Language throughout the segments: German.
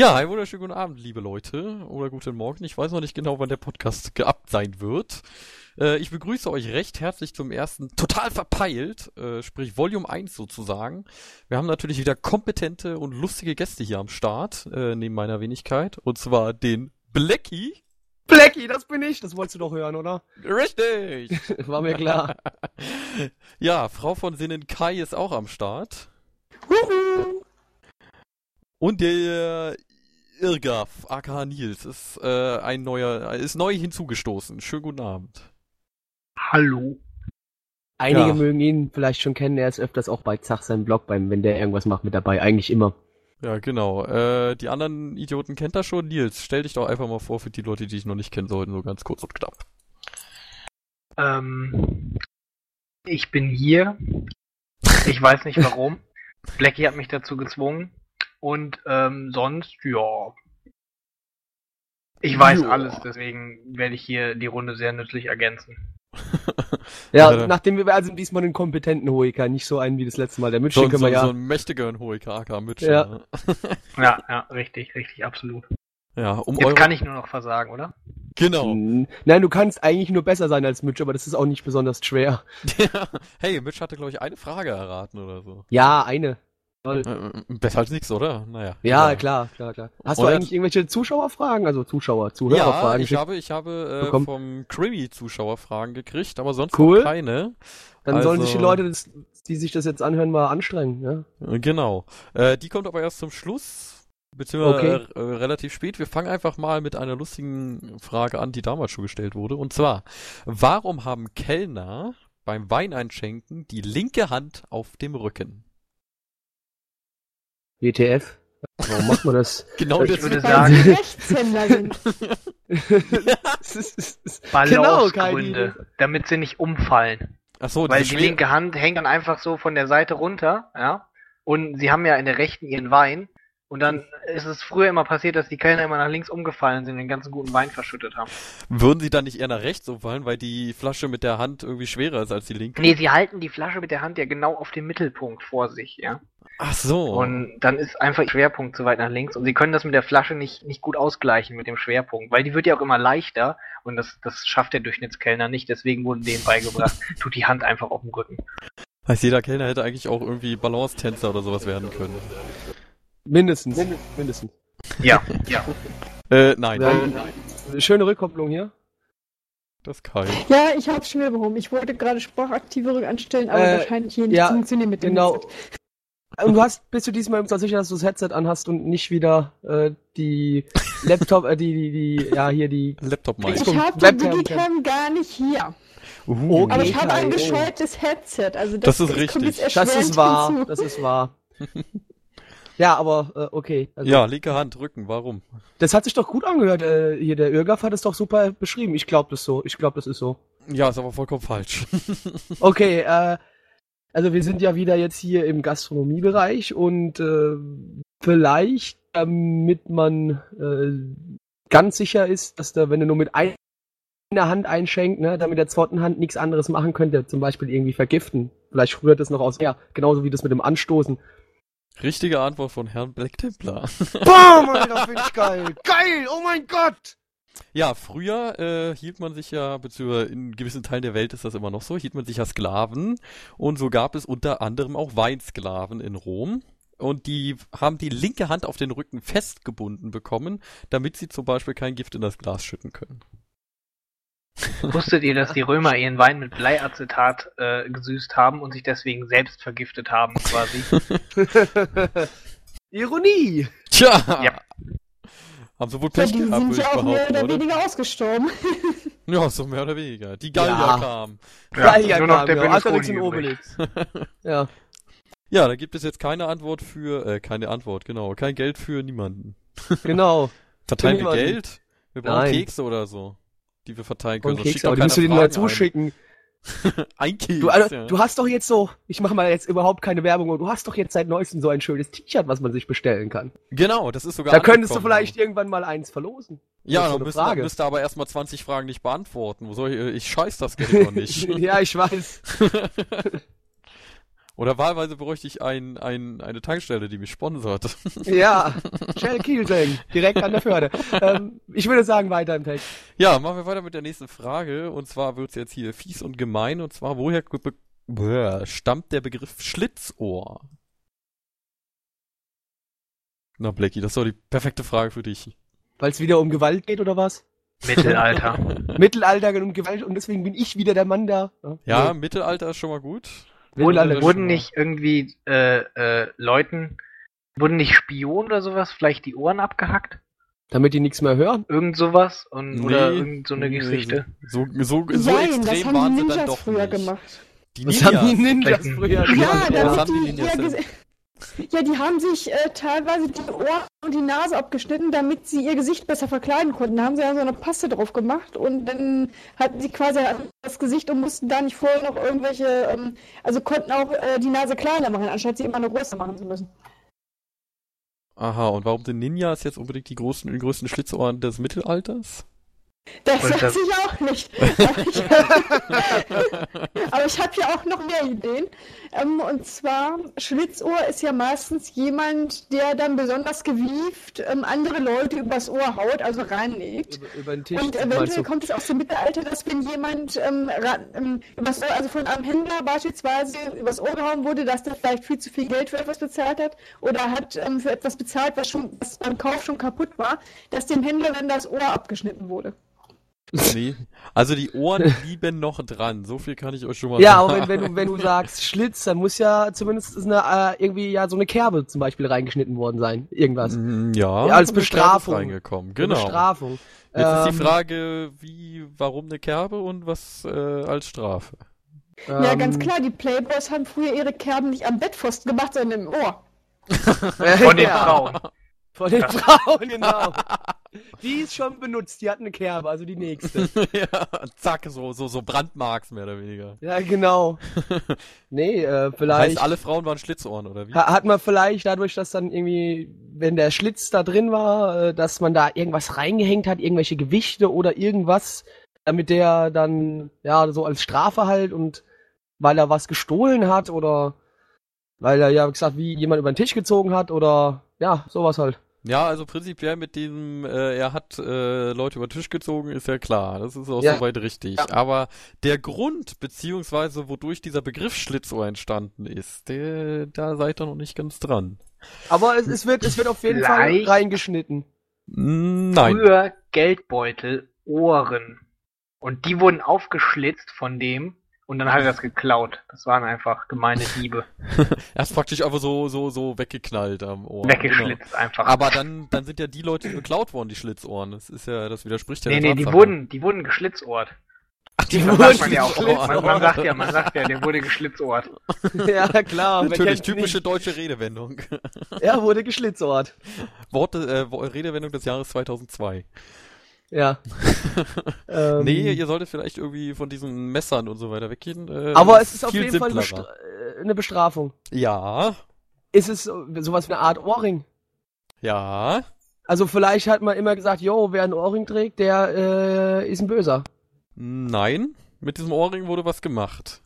Ja, einen wunderschönen guten Abend, liebe Leute. Oder guten Morgen. Ich weiß noch nicht genau, wann der Podcast geabt sein wird. Äh, ich begrüße euch recht herzlich zum ersten Total verpeilt, äh, sprich Volume 1 sozusagen. Wir haben natürlich wieder kompetente und lustige Gäste hier am Start, äh, neben meiner Wenigkeit. Und zwar den Blackie. Blackie, das bin ich. Das wolltest du doch hören, oder? Richtig. War mir klar. ja, Frau von Sinnen Kai ist auch am Start. Huhu. Und der Irgaf, aka Nils, ist äh, ein neuer, ist neu hinzugestoßen. Schönen guten Abend. Hallo. Einige Ja. mögen ihn vielleicht schon kennen. Er ist öfters auch bei Zach seinem Blog, beim, wenn der irgendwas macht, mit dabei. Eigentlich immer. Ja, genau. Äh, die anderen Idioten kennt er schon. Nils, stell dich doch einfach mal vor für die Leute, die dich noch nicht kennen sollten, so ganz kurz und knapp. Ähm, ich bin hier. Ich weiß nicht warum. Blackie hat mich dazu gezwungen. Und ähm, sonst, ja. Ich weiß Ja. alles, deswegen werde ich hier die Runde sehr nützlich ergänzen. Ja, Ja. nachdem wir also diesmal einen kompetenten Hoiker, nicht so einen wie das letzte Mal. Der Mitch, So, den können so, wir ja. so ein mächtiger Hoiker, aka Mitch. Ja. Ja, ja, richtig, richtig, absolut. ja, um Jetzt eure... kann ich nur noch versagen, oder? Genau. Hm, Nein, du kannst eigentlich nur besser sein als Mitch, aber das ist auch nicht besonders schwer. hey, Mitch hatte, glaube ich, eine Frage erraten oder so. Ja, eine. Toll. Äh, besser als nichts, oder? Naja. Ja, egal. klar, klar, klar. Hast Und du eigentlich irgendwelche Zuschauerfragen? Also Zuschauer, Ja, Zuhörerfragen? ich habe, ich habe äh, vom Creamy Zuschauerfragen gekriegt, aber sonst Cool. keine. Dann sollen sich die also- Leute, das, die sich das jetzt anhören, mal anstrengen. Ja? Äh, Genau. Äh, die kommt aber erst zum Schluss, beziehungsweise Okay. äh, relativ spät. Wir fangen einfach mal mit einer lustigen Frage an, die damals schon gestellt wurde. Und zwar, warum haben Kellner beim Weineinschenken die linke Hand auf dem Rücken? WTF? Warum macht man das? Genau Ich das würde sagen- sie Rechtshänder sind. Balance-Gründe, Genau, damit sie nicht umfallen. Ach so, Weil die schwer- linke Hand hängt dann einfach so von der Seite runter, ja. Und sie haben ja in der rechten ihren Wein. Und dann ist es früher immer passiert, dass die Kellner immer nach links umgefallen sind und den ganzen guten Wein verschüttet haben. Würden sie dann nicht eher nach rechts umfallen, weil die Flasche mit der Hand irgendwie schwerer ist als die linke? Nee, sie halten die Flasche mit der Hand ja genau auf dem Mittelpunkt vor sich, ja. Ach so. Und dann ist einfach der Schwerpunkt zu weit nach links und sie können das mit der Flasche nicht, nicht gut ausgleichen mit dem Schwerpunkt, weil die wird ja auch immer leichter und das, das schafft der Durchschnittskellner nicht, deswegen wurde denen beigebracht, tut die Hand einfach auf dem Rücken. Heißt, jeder Kellner hätte eigentlich auch irgendwie Balance-Tänzer oder sowas werden können. Mindestens. Mindestens. Ja, ja. Äh, nein, Ja, schöne Rückkopplung hier. das ist kalt. Ja, ich hab's schon wieder behoben. Ich wollte gerade sprachaktive anstellen, aber Äh, wahrscheinlich hier nicht ja, funktionieren mit dem Genau. Und du hast, bist du diesmal so sicher, dass du das Headset anhast und nicht wieder äh, die Laptop, äh, die, die, die, ja, hier die. Laptop-Mic. Ich Zum habe die Digicam gar nicht hier. Uh, Aber ich habe ein oh. gescheuertes Headset. Also das, Das ist kommt richtig. jetzt Das ist wahr, hinzu. das ist wahr. ja, aber äh, okay. Also, Ja, linke Hand, Rücken, warum? Das hat sich doch gut angehört. Äh, hier, der Irgaf hat es doch super beschrieben. Ich glaube das so. Ich glaube, das ist so. Ja, ist aber vollkommen falsch. Okay, äh, also wir sind ja wieder jetzt hier im Gastronomiebereich und äh, vielleicht, damit man äh, ganz sicher ist, dass da, wenn du nur mit einer Hand einschenkt, ne, damit der zweiten Hand nichts anderes machen könnte, zum Beispiel irgendwie vergiften. Vielleicht rührt es noch aus her, genauso wie das mit dem Anstoßen. Richtige Antwort von Herrn Black Templar. Bam, Alter, finde ich geil. Geil, oh mein Gott! Ja, früher äh, hielt man sich ja, beziehungsweise in gewissen Teilen der Welt ist das immer noch so, hielt man sich ja Sklaven und so gab es unter anderem auch Weinsklaven in Rom. Und die haben die linke Hand auf den Rücken festgebunden bekommen, damit sie zum Beispiel kein Gift in das Glas schütten können. Wusstet ihr, dass die Römer ihren Wein mit Bleiacetat äh, gesüßt haben und sich deswegen selbst vergiftet haben, quasi? Ironie! Tja! Ja. Haben sie wohl Ja, Pech die gehabt, sind ja auch mehr oder oder? weniger ausgestorben. Ja, so mehr oder weniger. Die Gallier Ja. kamen. Geil, nur noch der ja, Asterix und. Obelix. ja. Ja, da gibt es jetzt keine Antwort für, äh, keine Antwort, genau. Kein Geld für niemanden. Genau. Verteilen wir. Geld? Wir brauchen Nein. Kekse oder so, die wir verteilen können. Und Kekse, aber die du keiner denen mal zuschicken. Ein, ein Keks, Du, also, ja. du hast doch jetzt so, ich mache mal jetzt überhaupt keine Werbung, aber du hast doch jetzt seit neuestem so ein schönes T-Shirt, was man sich bestellen kann. Genau, das ist sogar Da könntest du vielleicht irgendwann mal eins verlosen. Ja, dann so eine müsst, Frage. müsst ihr aber erstmal 20 Fragen nicht beantworten. Wo soll ich, ich scheiß das Geld noch nicht. ja, ich weiß. Oder wahlweise bräuchte ich ein, ein, eine Tankstelle, die mich sponsert. Ja, Shell Kielsen, direkt an der Förde. ähm, ich würde sagen, weiter im Text. Ja, machen wir weiter mit der nächsten Frage. Und zwar wird's jetzt hier fies und gemein. Und zwar, woher stammt der Begriff Schlitzohr? Na, Blackie, das doch die perfekte Frage für dich. Weil es wieder um Gewalt geht oder was? Mittelalter. Mittelalter und um Gewalt und deswegen bin ich wieder der Mann da. Ja, Mittelalter ist schon mal gut. Mittelalter- wurden nicht irgendwie äh, äh, Leuten, wurden nicht Spionen oder sowas vielleicht die Ohren abgehackt? Damit die nichts mehr hören. Irgend sowas? Und, oder Nee, irgend so eine nee, Geschichte? So, so, so Nein, extrem das haben waren die sie dann Ninjas doch früher nicht. gemacht. Die Das Ninjas. haben die Ninjas früher Ja, gemacht. was damit haben die Ninjas ja, die haben sich äh, teilweise die Ohren und die Nase abgeschnitten, damit sie ihr Gesicht besser verkleiden konnten. Da haben sie ja so eine Paste drauf gemacht und dann hatten sie quasi das Gesicht und mussten da nicht vorher noch irgendwelche, ähm, also konnten auch äh, die Nase kleiner machen, anstatt sie immer eine größer machen zu müssen. Aha, und warum sind Ninjas jetzt unbedingt die großen, die größten Schlitzohren des Mittelalters? Das Und weiß das- ich auch nicht. Aber ich habe ja auch noch mehr Ideen. Ähm, und zwar, Schlitzohr ist ja meistens jemand, der dann besonders gewieft ähm, andere Leute übers Ohr haut, also reinlegt. Über, über den Tisch. Und eventuell kommt es aus dem Mittelalter, dass wenn jemand ähm, ran, ähm, übers Ohr, also von einem Händler beispielsweise übers Ohr gehauen wurde, dass der vielleicht viel zu viel Geld für etwas bezahlt hat oder hat ähm, für etwas bezahlt, was schon was beim Kauf schon kaputt war, dass dem Händler dann das Ohr abgeschnitten wurde. Nee. Also die Ohren blieben noch dran. So viel kann ich euch schon mal Ja, sagen. aber wenn, wenn, du, wenn du sagst Schlitz, dann muss ja zumindest eine, äh, irgendwie ja so eine Kerbe zum Beispiel reingeschnitten worden sein. Irgendwas. Mm, Ja, Ja, als ist Bestrafung. reingekommen. Genau. Bestrafung. Jetzt ist Ähm, die Frage, wie, warum eine Kerbe und was äh, als Strafe? Ja, ähm, ganz klar, die Playboys haben früher ihre Kerben nicht am Bettpfosten gemacht, sondern im Ohr. Von den ja, Frauen. Von den Frauen, genau. Die ist schon benutzt, die hat eine Kerbe, also die nächste. ja, zack, so, so, so Brandmarks mehr oder weniger. Ja, genau. Nee, äh, vielleicht. Heißt, alle Frauen waren Schlitzohren, oder wie? Ha- Hat man vielleicht dadurch, dass dann irgendwie, wenn der Schlitz da drin war, äh, dass man da irgendwas reingehängt hat, irgendwelche Gewichte oder irgendwas, damit der dann, ja, so als Strafe halt und weil er was gestohlen hat oder weil er ja, wie gesagt, wie jemand über den Tisch gezogen hat oder ja, sowas halt. Ja, also prinzipiell mit diesem, äh, er hat äh, Leute über den Tisch gezogen, ist ja klar. Das ist auch Ja. soweit richtig. Ja. Aber der Grund, beziehungsweise wodurch dieser Begriff Schlitzohr entstanden ist, der, da seid ihr noch nicht ganz dran. Aber es, es wird, es wird auf jeden Fall reingeschnitten. Nein. Früher Geldbeutel, Ohren. Und die wurden aufgeschlitzt von dem und dann hat er das geklaut. Das waren einfach gemeine Diebe. Er ist praktisch einfach so, so, so weggeknallt am Ohr. Weggeschlitzt einfach. Genau. Aber dann, dann sind ja die Leute beklaut worden, die Schlitzohren. Das ist ja, das widerspricht ja nee, der nee, die wurden, die wurden geschlitzohrt. Die Das wurden man ja auch. Man, man sagt ja, man sagt ja, der wurde geschlitzohrt. ja, klar. Natürlich, typische nicht? deutsche Redewendung. Er wurde geschlitzort. Worte, äh, Redewendung des Jahres 2002. Ja. ähm, Nee, ihr solltet vielleicht irgendwie von diesen Messern und so weiter weggehen. Äh, aber es ist auf jeden Fall simplerer. bestra- äh, eine Bestrafung. Ja, Ist es so- sowas wie eine Art Ohrring? ja. Also vielleicht hat man immer gesagt, yo, wer einen Ohrring trägt, der äh, ist ein Böser. Nein, mit diesem Ohrring wurde was gemacht.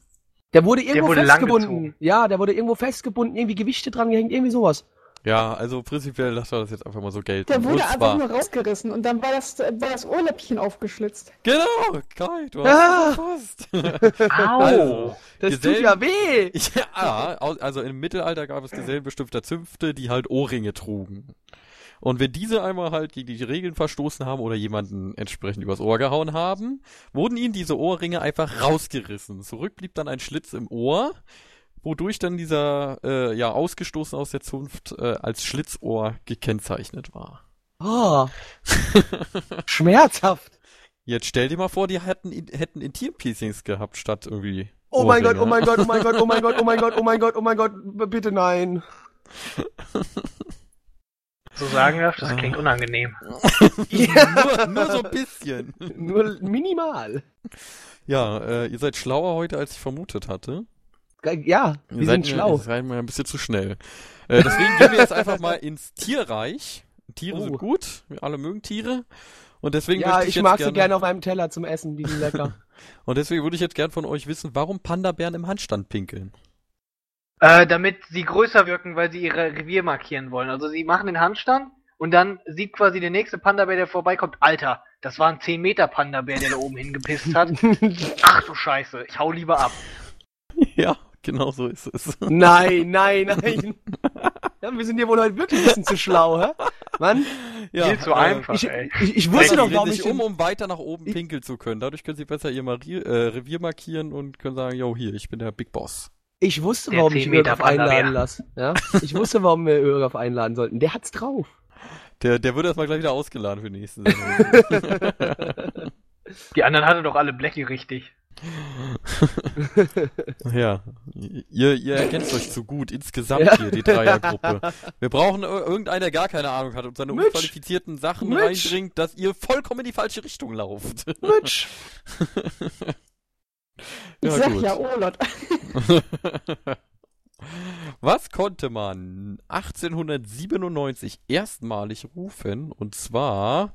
Der wurde irgendwo wurde festgebunden. Ja, der wurde irgendwo festgebunden, irgendwie Gewichte dran gehängt, irgendwie sowas. Ja, also prinzipiell lassen wir das jetzt einfach mal so gelten. Der wurde einfach nur rausgerissen und dann war das, war das Ohrläppchen aufgeschlitzt. Genau, Kai, du Ah. hast es gefasst. Au! Also, Das Gesellen- tut ja weh. Ja, also im Mittelalter gab es Gesellen bestimmter Zünfte, die halt Ohrringe trugen. Und wenn diese einmal halt gegen die Regeln verstoßen haben oder jemanden entsprechend übers Ohr gehauen haben, wurden ihnen diese Ohrringe einfach rausgerissen. Zurück blieb dann ein Schlitz im Ohr, wodurch dann dieser, äh, ja, ausgestoßen aus der Zunft äh, als Schlitzohr gekennzeichnet war. Oh. Schmerzhaft. Jetzt stell dir mal vor, die hätten, hätten Intim-Piercings gehabt statt irgendwie. Oh mein Gott, oh mein Gott, oh mein Gott, oh mein Gott, oh mein Gott, oh mein Gott, oh mein Gott, bitte nein. So sagen darf, das klingt unangenehm. nur, nur so ein bisschen. Nur minimal. Ja, äh, ihr seid schlauer heute, als ich vermutet hatte. Ja, wir sind schlau. Ihr seid mir ein bisschen zu schnell. Äh, deswegen gehen wir jetzt einfach mal ins Tierreich. Tiere Oh. sind gut, wir alle mögen Tiere. Und deswegen Ja, möchte ich, ich jetzt mag gerne, sie gerne auf meinem Teller zum Essen, die sind lecker. Und deswegen würde ich jetzt gern von euch wissen, warum Panda-Bären im Handstand pinkeln. Äh, damit sie größer wirken, weil sie ihre Revier markieren wollen. Also sie machen den Handstand und dann sieht quasi der nächste Panda-Bär, der vorbeikommt, Alter, das war ein 10 Meter Panda-Bär, der da oben hingepisst hat. Ach du Scheiße, ich hau lieber ab. Genau so ist es. Nein, nein, nein. Ja, wir sind hier wohl heute wirklich ein bisschen zu schlau, hä? Mann, Ja, Viel zu äh, einfach, ich, ey. ich, ich wusste doch, warum sich ich... um, um weiter nach oben Ich- pinkeln zu können. Dadurch können sie besser ihr Mari äh, Revier markieren und können sagen, yo, hier, ich bin der Big Boss. Ich wusste, Der warum ich 10 Irg Meter auf einladen lasse. Ja? Ich wusste, warum wir Irg auf einladen sollten. Der hat's drauf. Der, der wird erstmal gleich wieder ausgeladen für die nächste Sendung. Die anderen hatte doch alle Blackie richtig. ja, ihr, ihr erkennt euch zu gut insgesamt Ja. hier, die Dreiergruppe. Wir brauchen ir- irgendeinen, der gar keine Ahnung hat und seine Mitch. unqualifizierten Sachen Mitch. reinbringt, dass ihr vollkommen in die falsche Richtung lauft. Mensch. Ich Ja, sag gut. ja, Olot. Was konnte man 1897 erstmalig rufen? Und zwar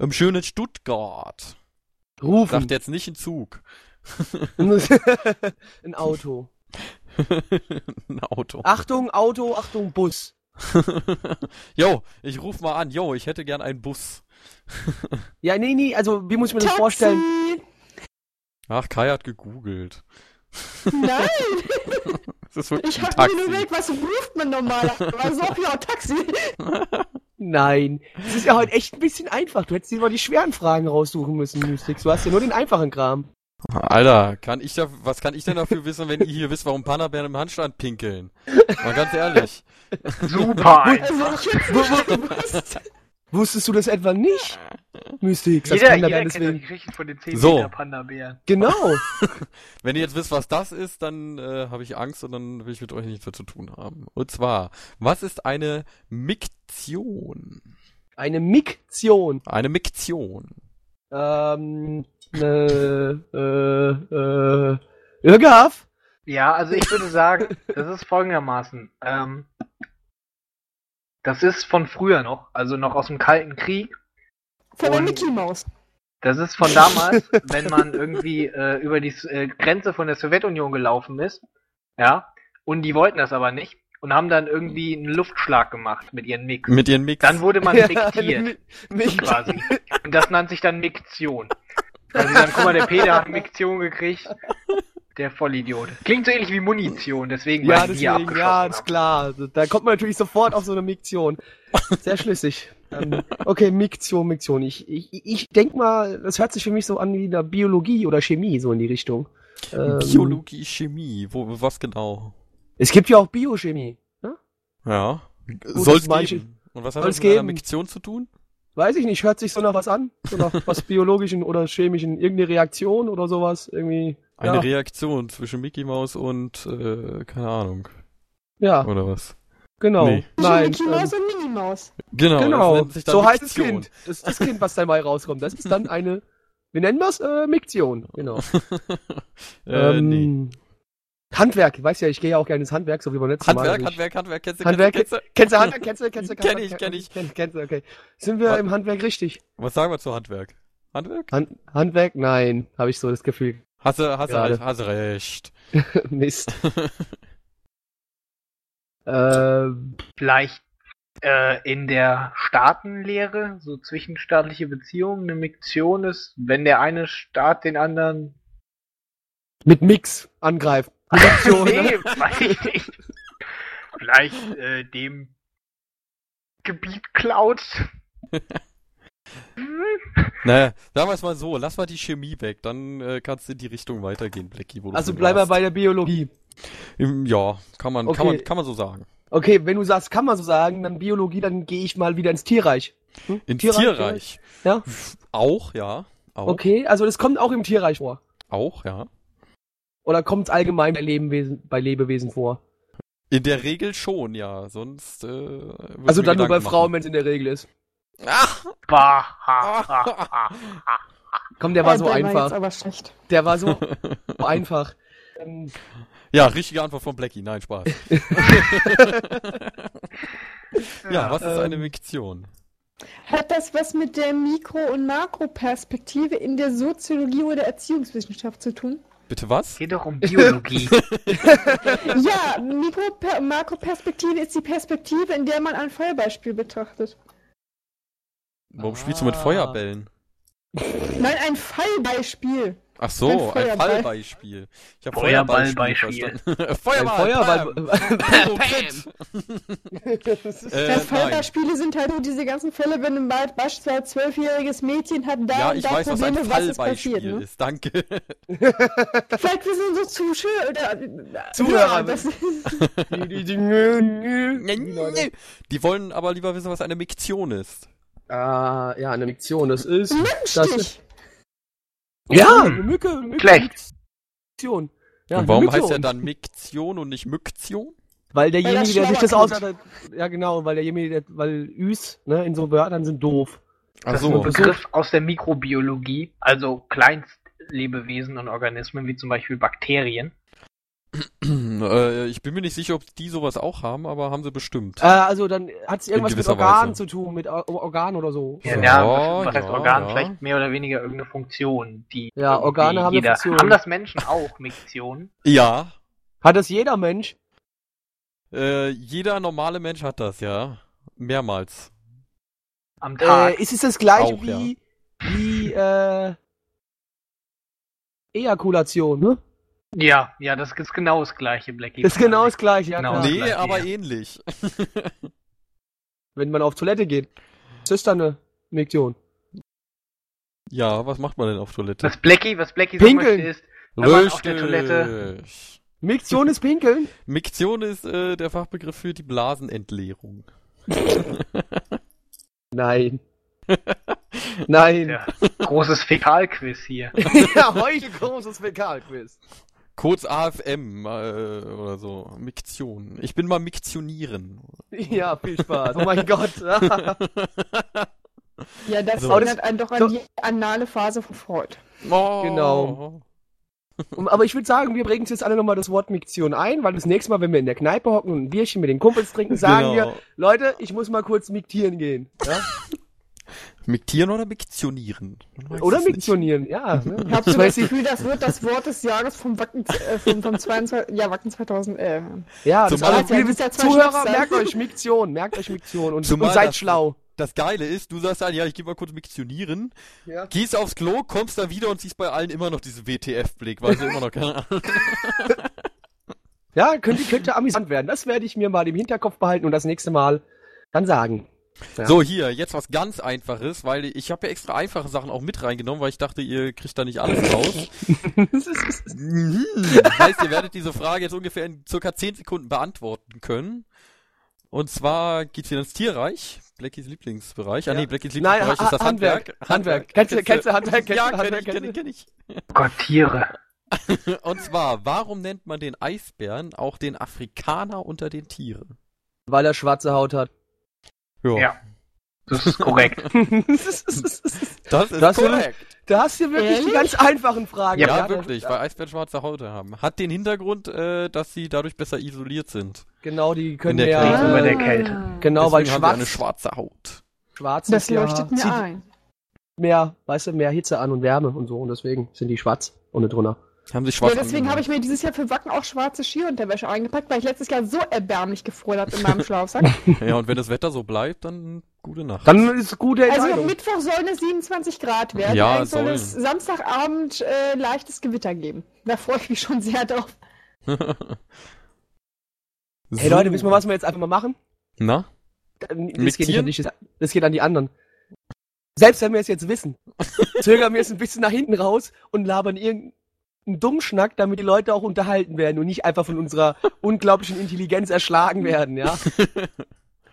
im schönen Stuttgart. Rufen. Sagt jetzt nicht ein Zug. Ein Auto. ein Auto. Achtung, Auto, Achtung, Bus. Jo, ich ruf mal an. Jo, ich hätte gern einen Bus. Ja, nee, nee, also wie muss ich mir das vorstellen? Ach, Kai hat gegoogelt. Nein, Das ist wirklich ich ein hab Taxi. mir nur überlegt, was ruft man normalerweise? Auch ja, Taxi. Nein. Das ist ja heute echt ein bisschen einfach. Du hättest dir mal die schweren Fragen raussuchen müssen, Mystix. Du hast ja nur den einfachen Kram. Alter, kann ich da, was kann ich denn dafür wissen, wenn ihr hier wisst, warum Panabären im Handstand pinkeln? Mal ganz ehrlich. Super Also einfach. Wusstest du das etwa nicht? Mystix, das Jeder, kann da jeder kennt die. Geschichten von den 10 So. Meter Panda-Bären. Genau. Wenn ihr jetzt wisst, was das ist, dann äh, habe ich Angst und dann will ich mit euch nichts mehr zu tun haben. Und zwar, was ist eine Miktion? Eine Miktion. Eine Miktion. Ähm, ne, äh, äh, Irgaf? Ja, also ich würde sagen, das ist folgendermaßen. Ähm, das ist von früher noch, also noch aus dem Kalten Krieg. Von der Mickey Maus. Das ist von damals, wenn man irgendwie äh, über die äh, Grenze von der Sowjetunion gelaufen ist. Ja. Und die wollten das aber nicht und haben dann irgendwie einen Luftschlag gemacht mit ihren Mix. Mit ihren Mix. Dann wurde man Ja, miktiert, Mi- quasi. Und das nannt sich dann Miktion. Also dann, guck mal, der Peter hat Miktion gekriegt. Der Vollidiot. Klingt so ähnlich wie Munition, deswegen Ja, weil die hier deswegen, ja, ist klar. Da kommt man natürlich sofort auf so eine Miktion. Sehr schlüssig. Ähm, okay, Miktion, Miktion. Ich, ich, ich denk mal, das hört sich für mich so an wie in der Biologie oder Chemie, so in die Richtung. Ähm, Biologie, Chemie. Wo, was genau? Es gibt ja auch Biochemie. Ne? Ja. Soll's manche- geben. Und was hat das mit einer geben. Miktion zu tun? Weiß ich nicht, hört sich so nach was an? So nach was biologischen oder chemischen, irgendeine Reaktion oder sowas, irgendwie. Eine ja, Reaktion zwischen Mickey Mouse und, äh, keine Ahnung. ja, Oder was? genau. Nee. Nein, Mickey ähm, Maus und Minnie Maus. Genau. das genau. nennt sich dann So heißt das. Kind. Das ist das Kind, was dabei rauskommt. Das ist dann eine, wir nennen das äh, Miktion. Genau. äh, ähm, nee. Handwerk, weißt ja, ich gehe ja auch gerne ins Handwerk, so wie beim letzten Handwerk, Mal. Handwerk, Handwerk, kennst du, Handwerk, kennst du, kennst Kennst du Handwerk? Kennst du, kennst du? Kenn ich, kenn ich. Kenn, kennst du, okay. Sind wir im Handwerk richtig? du? Was sagen wir zu Handwerk? Handwerk? Hand, Handwerk? Nein, habe ich so das Gefühl. Hast du, hast du, du recht. Mist. ähm, Vielleicht äh, in der Staatenlehre, so zwischenstaatliche Beziehungen, eine Miktion ist, wenn der eine Staat den anderen. mit Mix angreifen. Nee, ne? weiß ich nicht. Vielleicht äh, dem Gebiet klaut. Naja, sagen wir es mal so, lass mal die Chemie weg, dann äh, kannst du in die Richtung weitergehen, Blackie. Also bleib mal bei der Biologie. Im, ja, kann man, kann Okay. man, kann man so sagen. Okay, wenn du sagst, kann man so sagen, dann Biologie, dann gehe ich mal wieder ins Tierreich. Hm? Ins Tierreich. Ja. Auch, ja. Auch, Okay, also das kommt auch im Tierreich vor. auch, ja. Oder kommt es allgemein bei Lebewesen, bei Lebewesen vor? In der Regel schon, ja. Sonst, äh, Also dann nur bei Frauen, wenn es in der Regel ist. Ach, Bah, ha, ha, ha. Komm, der war Ja, so der War einfach. jetzt aber schlecht. Der war so einfach. Ähm, ja, richtige Antwort von Blackie. Nein, Spaß. ja, was ist eine ähm, Miktion? Hat das was mit der Mikro- und Makroperspektive in der Soziologie oder Erziehungswissenschaft zu tun? Bitte was? Geht doch um Biologie. Ja, Mikro Makroperspektive ist die Perspektive, in der man ein Feuerbeispiel betrachtet. Warum spielst du mit Ah. Feuerbällen? Nein, ein Fallbeispiel. Ach so, Ein ein. Fallbeispiel. Ich habe Feuerballbeispiel. Feuerball. Feuerball. Äh. Fallbeispiele sind halt nur diese ganzen Fälle, wenn ein Be- beispielsweise zwölfjähriges Mädchen hat da Ja, und da weiß, was ein Probleme, was ist passiert. Ne? ist. Danke. Vielleicht wissen unsere Zuschauer oder Zuhörer, Ja, das ist, Die wollen aber lieber wissen, was eine Miktion ist. Ah, ja, eine Miktion, das ist. Das ist ja, eine Mücke, eine Mücke. Schlecht. Miktion. Ja, und warum heißt er dann Miktion und nicht Myktion? Weil derjenige, der sich das hat, ja genau, weil derjenige, der, weil Üs, ne, in so Wörtern sind doof. Ist ein. Begriff aus der Mikrobiologie, also Kleinstlebewesen und Organismen, wie zum Beispiel Bakterien. äh, ich bin mir nicht sicher, ob die sowas auch haben, aber haben sie bestimmt. Äh, also dann hat es irgendwas mit Organen Weise. zu tun, mit Or Organen oder so. Ja, Ja, ja, was heißt ja, Organ? ja. Vielleicht mehr oder weniger irgendeine Funktion, die Ja, Organe haben eine jeder. Funktion. Haben das Menschen auch Miktionen? Ja, Hat das jeder Mensch? äh, jeder normale Mensch hat das, ja. Mehrmals. Am Tag. Äh, ist es das gleiche Auch, wie, wie, äh, Ejakulation, ne? Ja, ja, das ist genau das gleiche, Blackie. Das ist genau das gleiche, ja Genau. klar. nee, gleiche, aber ja. ähnlich. Wenn man auf Toilette geht. Das ist dann eine Miktion. Ja, was macht man denn auf Toilette? Was Blackie, was Blackie sagen Pinkeln. möchte ist, wenn man auf der Toilette. Miktion ist Pinkeln? Miktion ist äh, der Fachbegriff für die Blasenentleerung. Nein. Nein. Ja. großes Fäkalquiz hier. ja, heute großes Fäkalquiz. Kurz AFM äh, oder so. Miktion. Ich bin mal Miktionieren. Ja, viel Spaß. Oh mein Gott. Ja, das So. erinnert einen doch an So. die anale Phase von Freud. Oh. Genau. Aber ich würde sagen, wir bringen uns jetzt alle nochmal das Wort Miktion ein, weil das nächste Mal, wenn wir in der Kneipe hocken und ein Bierchen mit den Kumpels trinken, sagen Genau. wir, Leute, ich muss mal kurz miktieren gehen. Ja? Miktieren oder Miktionieren? Oder miktionieren, ja. Ne? Ich habe so Das. Gefühl, das wird das Wort des Jahres vom Wacken, äh, vom, vom 22, ja, Wacken 2011. Ja, das Zumal- also, Ja, Zuhörer, merkt euch Miktion, merkt euch Miktion und, und seid das- schlau. Das Geile ist, du sagst dann, ja, ich geh mal kurz miktionieren, Ja. gehst aufs Klo, kommst da wieder und siehst bei allen immer noch diesen WTF-Blick, weil sie immer noch keine Ahnung. Ja, könnte, könnte amüsant werden. Das werde ich mir mal im Hinterkopf behalten und das nächste Mal dann sagen. Ja. So, hier, jetzt was ganz Einfaches, weil ich habe ja extra einfache Sachen auch mit reingenommen, weil ich dachte, ihr kriegt da nicht alles raus. Mhm. heißt, ihr werdet diese Frage jetzt ungefähr in circa 10 Sekunden beantworten können. Und zwar geht's wieder ins Tierreich, Blackies Lieblingsbereich. Ah Ja. nee, Blackies Nein, Lieblingsbereich Ha- ist das Handwerk. Handwerk. Handwerk. Kennst du- kennst du Handwerk? Kennst Ja, du kenn Handwerk? ich, kenn ich, kenn ich. Gott, Tiere. Und zwar, warum nennt man den Eisbären auch den Afrikaner unter den Tieren? Weil er schwarze Haut hat. Ja. Das ist korrekt. Das ist Das korrekt. da hast du wirklich die Ehrlich? ganz einfachen Fragen. Ja, das- wirklich, weil Eisbären schwarze Haut haben. Hat den Hintergrund, äh, dass sie dadurch besser isoliert sind. Genau, die können In der ja, Kälte. bei der Kälte. genau, weil Deswegen haben sie eine schwarz, schwarze Haut. schwarz Das ist ja, leuchtet mir ein. mehr, weißt du, mehr Hitze an und Wärme und so und deswegen sind die schwarz ohne drunter. Haben sich Ja, schwarz deswegen habe ich mir dieses Jahr für Wacken auch schwarze Skiunterwäsche eingepackt, weil ich letztes Jahr so erbärmlich gefroren habe in meinem Schlafsack. Ja, und wenn das Wetter so bleibt, dann gute Nacht. Dann ist gute Also am Entscheidung. Mittwoch sollen es 27 Grad werden. Ja, Eigentlich soll sollen. es Samstagabend äh, leichtes Gewitter geben. Da freue ich mich schon sehr drauf. Hey Leute, wissen wir, was wir jetzt einfach mal machen? Na? Das geht, nicht das- geht an die anderen. Selbst wenn wir es jetzt wissen, zögern wir es ein bisschen nach hinten raus und labern irgendeinen Dummschnack, damit die Leute auch unterhalten werden und nicht einfach von unserer unglaublichen Intelligenz erschlagen werden, ja?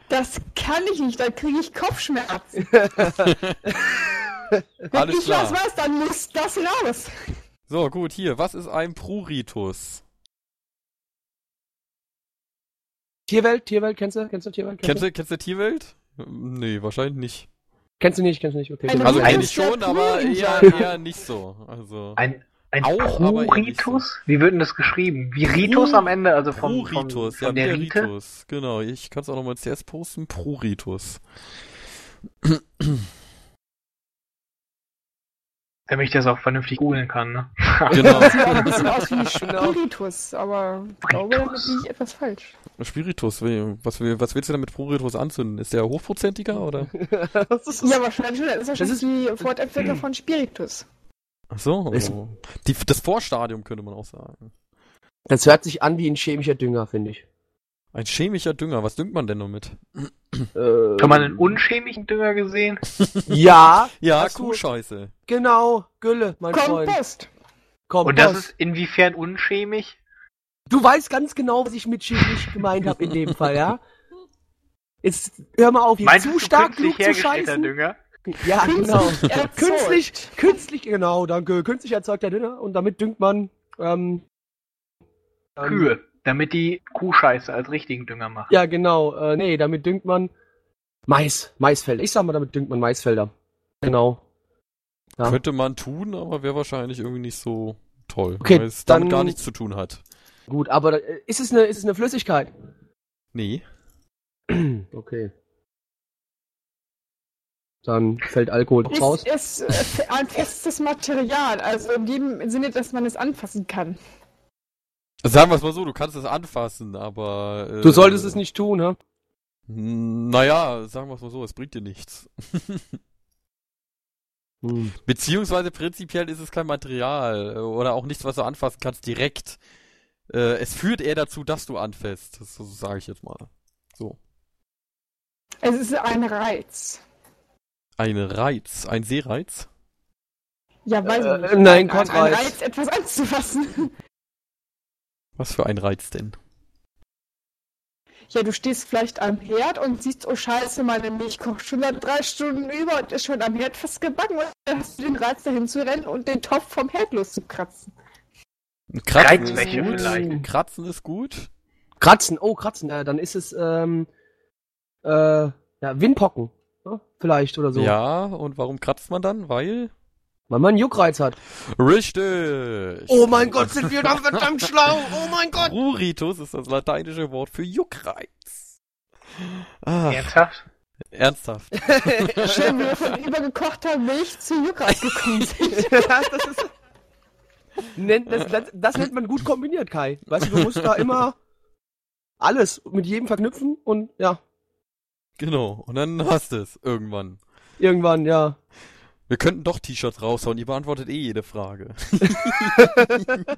Das kann ich nicht, dann kriege ich Kopfschmerzen. Wenn Alles ich klar. was weiß, dann muss das raus. So, gut, hier. Was ist ein Pruritus? Tierwelt, Tierwelt, kennst du? Kennst du Tierwelt? Kennst du, kennst du Tierwelt? Nee, wahrscheinlich nicht. Kennst du nicht, kennst du nicht, okay. Gut. Also Ritus kenn ich der schon, aber eher, eher nicht so. Also. Ein, ein Auch, nicht Pruritus? Wie wird denn das geschrieben? Wie Ritus Prur- am Ende? Also vom, vom, Pruritus, von ja, der der Rite? Ritus. Genau, ich kann es auch nochmal CS posten. Pruritus. Damit ich das auch vernünftig googeln kann, ne? Genau. Das sieht ein bisschen aus wie Genau. Spiritus, aber ich glaube, damit liege ich etwas falsch. Spiritus, wie- was, was willst du denn mit Pruritus anzünden? Ist der hochprozentiger oder? Das ist- Ja, wahrscheinlich schon. Das ist wahrscheinlich ist- die Fortentwickler von Spiritus. Ach so, Ist- also, die, das Vorstadium könnte man auch sagen. Das hört sich an wie ein chemischer Dünger, finde ich. Ein chemischer Dünger, was düngt man denn damit? Äh, Schon mal einen unchemischen Dünger gesehen? Ja, Ja, Kuhscheiße. genau, Gülle, mein Freund. Kompost. Kompost. Und das ist inwiefern unchemisch? Du weißt ganz genau, was ich mit chemisch gemeint habe in dem Fall, ja? Jetzt hör mal auf, Meinst zu stark genug zu scheißen. Dünger? Ja, genau. Künstlich, künstlich, genau, danke. Künstlich erzeugter Dünger und damit düngt man ähm, ähm, Kühe, damit die Kuhscheiße als richtigen Dünger machen. Ja, genau. Äh, nee, damit düngt man Mais, Maisfelder. Ich sag mal, damit düngt man Maisfelder. Genau. Ja. Könnte man tun, aber wäre wahrscheinlich irgendwie nicht so toll, Okay, weil es damit dann- gar nichts zu tun hat. Gut, aber äh, ist es eine, ist es eine Flüssigkeit? Nee. Okay. Dann fällt Alkohol Ist raus. es äh, ein festes Material, also in dem Sinne, dass man es anfassen kann. Sagen wir es mal so, du kannst es anfassen, aber... Äh, Du solltest es nicht tun, ne? Naja, sagen wir es mal so, es bringt dir nichts. Hm. Beziehungsweise prinzipiell ist es kein Material äh, oder auch nichts, was du anfassen kannst direkt. Äh, es führt eher dazu, dass du anfasst. Das, das sage ich jetzt mal. So. Es ist ein Reiz. Ein Reiz, ein Seereiz. Ja, weiß Äh, ich nicht. nein, ein, ein, ein. Reiz, etwas anzufassen. Was für ein Reiz denn? Ja, du stehst vielleicht am Herd und siehst, oh scheiße, meine Milch kocht schon seit drei Stunden über und ist schon am Herd fast gebacken und dann hast du den Reiz dahin zu rennen und den Topf vom Herd loszukratzen. Kratzen ist gut. vielleicht. Kratzen ist gut. Kratzen, oh, Kratzen, äh, dann ist es, ähm, äh, ja, Windpocken. Vielleicht oder so. Ja, und warum kratzt man dann? Weil? Weil man einen Juckreiz hat. Richtig! Oh mein Gott, sind wir da verdammt schlau! Oh mein Gott! Pruritus ist das lateinische Wort für Juckreiz. Ah, Ernsthaft? ernsthaft. Schön, wie wir von übergekochter Milch zu Juckreiz gekommen sind. das, das, ist, nennt, das, das, das nennt man gut kombiniert, Kai. Weißt du, du musst da immer alles mit jedem verknüpfen und ja, Genau. Und dann hast du es irgendwann. irgendwann, ja. Wir könnten doch T-Shirts raushauen, ihr beantwortet eh jede Frage.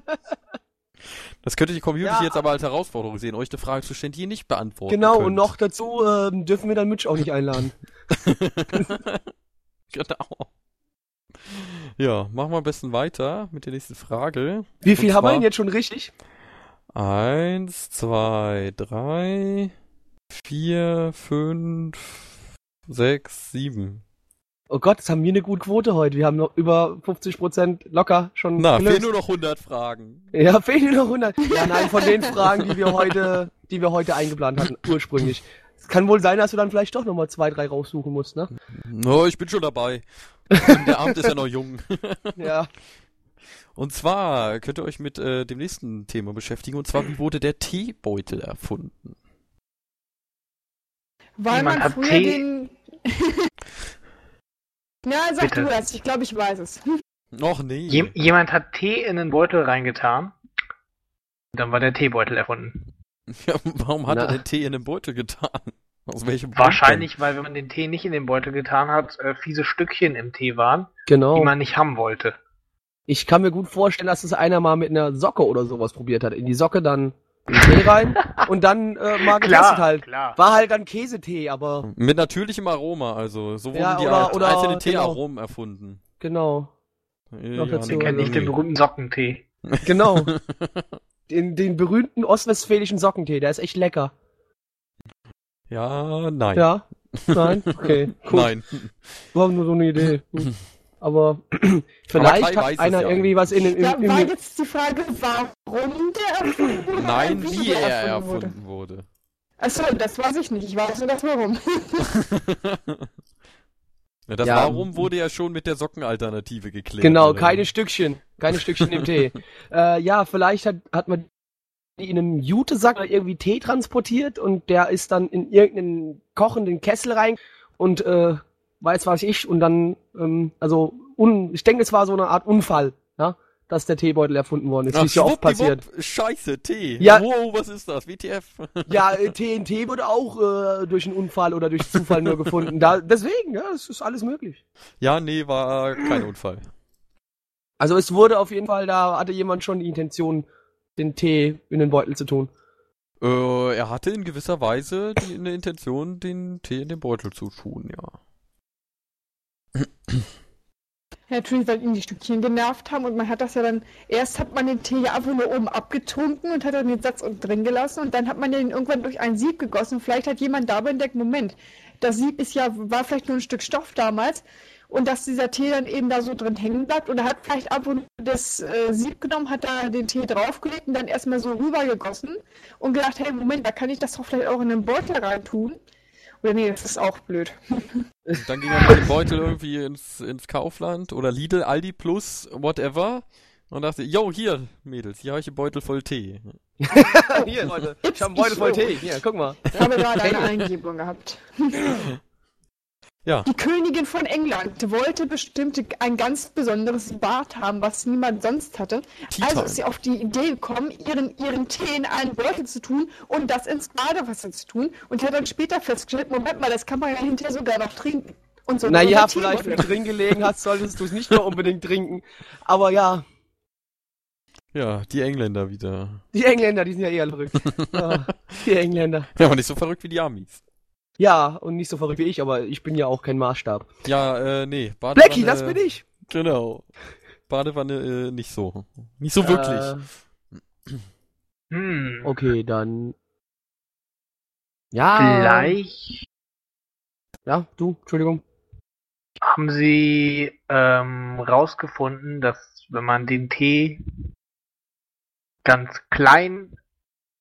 das könnte die Community Ja. jetzt aber als Herausforderung sehen, euch eine Frage zu stellen, die ihr nicht beantworten Genau, könnt. und noch dazu ähm, dürfen wir dann Mitch auch nicht einladen. genau. Ja, machen wir am besten weiter mit der nächsten Frage. Wie viel Und haben wir zwar- denn jetzt schon richtig? Eins, zwei, drei, vier, fünf, sechs, sieben. Oh Gott, das haben wir eine gute Quote heute. Wir haben noch über 50% locker schon Na, gelöst. fehlen nur noch 100 Fragen. Ja, fehlen nur noch 100. Ja, nein, von den Fragen, die wir heute, die wir heute eingeplant hatten, ursprünglich. Es kann wohl sein, dass du dann vielleicht doch nochmal zwei, drei raussuchen musst, ne? No, ich bin schon dabei. Der Abend ist ja noch jung. Ja. Und zwar könnt ihr euch mit äh, dem nächsten Thema beschäftigen. Und zwar, wie wurde der Teebeutel erfunden? Weil Jemand man hat früher Tee- den... ja, sag Bitte. du das. Ich glaube, ich weiß es. Noch nee. Jem jemand hat Tee in einen Beutel reingetan. Und dann war der Teebeutel erfunden. Ja, warum hat Na. er den Tee in den Beutel getan? Aus welchem Grund Wahrscheinlich, weil wenn man den Tee nicht in den Beutel getan hat, äh, fiese Stückchen im Tee waren, Genau. die man nicht haben wollte. Ich kann mir gut vorstellen, dass es einer mal mit einer Socke oder sowas probiert hat. In die Socke dann Tee rein und dann äh, mal getestet halt. klar. War halt dann Käsetee, aber? Mit natürlichem Aroma, also. So wurden Ja, die oder- oder- einzelnen genau. Teearomen erfunden. genau. Ja, kenne nicht den berühmten Sockentee. Genau. den, den berühmten ostwestfälischen Sockentee, der ist echt lecker. Ja, nein. Ja? Nein? Okay. Cool. Nein. War nur so eine Idee. Hm. Aber vielleicht weiß hat einer ja irgendwie was in den. Ja, Im, war jetzt die Frage, warum der erfunden wurde? Nein, wie der er erfunden erfunden wurde. Achso, das weiß ich nicht. Ich weiß nur das Warum. Ja, das Ja. Warum wurde ja schon mit der Sockenalternative geklärt. genau, oder? keine Stückchen. Keine Stückchen im Tee. Äh, ja, vielleicht hat, hat man die in einem Jutesack oder irgendwie Tee transportiert und der ist dann in irgendeinen kochenden Kessel rein und äh, weiß was ich und dann, ähm, also un ich denke, es war so eine Art Unfall, ja, dass der Teebeutel erfunden worden ist. Wie ist ja oft passiert. Scheiße, Tee. Ja. Wow, was ist das? WTF? Ja, äh, TNT wurde auch äh, durch einen Unfall oder durch Zufall nur gefunden. Da, deswegen, ja, es ist alles möglich. ja, nee, war kein Unfall. Also es wurde auf jeden Fall, da hatte jemand schon die Intention, den Tee in den Beutel zu tun. Äh, er hatte in gewisser Weise die, eine Intention, den Tee in den Beutel zu tun, ja. Ja, natürlich, weil ihn die Stückchen genervt haben und man hat das ja dann, erst hat man den Tee ja einfach nur oben abgetrunken und hat dann den Satz unten drin gelassen und dann hat man den irgendwann durch ein Sieb gegossen. Vielleicht hat jemand dabei entdeckt, Moment, das Sieb ist ja, war vielleicht nur ein Stück Stoff damals und dass dieser Tee dann eben da so drin hängen bleibt und er hat vielleicht einfach nur das äh, Sieb genommen, hat da den Tee draufgelegt und dann erstmal so rübergegossen und gedacht, hey, Moment, da kann ich das doch vielleicht auch in den Beutel reintun. Oder nee, das ist auch blöd. Und dann ging er mit dem Beutel irgendwie ins, ins Kaufland oder Lidl, Aldi Plus, whatever. Und dachte, yo, hier, Mädels, hier habe ich einen Beutel voll Tee. Hier, Leute, ich habe einen Beutel voll Tee. Hier, guck mal. Ich habe gerade eine Eingebung gehabt. Ja. Die Königin von England wollte bestimmt ein ganz besonderes Bad haben, was niemand sonst hatte. Tea Also Time. ist sie auf die Idee gekommen, ihren, ihren Tee in einen Beutel zu tun und das ins Badewasser zu tun. Und hat dann später festgestellt, Moment mal, das kann man ja hinterher sogar noch trinken. Und so Naja, vielleicht, wenn du drin gelegen hast, solltest du es nicht mehr unbedingt trinken. Aber ja, Ja, die Engländer wieder. die Engländer, die sind ja eher verrückt. ja, die Engländer. Ja, aber nicht so verrückt wie die Amis. Ja, und nicht so verrückt wie ich, aber ich bin ja auch kein Maßstab. Ja, äh, nee. Badewanne, Blackie, das bin ich. Genau. Badewanne äh, nicht so. Nicht so wirklich. Äh, Hm. okay, dann. Ja. Vielleicht Ja, du, Entschuldigung. haben sie ähm, rausgefunden, dass wenn man den Tee ganz klein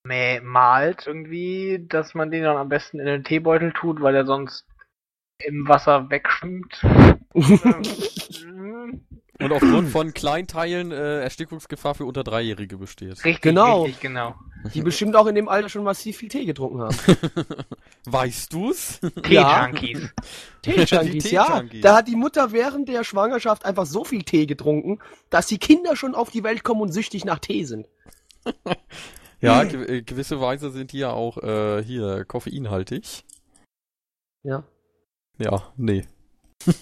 mä- malt irgendwie, dass man den dann am besten in den Teebeutel tut, weil er sonst im Wasser wegschwimmt. Und aufgrund von Kleinteilen äh, Erstickungsgefahr für unter Dreijährige besteht. richtig, Genau. richtig, genau. Die bestimmt auch in dem Alter schon massiv viel Tee getrunken haben. Weißt du's? Tee-Junkies. Tee-Junkies, Die ja. Da hat die Mutter während der Schwangerschaft einfach so viel Tee getrunken, dass die Kinder schon auf die Welt kommen und süchtig nach Tee sind. Ja, ge äh, gewisse Weise sind die ja auch äh, hier koffeinhaltig. Ja. Ja, nee.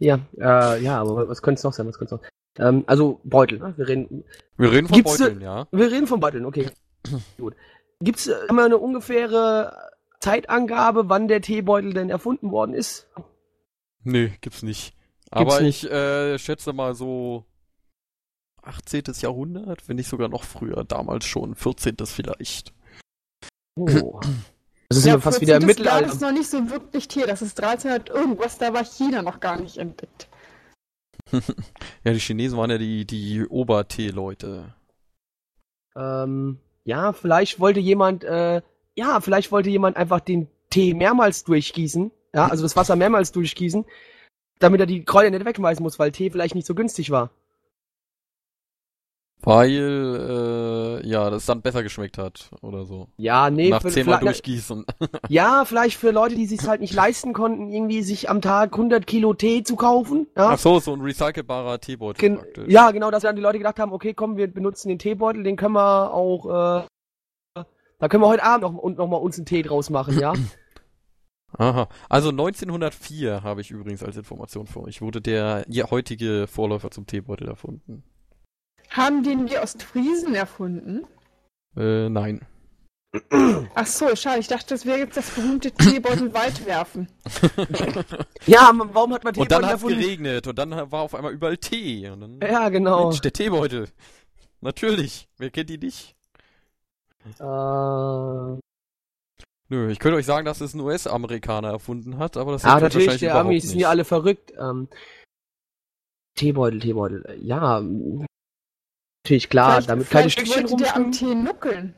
Ja, äh, ja, aber was könnte es noch sein? Was könnte noch? Ähm, also Beutel, ne? Wir reden, Wir reden von Gibt's, äh, Beuteln, ja. wir reden von Beuteln, okay. Gut. Gibt's äh, haben wir eine ungefähre Zeitangabe, wann der Teebeutel denn erfunden worden ist? Nee, gibt's nicht. Aber nicht. ich äh, schätze mal so 18. Jahrhundert, wenn nicht sogar noch früher, damals schon 14. vielleicht. Oh. Also sind wir fast wieder im 14. Jahr Mittelalter. ist noch nicht so wirklich Tee, das ist 1300 irgendwas, da war China noch gar nicht entdeckt. Ja, die Chinesen waren ja die, die Obertee-Leute. Ähm, ja, vielleicht wollte jemand, äh, ja, vielleicht wollte jemand einfach den Tee mehrmals durchgießen, ja, also das Wasser mehrmals durchgießen, damit er die Kräuter nicht wegschmeißen muss, weil Tee vielleicht nicht so günstig war. Weil, äh, ja, das dann besser geschmeckt hat oder so. Ja, nee, Nach zehnmal durchgießen. ja, vielleicht für Leute, die sich halt nicht leisten konnten, irgendwie sich am Tag 100 Kilo Tee zu kaufen, ja. Ach so, so ein recycelbarer Teebeutel Gen praktisch. ja, genau, dass dann die Leute gedacht haben, okay, komm, wir benutzen den Teebeutel, den können wir auch, äh, da können wir heute Abend noch, und noch mal uns einen Tee draus machen, ja. Aha. Also 1904 habe ich übrigens als Information für euch, wurde der heutige Vorläufer zum Teebeutel erfunden. Haben den die Ostfriesen erfunden? Äh, nein. Ach so, schade, ich dachte, das wäre jetzt das berühmte Teebeutel weitwerfen. ja, warum hat man Und Teebeutel dann hat es geregnet und dann war auf einmal überall Tee. Und dann, Ja, genau. Mensch, der Teebeutel. Natürlich. Wer kennt die nicht? Äh, Nö, ich könnte euch sagen, dass es ein US-Amerikaner erfunden hat, aber das ja, stimmt natürlich, der Amis sind nicht. ja alle verrückt. Ähm, Teebeutel, Teebeutel. Ja, natürlich klar, Vielleicht- damit keine Stückchen rumschwimmen. Tee nuckeln.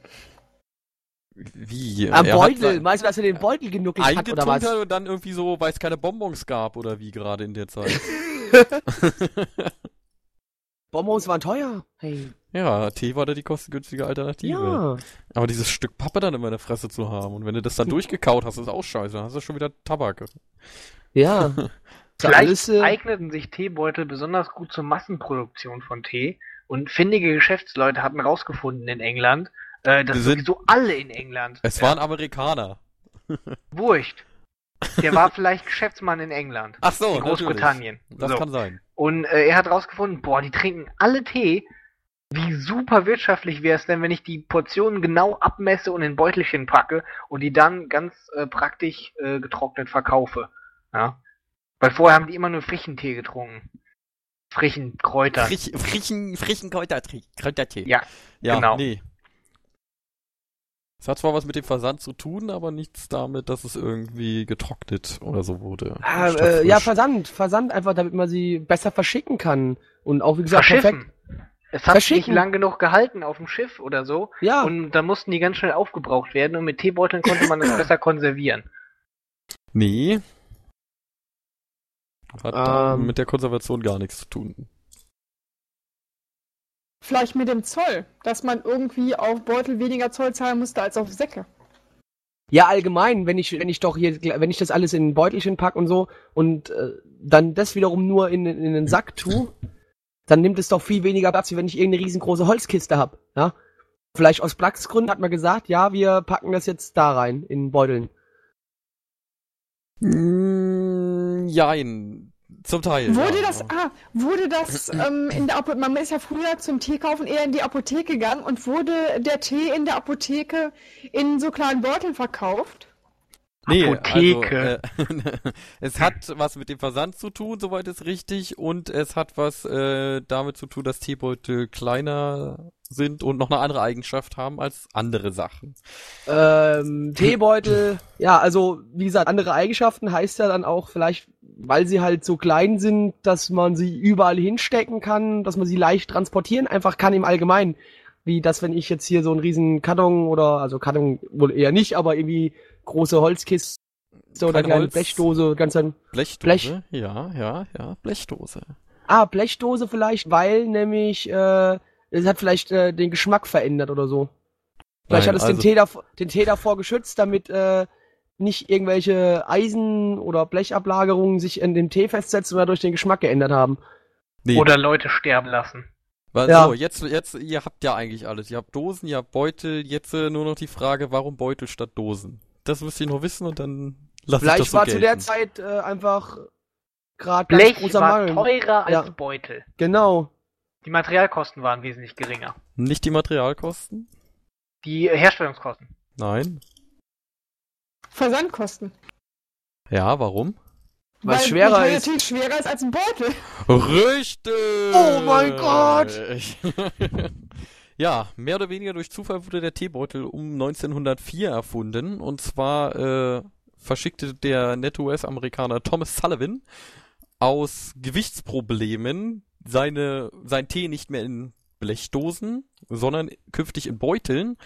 Wie? Am Er hat Beutel, sein- meinst du, dass er den Beutel genuckelt hat oder was? hat und dann irgendwie so, weil es keine Bonbons gab oder wie gerade in der Zeit. Bonbons waren teuer. Hey. ja, Tee war da die kostengünstige Alternative. Ja. Aber dieses Stück Pappe dann immer in der Fresse zu haben und wenn du das dann durchgekaut hast, ist auch scheiße. Dann hast du schon wieder Tabak. Ja. Vielleicht alles, äh, eigneten sich Teebeutel besonders gut zur Massenproduktion von Tee und findige Geschäftsleute hatten rausgefunden in England, äh, das Wir sind sind- so alle in England. Es Ja, waren Amerikaner. Wurscht. Der war vielleicht Geschäftsmann in England. Ach so, in Großbritannien. natürlich. Das so. kann sein. Und äh, er hat rausgefunden, boah, die trinken alle Tee. Wie super wirtschaftlich wäre es denn, wenn ich die Portionen genau abmesse und in Beutelchen packe und die dann ganz äh, praktisch äh, getrocknet verkaufe. Ja. Weil vorher haben die immer nur frischen Tee getrunken. Frischen Kräuter. Frich, frischen, frischen Kräutertee. Kräutertee. Ja, ja genau. nee. Es hat zwar was mit dem Versand zu tun, aber nichts damit, dass es irgendwie getrocknet oder so wurde. Ah, äh, ja, frisch. Versand. Versand einfach, damit man sie besser verschicken kann. Und auch, wie gesagt, Verschiffen. perfekt. Es hat nicht Verschicken. lang genug gehalten auf dem Schiff oder so. Ja, Und da mussten die ganz schnell aufgebraucht werden und mit Teebeuteln konnte man es besser konservieren. Nee. Hat Ähm. mit der Konservation gar nichts zu tun. Vielleicht mit dem Zoll, dass man irgendwie auf Beutel weniger Zoll zahlen musste als auf Säcke. ja, allgemein, wenn ich, wenn ich doch hier, wenn ich das alles in ein Beutelchen pack und so und äh, dann das wiederum nur in, in den Sack tu, dann nimmt es doch viel weniger Platz, wie wenn ich irgendeine riesengroße Holzkiste hab, ja. Vielleicht aus Platzgründen hat man gesagt, ja, wir packen das jetzt da rein, in Beuteln. Mm, jein. Zum Teil. Wurde ja. das, ah, wurde das ähm, in der Apotheke, man ist ja früher zum Tee kaufen eher in die Apotheke gegangen und wurde der Tee in der Apotheke in so kleinen Beuteln verkauft? Nee, Apotheke. Also, äh, es hat was mit dem Versand zu tun, soweit ist richtig, und es hat was äh, damit zu tun, dass Teebeutel kleiner sind und noch eine andere Eigenschaft haben als andere Sachen. Ähm, Teebeutel, ja, also wie gesagt, andere Eigenschaften heißt ja dann auch vielleicht, weil sie halt so klein sind, dass man sie überall hinstecken kann, dass man sie leicht transportieren einfach kann im Allgemeinen. Wie das, wenn ich jetzt hier so einen riesen Karton oder, also Karton wohl eher nicht, aber irgendwie große Holzkiste oder Kein kleine Holz. Blechdose, ganz ein, Blechdose? Blech. Ja, ja, ja, Blechdose. ah, Blechdose vielleicht, weil nämlich, äh, es hat vielleicht äh, den Geschmack verändert oder so. Vielleicht Nein, hat es also- den, Tee davor, den Tee davor geschützt, damit äh, nicht irgendwelche Eisen- oder Blechablagerungen sich in dem Tee festsetzen oder durch den Geschmack geändert haben. Nee, Oder Leute sterben lassen. Weil, Ja. So, jetzt, jetzt, ihr habt ja eigentlich alles. Ihr habt Dosen, ihr habt Beutel, jetzt äh, nur noch die Frage, warum Beutel statt Dosen? Das müsst ihr noch wissen und dann lasst ich das Vielleicht so war zu der gelten. Zeit äh, einfach gerade ganz Blech großer war Mangel. teurer als Ja. Beutel. Genau. Die Materialkosten waren wesentlich geringer. Nicht die Materialkosten? Die Herstellungskosten. Nein. Versandkosten. Ja, warum? Weil es Weil schwerer ist. Tee schwerer ist als ein Beutel. Richtig! Oh mein Gott! ja, mehr oder weniger durch Zufall wurde der Teebeutel um 1904 erfunden. Und zwar äh, verschickte der nette US-Amerikaner Thomas Sullivan aus Gewichtsproblemen seine, sein Tee nicht mehr in Blechdosen, sondern künftig in Beuteln.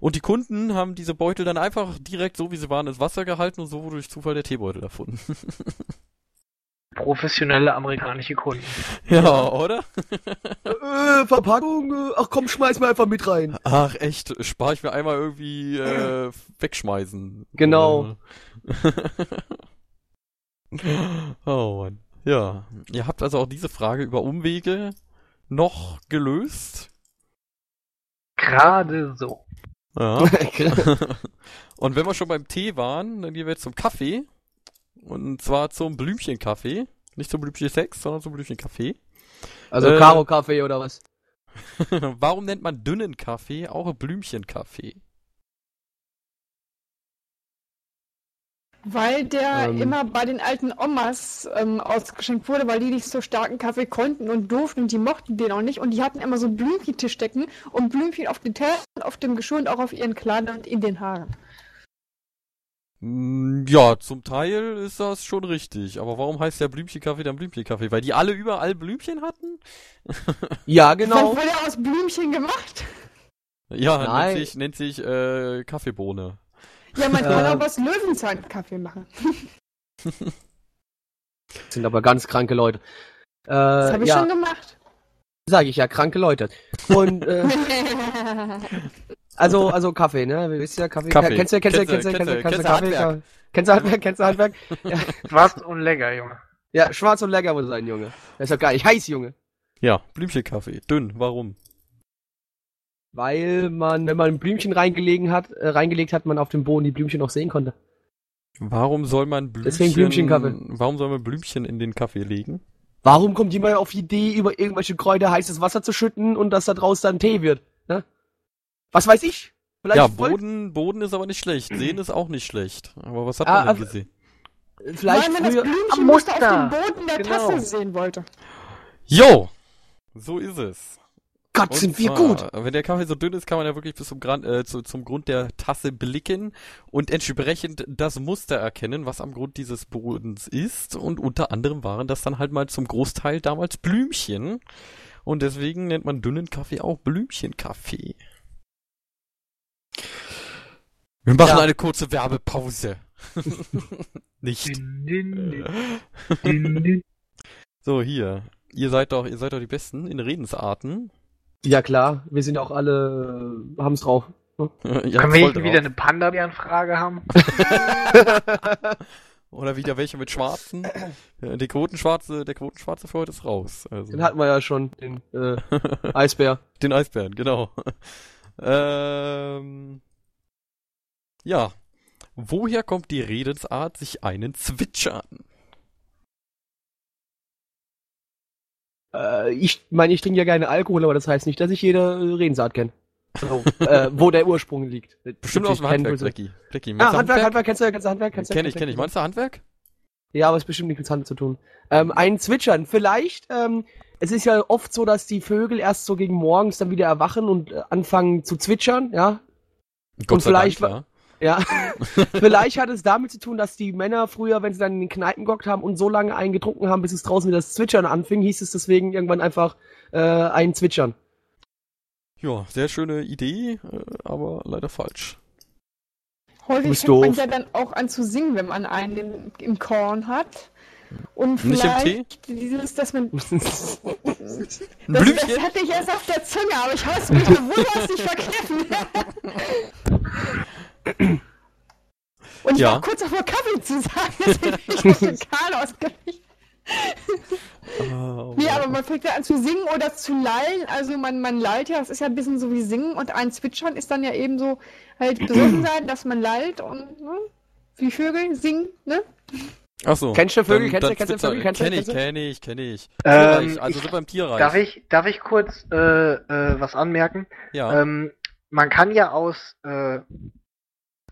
Und die Kunden haben diese Beutel dann einfach direkt so, wie sie waren, ins Wasser gehalten und so wurde durch Zufall der Teebeutel erfunden. Professionelle amerikanische Kunden. ja, oder? Äh, Verpackung, äh, ach komm, schmeiß mal einfach mit rein. Ach echt, spare ich mir einmal irgendwie äh, wegschmeißen. Genau. oh Mann. Ja, ihr habt also auch diese Frage über Umwege noch gelöst. Gerade so. Ja. Und wenn wir schon beim Tee waren, dann gehen wir jetzt zum Kaffee. Und zwar zum Blümchenkaffee. Nicht zum Blümchen-Sex, sondern zum Blümchenkaffee. also Äh, Karo-Kaffee oder was? Warum nennt man dünnen Kaffee auch Blümchenkaffee? Weil der Ähm. immer bei den alten Omas ähm, ausgeschenkt wurde, weil die nicht so starken Kaffee konnten und durften und die mochten den auch nicht. Und die hatten immer so Blümchentischdecken und Blümchen auf den Tellern, auf dem Geschirr und auch auf ihren Kleidern und in den Haaren. Mm, Ja, zum Teil ist das schon richtig. Aber warum heißt der Blümchenkaffee dann Blümchenkaffee? Weil die alle überall Blümchen hatten? Ja, Dann genau. wurde er aus Blümchen gemacht. Ja, Nein. nennt sich, nennt sich äh, Kaffeebohne. Ja, man kann Ähm. auch aus Löwenzahn-Kaffee machen. sind aber ganz kranke Leute. Äh, Das habe ich ja, schon gemacht. sage ich ja, kranke Leute. Und äh, also also Kaffee, ne? Wir wissen ja Kaffee. Kaffee. Kennst du kennst du Kennst du- kennst du kennst du Kaffee? Handwerk? Kennst du Handwerk? Kennst du Handwerk? Ja, Was unlecker, Junge. Ja, schwarz und lecker muss sein, Junge. Das ist doch gar nicht heiß, Junge. Ja, Blümchenkaffee. Dünn. Warum? Weil man, wenn man ein Blümchen reingelegen hat, äh, reingelegt hat, man auf dem Boden die Blümchen noch sehen konnte. Warum soll man Blümchen... Deswegen Blümchenkaffee. Warum soll man Blümchen in den Kaffee legen? Warum kommt jemand auf die Idee, über irgendwelche Kräuter heißes Wasser zu schütten und dass da draus dann Tee wird? Ne? Was weiß ich? Vielleicht ja, Boden, Boden ist aber nicht schlecht. Sehen ist auch nicht schlecht. Aber was hat Ah, man denn aber- gesehen? Vielleicht Weil man das. Blümchen Am Muster auf dem Boden der Genau. Tasse sehen wollte. Jo! So ist es. Gott, Und sind wir zwar, gut. Wenn der Kaffee so dünn ist, kann man ja wirklich bis zum, Gran äh, zu, zum Grund der Tasse blicken und entsprechend das Muster erkennen, was am Grund dieses Bodens ist. Und unter anderem waren das dann halt mal zum Großteil damals Blümchen. Und deswegen nennt man dünnen Kaffee auch Blümchenkaffee. Wir machen Ja. eine kurze Werbepause. Nicht. So, hier. Ihr seid doch, ihr seid doch die Besten in Redensarten. Ja klar, wir sind auch alle, äh, haben's drauf. Ihr Können habt's wir drauf. wieder eine Panda-Bären-Frage haben? Oder wieder welche mit Schwarzen. Ja, Die Quotenschwarze, der Quotenschwarze für heute ist raus. Also. Den hatten wir ja schon, den äh, Eisbär. Den Eisbären, genau. ähm, ja. Woher kommt die Redensart, sich einen zwitschern? Äh, ich meine, ich trinke ja gerne Alkohol, aber das heißt nicht, dass ich jede äh, Redensart kenne. Äh, wo der Ursprung liegt. Bestimmt aus dem Handwerk, Blackie. Blackie, Ah, du Handwerk, Handwerk, kennst du, kennst du Handwerk? Kennst du, Kenn ich, kenn ich. Meinst du Handwerk? Ja, aber es ist bestimmt nichts mit Handel zu tun. Ähm, ein Zwitschern. Vielleicht, ähm, es ist ja oft so, dass die Vögel erst so gegen morgens dann wieder erwachen und äh, anfangen zu zwitschern, ja. Gott sei vielleicht Dank, Ja. Vielleicht hat es damit zu tun, dass die Männer früher, wenn sie dann in den Kneipen gehockt haben und so lange einen getrunken haben, bis es draußen wieder das Zwitschern anfing, hieß es deswegen irgendwann einfach äh, ein Zwitschern. ja. Ja, sehr schöne Idee, äh, aber leider falsch. Häufig fängt man ja dann auch an zu singen, wenn man einen im, im Korn hat. Und Nicht im vielleicht dieses, dass man. Das, das hatte ich erst auf der Zunge, aber ich hab's mich wohlweis nicht verkniffen. Und ich Ja. war kurz davor Kaffee zu sagen, deswegen bin ich total ausgerechnet. Ah, Nee, aber man fängt ja an zu singen oder zu lallen. Also man, man lallt ja, das ist ja ein bisschen so wie singen und ein Zwitschern ist dann ja eben so halt besoffen sein, dass man lallt und ne? wie Vögel singen, ne? Ach so. Kennst du Vögel? Dann- Kennst du- dann kennst du Zwitzer- Vögel? Kennst du- Kenn ich, du? kenn ich, kenn ich. Ähm, also ich- sind beim Tierreich. Darf ich, darf ich kurz äh, äh, was anmerken? Ja. Ähm, man kann ja aus, äh,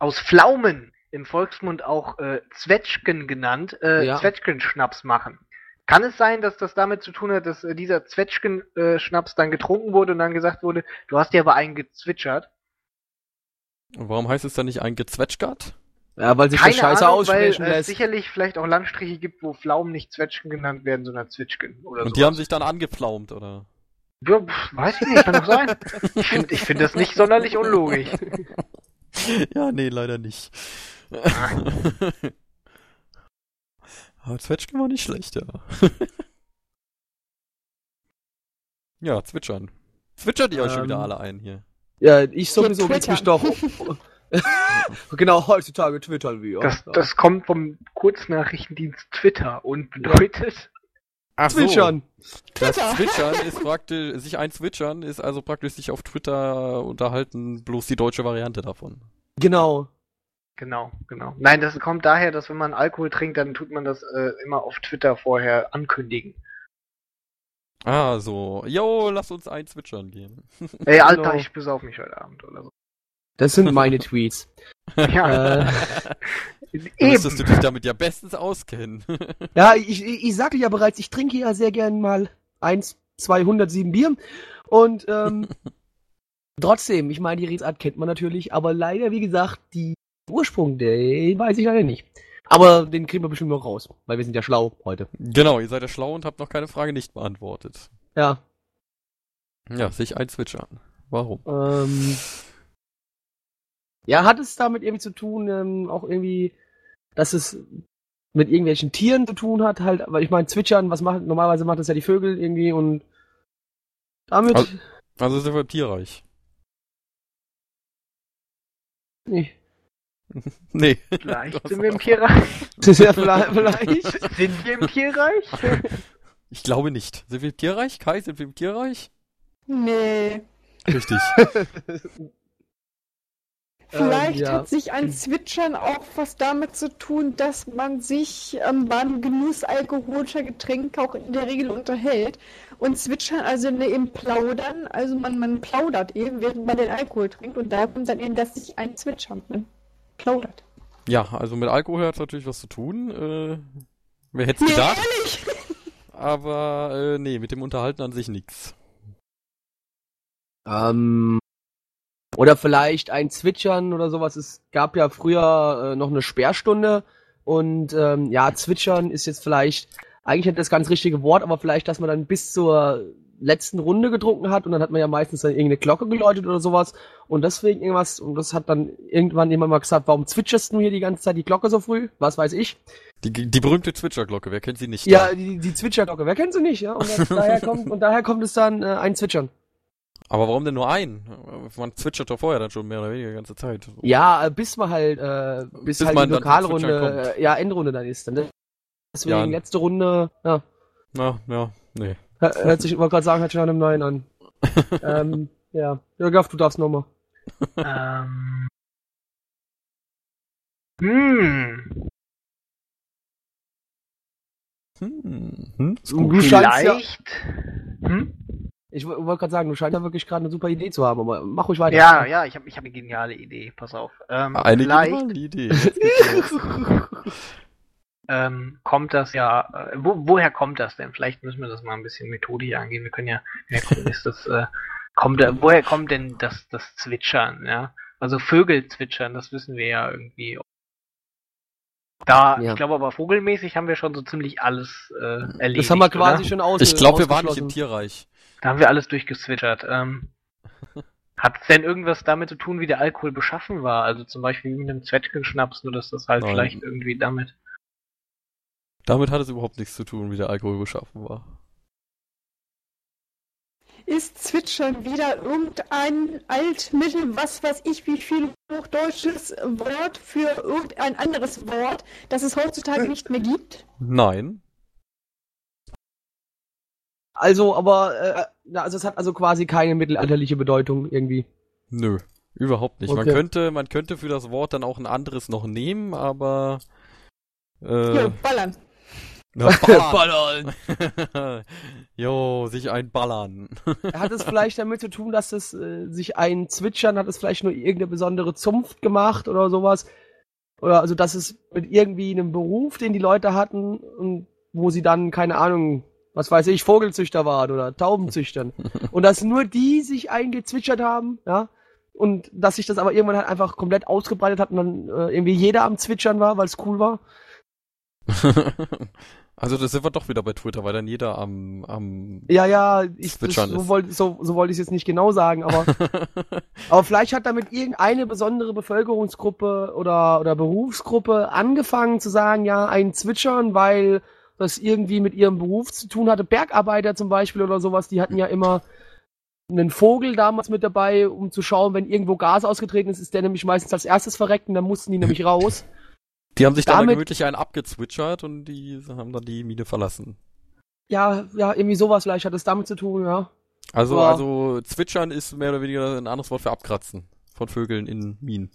aus Pflaumen im Volksmund auch äh, Zwetschgen genannt, äh, Ja. Zwetschgenschnaps machen. Kann es sein, dass das damit zu tun hat, dass äh, dieser Zwetschgenschnaps dann getrunken wurde und dann gesagt wurde, du hast dir aber einen gezwitschert? Und Warum heißt es dann nicht ein Gezwetschgart? Ja, weil sich Keine das scheiße Ahnung, weil aussprechen es lässt. sicherlich vielleicht auch Landstriche gibt, wo Pflaumen nicht Zwetschgen genannt werden, sondern Zwitschgen oder Und so. die haben sich dann angepflaumt, oder? Ja, pf, weiß ich nicht, kann doch sein. Ich finde ich find das nicht sonderlich unlogisch. ja, nee, leider nicht. Aber Zwetschgen war nicht schlecht, ja. ja, zwitschern. Zwitschert ihr euch schon Ähm, wieder alle ein hier? Ja, ich sowieso will's mich doch. genau, heutzutage twittern wir. Das, ja. das kommt vom Kurznachrichtendienst Twitter und bedeutet, Ach Zwitschern. Das Twitter. Zwitschern ist praktisch, sich einzwitschern ist also praktisch sich auf Twitter unterhalten, bloß die deutsche Variante davon. Genau. genau, genau. Nein, das kommt daher, dass wenn man Alkohol trinkt, dann tut man das äh, immer auf Twitter vorher ankündigen. Ah, so. Jo, lass uns einzwitschern gehen. Ey, Alter, Genau. ich besauf mich heute Abend oder so. Das sind meine Tweets. Ja, äh, müsstest du dich damit ja bestens auskennen. ja, ich, ich, sagte ja bereits, ich trinke ja sehr gern mal eins, 207 Bier. Und ähm, trotzdem, ich meine, die Redensart kennt man natürlich, aber leider, wie gesagt, die Ursprung, den weiß ich leider nicht. Aber den kriegen wir bestimmt noch raus, weil wir sind ja schlau heute. genau, ihr seid ja schlau und habt noch keine Frage nicht beantwortet. Ja. Ja, sich einzwitschern. Warum? Ähm, ja, hat es damit irgendwie zu tun, ähm, auch irgendwie, dass es mit irgendwelchen Tieren zu tun hat, halt, weil ich meine, zwitschern, was macht, normalerweise macht das ja die Vögel irgendwie und damit, Also- Also sind wir im Tierreich. nee. Nee. Vielleicht sind wir im Tierreich. Ja, vielleicht, vielleicht. Sind wir im Tierreich? Ich glaube nicht. Sind wir im Tierreich? Kai, sind wir im Tierreich? Nee. Richtig. Vielleicht ja. hat sich ein Zwitschern auch was damit zu tun, dass man sich ähm, beim Genuss alkoholischer Getränke auch in der Regel unterhält. Und Zwitschern, also ne, eben plaudern, also man, man plaudert eben, während man den Alkohol trinkt. Und daher kommt dann eben, dass sich ein Zwitschern man plaudert. Ja, also mit Alkohol hat natürlich was zu tun. Äh, wer hätte es Nee, gedacht? ehrlich? Aber äh, nee, mit dem Unterhalten an sich nix. Ähm, oder vielleicht ein Zwitschern oder sowas. Es gab ja früher äh, noch eine Sperrstunde und ähm, ja, Zwitschern ist jetzt vielleicht eigentlich nicht das ganz richtige Wort, aber vielleicht, dass man dann bis zur letzten Runde getrunken hat und dann hat man ja meistens dann irgendeine Glocke geläutet oder sowas und deswegen irgendwas und das hat dann irgendwann jemand mal gesagt, warum zwitscherst du hier die ganze Zeit die Glocke so früh? Was weiß ich? Die, die berühmte Zwitscherglocke, wer kennt sie nicht? Ja, die, die Zwitscherglocke, wer kennt sie nicht, ja? Und das, daher kommt und daher kommt es dann äh, ein Zwitschern. Aber warum denn nur ein? Man zwitschert doch vorher dann schon mehr oder weniger die ganze Zeit. Ja, äh, bis man halt, äh, bis, Bis halt man die Lokalrunde, äh, ja, Endrunde dann ist. Dann deswegen Ja. letzte Runde, ja, Na, ja, nee. hör- hört sich, ich wollte gerade sagen, hört sich nach einem Neuen an. ähm, ja, ja, Gaff, du darfst nochmal. ähm. Hm. Hm, hm, ist Du gut. scheinst ja, Vielleicht. Hm? Ich wollte gerade sagen, du scheinst ja wirklich gerade eine super Idee zu haben, aber mach ruhig weiter. Ja, ja, ich habe ich hab eine geniale Idee. Pass auf. Ähm, Eine vielleicht geniale Idee. Ähm, kommt das ja. Äh, wo, woher kommt das denn? Vielleicht müssen wir das mal ein bisschen methodisch angehen. Wir können ja. Woher kommt, ist das, äh, kommt, da- woher kommt denn das, das Zwitschern? Ja, also Vögel zwitschern, das wissen wir ja irgendwie. Da, Ja. ich glaube aber vogelmäßig haben wir schon so ziemlich alles äh, erledigt. Das haben wir quasi oder? schon aus Ich glaube, wir waren nicht im. Tierreich. Da haben wir alles durchgezwitschert. Ähm, hat es denn irgendwas damit zu tun, wie der Alkohol beschaffen war? Also zum Beispiel wie mit einem Zwetschgenschnaps, nur dass das halt Nein. vielleicht irgendwie damit. Damit hat es überhaupt nichts zu tun, wie der Alkohol beschaffen war. Ist Zwitschern wieder irgendein Altmittel, was weiß ich, wie viel hochdeutsches Wort für irgendein anderes Wort, das es heutzutage nicht mehr gibt? Nein. Also, aber, äh, also es hat also quasi keine mittelalterliche Bedeutung irgendwie. Nö. Überhaupt nicht. Man Okay. könnte, man könnte für das Wort dann auch ein anderes noch nehmen, aber äh, Jo, ballern. Na, ballern. jo, sich einballern. Hat es vielleicht damit zu tun, dass es äh, sich ein Zwitschern, hat es vielleicht nur irgendeine besondere Zunft gemacht oder sowas? Oder also, dass es mit irgendwie einem Beruf, den die Leute hatten und wo sie dann, keine Ahnung, was weiß ich, Vogelzüchter waren oder Taubenzüchtern. und dass nur die sich eingezwitschert haben, ja? Und dass sich das aber irgendwann halt einfach komplett ausgebreitet hat und dann äh, irgendwie jeder am Zwitschern war, weil es cool war. Also das sind wir doch wieder bei Twitter, weil dann jeder am, am Ja, ja, ich, Zwitschern so ist. wollte so, so wollte ich es jetzt nicht genau sagen, aber Aber vielleicht hat damit irgendeine besondere Bevölkerungsgruppe oder, oder Berufsgruppe angefangen zu sagen, ja, ein Zwitschern, weil das irgendwie mit ihrem Beruf zu tun hatte. Bergarbeiter zum Beispiel oder sowas, die hatten ja immer einen Vogel damals mit dabei, um zu schauen, wenn irgendwo Gas ausgetreten ist, ist der nämlich meistens als erstes verreckt und dann mussten die nämlich raus. Die haben sich dann Damit- gemütlich einen abgezwitschert und die haben dann die Mine verlassen. Ja, ja, irgendwie sowas vielleicht hat es damit zu tun, ja. Also, Ja. also zwitschern ist mehr oder weniger ein anderes Wort für abkratzen von Vögeln in Minen.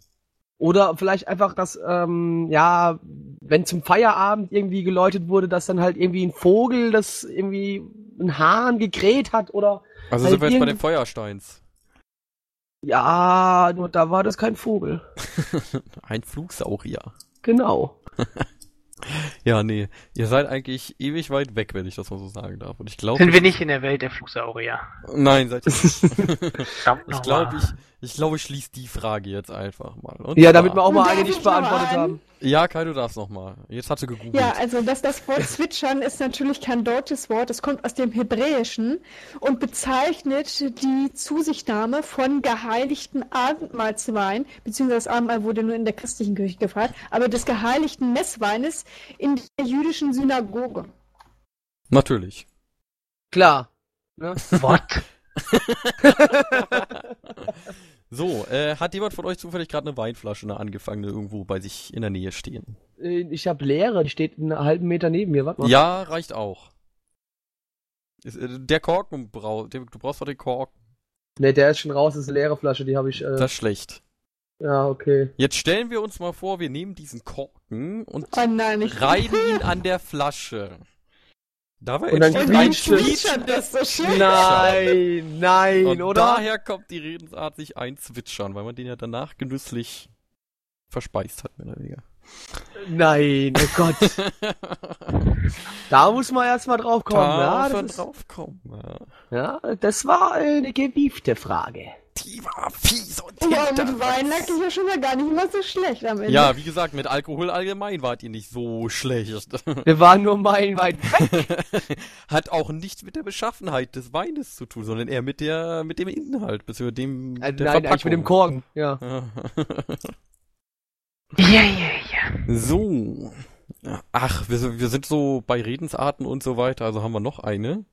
Oder vielleicht einfach, dass, ähm, ja, wenn zum Feierabend irgendwie geläutet wurde, dass dann halt irgendwie ein Vogel, das irgendwie ein Hahn gegräht hat oder Also Halt sind wir jetzt bei den Feuersteins. Ja, nur da war das kein Vogel. Ein Flugsaurier. Genau. Ja, nee. Ihr seid eigentlich ewig weit weg, wenn ich das mal so sagen darf. Und ich glaube. Sind wir nicht in der Welt der Flugsaurier? Nein, seid ihr nicht. Ich glaube, ich, ich glaube, ich schließe die Frage jetzt einfach mal. Und ja, damit wir auch mal eine ich nicht beantwortet haben. Ja, Kai, du darfst noch mal. Jetzt hast du gegoogelt. Ja, also das, das Wort Zwitschern ist natürlich kein deutsches Wort, es kommt aus dem Hebräischen und bezeichnet die Zusichtnahme von geheiligten Abendmahlswein, beziehungsweise das Abendmahl wurde nur in der christlichen Kirche gefeiert, aber des geheiligten Messweines in der jüdischen Synagoge. Natürlich. Klar. Ne? What? So, äh, hat jemand von euch zufällig gerade eine Weinflasche, eine angefangene, irgendwo bei sich in der Nähe stehen? Äh, Ich habe leere, die steht einen halben Meter neben mir. Warte mal. Ja, reicht auch. Ist, äh, der Korken, brau du brauchst doch den Korken. Ne, der ist schon raus, das ist eine leere Flasche, die habe ich. Äh, Das ist schlecht. ja, okay. Jetzt stellen wir uns mal vor, wir nehmen diesen Korken und Oh nein, ich reiben ihn an der Flasche. Und dann entsteht Und zwitschert quietschendes das so schön. Nein, nein, Und oder? daher kommt die Redensart sich einzwitschern, weil man den ja danach genüsslich verspeist hat, mehr oder weniger. Nein, oh Gott. da muss man erstmal drauf kommen. Da ja, schon das ist, draufkommen. Ja. ja, das war eine gewiefte Frage. War fies und aber mit Wein lag ich ja schon mal gar nicht mal so schlecht am Ende. Ja, wie gesagt, mit Alkohol allgemein wart ihr nicht so schlecht. Wir waren nur meilenweit weg. Hat auch nichts mit der Beschaffenheit des Weines zu tun, sondern eher mit der, mit dem Inhalt, beziehungsweise dem, Äh, der nein, eigentlich mit dem Verpackung. Korken. Ja. Ja, ja, ja. so. Ach, wir, wir sind so bei Redensarten und so weiter, also haben wir noch eine.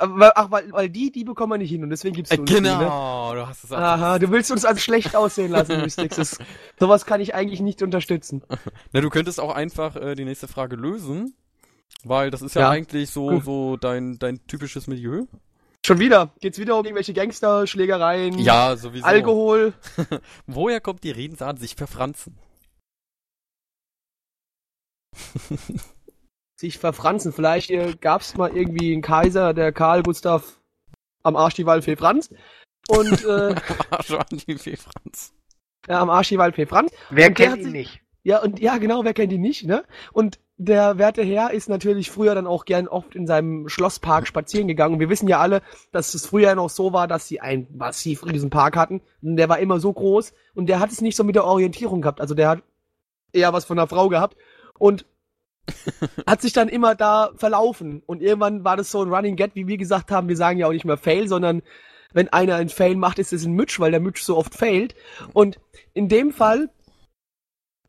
Ach, weil, weil die, die bekommen wir nicht hin und deswegen gibt's Äh, uns die, ne? genau, du hast es Aha, du willst uns als schlecht aussehen lassen, Mystix. Das, sowas kann ich eigentlich nicht unterstützen. Na, du könntest auch einfach äh, die nächste Frage lösen, weil das ist ja, Ja. eigentlich so, so dein, dein typisches Milieu. Schon wieder. Geht's wieder um irgendwelche Gangster-Schlägereien? Ja, sowieso. Alkohol? Woher kommt die Redensart sich verfranzen? Sich verfranzen. Vielleicht äh, gab's mal irgendwie einen Kaiser, der Karl Gustav am Arsch die Waldfee Franz. Und äh, Arsch die Fee Franz. ja, am Arsch die Waldfee Franz. Wer Und kennt hat ihn sich- nicht? Ja, und ja, genau, wer kennt ihn nicht, ne? Und der werte Herr ist natürlich früher dann auch gern oft in seinem Schlosspark spazieren gegangen. Und wir wissen ja alle, dass es früher noch so war, dass sie einen massiv riesen Park hatten. Und der war immer so groß und der hat es nicht so mit der Orientierung gehabt. Also der hat eher was von einer Frau gehabt und hat sich dann immer da verlaufen. Und irgendwann war das so ein Running Get, wie wir gesagt haben, wir sagen ja auch nicht mehr Fail, sondern wenn einer einen Fail macht, ist es ein Mitch, weil der Mitch so oft failt. Und in dem Fall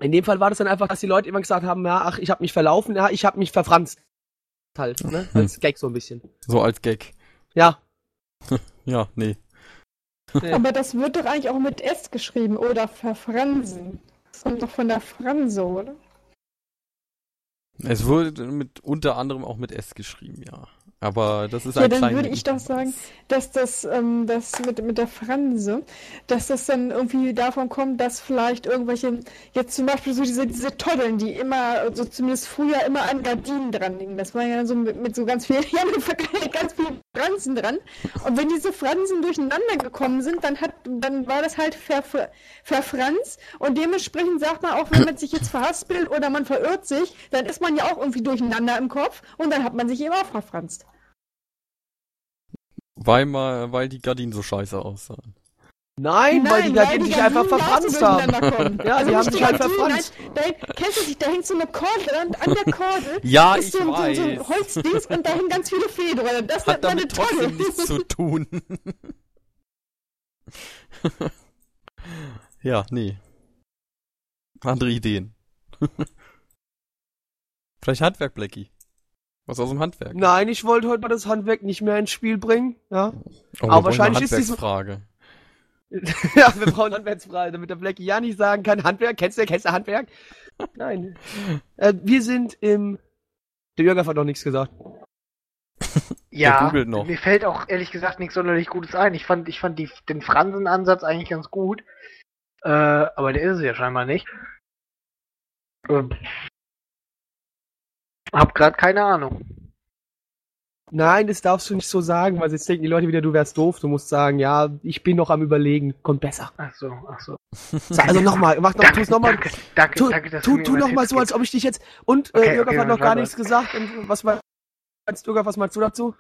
in dem Fall war das dann einfach, dass die Leute immer gesagt haben, ja, ach, ich habe mich verlaufen, ja, ich habe mich verfranst. Halt, ne? Als Gag so ein bisschen. So als Gag. Ja. Ja, nee. Aber das wird doch eigentlich auch mit S geschrieben oder verfransen. Das kommt doch von der Franse, oder? Es wurde mit unter anderem auch mit S geschrieben, ja. Aber das ist Ja, ein dann kleiner würde ich doch sagen, dass das, ähm, das mit, mit der Franse, dass das dann irgendwie davon kommt, dass vielleicht irgendwelche, jetzt zum Beispiel so diese, diese Toddeln, die immer, so zumindest früher immer an Gardinen dran liegen. Das war ja so mit, mit so ganz vielen, ja, mit ganz vielen Fransen dran. Und wenn diese Fransen durcheinander gekommen sind, dann hat, dann war das halt ver, verfranst. Und dementsprechend sagt man auch, wenn man sich jetzt verhaspelt oder man verirrt sich, dann ist man ja auch irgendwie durcheinander im Kopf und dann hat man sich eben auch verfranst. Weil, mal, weil die Gardinen so scheiße aussahen. Nein, weil die Gardinen sich einfach laut haben. Ja, also die haben nicht sich halt. Nein, da, kennst du nicht, da hängt so eine Kordel dran, an der Kordel Ja, ist ich so, ein- so, ein- so ein weiß. Holzdings und da hängen ganz viele Federn. Das Hat damit trotzdem Tolle. nichts zu tun. ja, nee. Andere Ideen. Vielleicht Handwerk, Blackie. Was aus dem Handwerk. Nein, ich wollte heute mal das Handwerk nicht mehr ins Spiel bringen. Ja, Oh, aber wahrscheinlich ist diese- Frage. ja wir brauchen Handwerksfrei, damit der Blackie ja nicht sagen kann, Handwerk, kennst du, kennst du Handwerk? Nein. Äh, wir sind im... Der Jürgen hat noch nichts gesagt. Ja, googelt noch. mir fällt auch ehrlich gesagt nichts sonderlich Gutes ein. Ich fand, ich fand die, den Fransen-Ansatz eigentlich ganz gut. Äh, aber der ist es ja scheinbar nicht. Ähm, hab grad keine Ahnung. Nein, das darfst du nicht so sagen, weil jetzt denken die Leute wieder, du wärst doof. Du musst sagen, ja, ich bin noch am überlegen, kommt besser. Ach so, ach so. Sag, also nochmal, mach noch, Danke, tu's nochmal. danke, danke, Tu, danke, dass tu, tu immer noch mal Tipps so, als ob ich dich jetzt. Und äh, Okay, Jürgen okay, hat noch gar nichts gesagt. Und was meinst du, was meinst du dazu?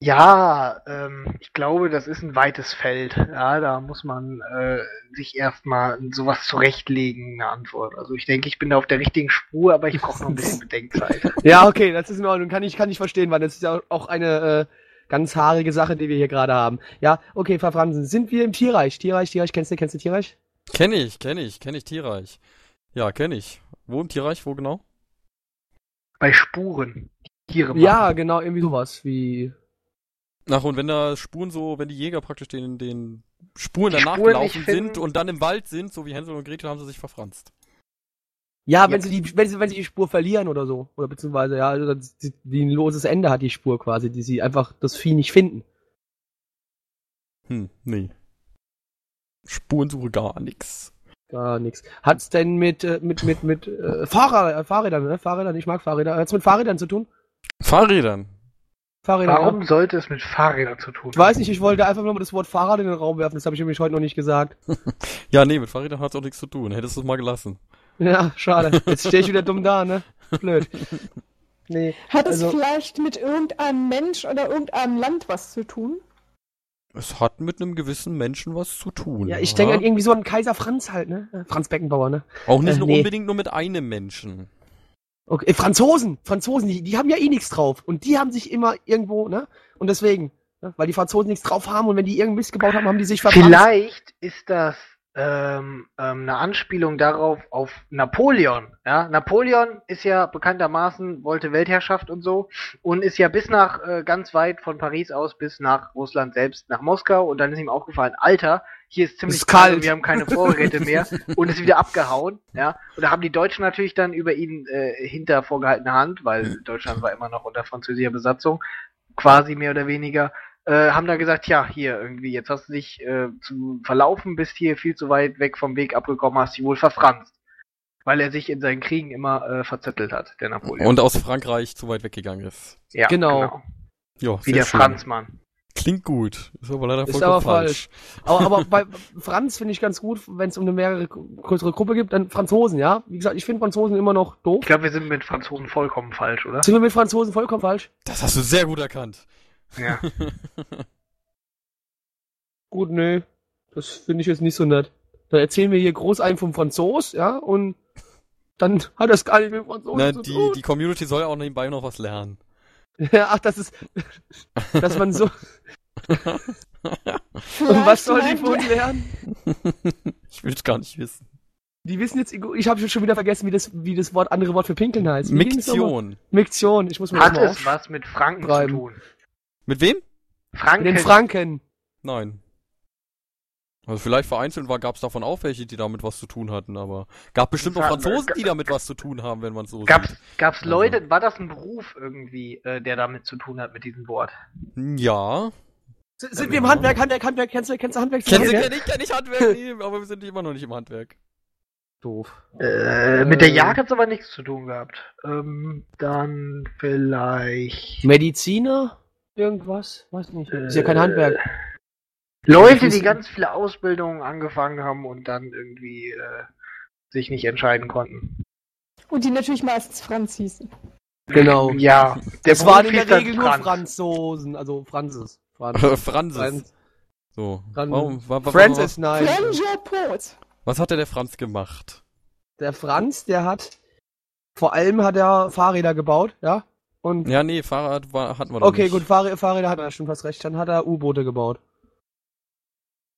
Ja, ähm, ich glaube, das ist ein weites Feld. Ja, da muss man äh, sich erstmal sowas zurechtlegen, eine Antwort. Also ich denke, ich bin da auf der richtigen Spur, aber ich brauche noch ein bisschen Bedenkzeit. Ja, okay, das ist in Ordnung. Kann ich, kann ich verstehen, weil das ist ja auch eine äh, ganz haarige Sache, die wir hier gerade haben. Ja, okay, Frau Fransen, sind wir im Tierreich? Tierreich, Tierreich, kennst du, kennst du Tierreich? Kenn ich, kenn ich, kenn ich Tierreich. Ja, kenn ich. Wo im Tierreich? Wo genau? Bei Spuren. Tiere machen. Ja, genau, irgendwie sowas wie. Ach, und wenn da Spuren so, wenn die Jäger praktisch den, den Spuren Die danach Spuren gelaufen sind und dann im Wald sind, so wie Hänsel und Gretel, haben sie sich verfranst. Ja, wenn Ja. sie die, wenn sie, wenn sie die Spur verlieren oder so. Oder beziehungsweise, ja, also das- die, die ein loses Ende hat die Spur quasi, die sie einfach das Vieh nicht finden. Hm, nee. Spurensuche gar nix. Gar nichts. Hat's denn mit, äh, mit, mit, mit, äh, Fahrrad, äh, Fahrrädern, ne? Fahrrädern, ich mag Fahrräder. Hat's mit Fahrrädern zu tun? Fahrrädern. Fahrräder. Warum Ja. sollte es mit Fahrrädern zu tun Ich weiß nicht, ich wollte einfach nur mal das Wort Fahrrad in den Raum werfen, das habe ich nämlich heute noch nicht gesagt. Ja, nee, mit Fahrrädern hat's auch nichts zu tun. Hättest du es mal gelassen. Ja, schade. Jetzt stehe ich wieder dumm da, ne? Blöd. Nee. Hat es Also- vielleicht mit irgendeinem Mensch oder irgendeinem Land was zu tun? Es hat mit einem gewissen Menschen was zu tun. Ja, ich denke an irgendwie so an Kaiser Franz halt, ne? Franz Beckenbauer, ne? Auch nicht äh, nur nee. unbedingt nur mit einem Menschen. Okay, äh, Franzosen, Franzosen, die, die haben ja eh nichts drauf. Und die haben sich immer irgendwo, ne? Und deswegen, ne? weil die Franzosen nichts drauf haben und wenn die Mist gebaut haben, haben die sich verfranst. Vielleicht ist das ähm, ähm, eine Anspielung darauf auf Napoleon. Ja, Napoleon ist ja bekanntermaßen wollte Weltherrschaft und so und ist ja bis nach äh, ganz weit von Paris aus bis nach Russland selbst nach Moskau und dann ist ihm aufgefallen, Alter, hier ist ziemlich Ist kalt. und wir haben keine Vorräte mehr und ist wieder abgehauen. Ja, und da haben die Deutschen natürlich dann über ihn äh, hinter vorgehaltener Hand, weil Deutschland war immer noch unter französischer Besatzung, quasi mehr oder weniger äh, haben da gesagt, ja, hier irgendwie, jetzt hast du dich äh, zu verlaufen, bist hier viel zu weit weg vom Weg abgekommen, hast dich wohl verfranst. Weil er sich in seinen Kriegen immer äh, verzettelt hat, der Napoleon. Und aus Frankreich zu weit weggegangen ist. ja, Genau. Ja, Wie sehr der schön. Franzmann. Klingt gut. Ist aber leider Ist vollkommen aber falsch. Aber, aber bei Franz finde ich ganz gut, wenn es um eine mehrere größere Gruppe gibt, dann Franzosen, ja? Wie gesagt, ich finde Franzosen immer noch doof. Ich glaube, wir sind mit Franzosen vollkommen falsch, oder? Sind wir mit Franzosen vollkommen falsch? Das hast du sehr gut erkannt. Ja. Gut, nö. Das finde ich jetzt nicht so nett. Dann erzählen wir hier groß einen vom Franzos, ja, und dann hat das gar nicht mit Franzosen Na, zu die, tun. die Community soll ja auch nebenbei noch was lernen. Ja, ach, das ist, dass man so, und was soll die von uns lernen? ich will es gar nicht wissen. Die wissen jetzt, ich habe schon wieder vergessen, wie das, wie das Wort, andere Wort für Pinkeln heißt. Wie? Miktion. Miktion, ich muss mir das Hat mal es auf. was mit Franken Schreiben. zu tun? Mit wem? Franken. Den Franken. Nein. Also vielleicht vereinzelt war, gab es davon auch welche, die damit was zu tun hatten, aber gab bestimmt auch Ja, Franzosen, äh, die damit was zu tun haben, wenn man so Gab's, sieht. gab's Also. Leute, war das ein Beruf irgendwie, äh, der damit zu tun hat mit diesem Wort? Ja. S- Sind wir im Handwerk, Handwerk, Handwerk, kennst du, kennst du Handwerk? Kennst du, kenn ich, kenn ich Handwerk, nee, aber wir sind immer noch nicht im Handwerk. Doof. Äh, mit der Äh. Jagd hat's aber nichts zu tun gehabt. Ähm, dann vielleicht. Mediziner? Irgendwas? Weiß nicht. Ist ja kein Äh, Handwerk. Leute, die ganz viele Ausbildungen angefangen haben und dann irgendwie äh, sich nicht entscheiden konnten. Und die natürlich meistens Franz hießen. Genau. Ja, der Es waren in der Regel nur Franz. Franzosen, also Franzes. Franz. Franzis. Franz. So. Dann Warum, wa, wa, Francis, was, nein. Was hat denn der Franz gemacht? Der Franz, der hat, vor allem hat er Fahrräder gebaut, ja? Und, Ja, nee, Fahrrad war, hatten wir doch okay, nicht. gut, Fahrräder, Fahrräder hat er, stimmt, hast recht. Dann hat er U-Boote gebaut.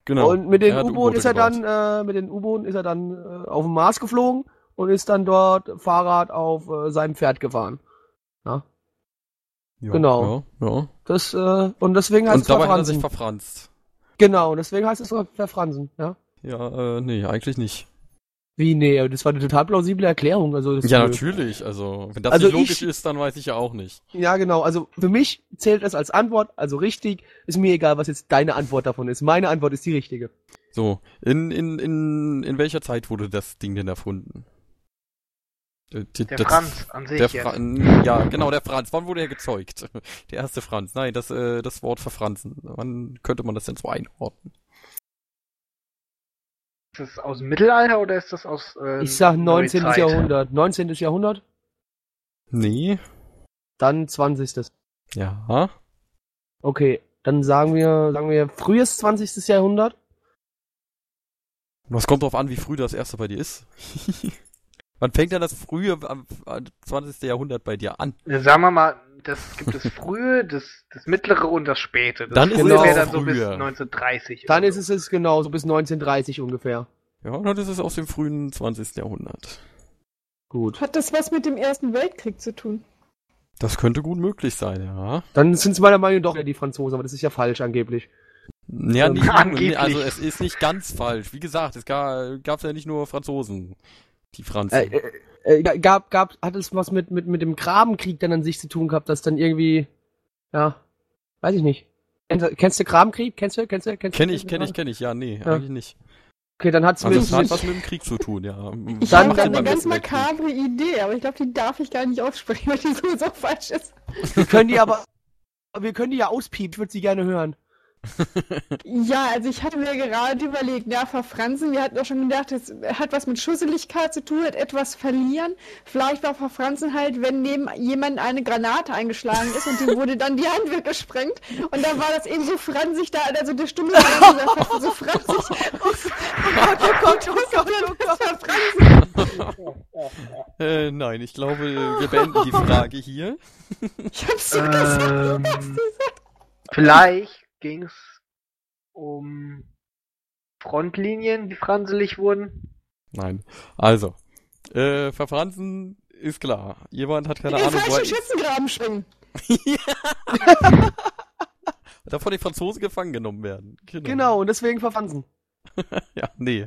Genau. Und mit den U-Booten U-Boote ist er gebaut. dann, äh, mit den U-Booten ist er dann äh, auf dem Mars geflogen und ist dann dort Fahrrad auf äh, seinem Pferd gefahren. Ja. Ja, genau. Ja, ja. Das, äh, und deswegen heißt Und es dabei hat er sich verfransen. verfranst. Genau, deswegen heißt es ver- verfransen, ja. Ja, äh, nee, eigentlich nicht. Wie, nee, das war eine total plausible Erklärung. Also das Ja, nö. natürlich. Also, wenn das Also nicht logisch ich- ist, dann weiß ich ja auch nicht. Ja, genau. Also für mich zählt es als Antwort, also richtig. Ist mir egal, was jetzt deine Antwort davon ist. Meine Antwort ist die richtige. So, in, in, in, in welcher Zeit wurde das Ding denn erfunden? Äh, Der das- Franz an sich. Der jetzt. Fra ja, genau, der Franz. Wann wurde er gezeugt? Der erste Franz. Nein, das, äh, das Wort verfranzen. Wann könnte man das denn so einordnen? Ist das aus dem Mittelalter oder ist das aus. Äh, Ich sag 19. Neuzeit? Jahrhundert. 19. Jahrhundert, Nee. dann 20. Ja. Okay, dann sagen wir, sagen wir frühes 20. Jahrhundert. Was kommt drauf an, wie früh das erste bei dir ist? Wann fängt denn das frühe am am 20. Jahrhundert bei dir an? Sagen wir mal, das gibt das frühe, das, das mittlere und das späte. Das Dann ist frühe es wäre dann so bis früher. 1930. Dann oder ist es es genau, so bis 1930 ungefähr. Ja, dann ist es aus dem frühen 20. Jahrhundert. Gut. Hat das was mit dem Ersten Weltkrieg zu tun? Das könnte gut möglich sein, ja. Dann sind es meiner Meinung nach doch eher die Franzosen, aber das ist ja falsch angeblich. Ja, Ähm, nicht, Angeblich. also es ist nicht ganz falsch. Wie gesagt, es gab gab's ja nicht nur Franzosen, die Franzen. Äh, äh, äh, gab, gab, hat es was mit, mit, mit dem Grabenkrieg dann an sich zu tun gehabt, dass dann irgendwie, ja, weiß ich nicht. Kennst du- Kennst du Grabenkrieg? Kennst du, kennst du, kennst du? kenn ich, kenn ich, kenn ich. Ja, nee, Ja. eigentlich nicht. Okay, dann hat's Also mit, es hat was mit dem Krieg zu tun, ja. Ich Dann- habe dann- eine ganz makabre Idee, aber ich glaube, die darf ich gar nicht aussprechen, weil die so, so falsch ist. wir können die aber, wir können die ja auspiepen, ich würde sie gerne hören. Ja, also ich hatte mir gerade überlegt, ja, verfransen, wir hatten auch schon gedacht, es hat was mit Schusseligkeit zu tun, hat etwas verlieren. Vielleicht war verfransen halt, wenn neben jemand eine Granate eingeschlagen ist und dem wurde dann die Hand weggesprengt. Und dann war das eben so fransig da, also der Stumme war so. Oh oh oh verfransen. Äh, nein, ich glaube, wir beenden die Frage hier. Ich hab's dir gesagt. Ähm, vielleicht ging es um Frontlinien, die franselig wurden. Nein. Also, äh, verfransen ist klar. Jemand hat keine Den Ahnung, wo er falschen Schützengraben schwingen. da von den Franzosen gefangen genommen werden. Genau, und deswegen verfansen. Ja, nee.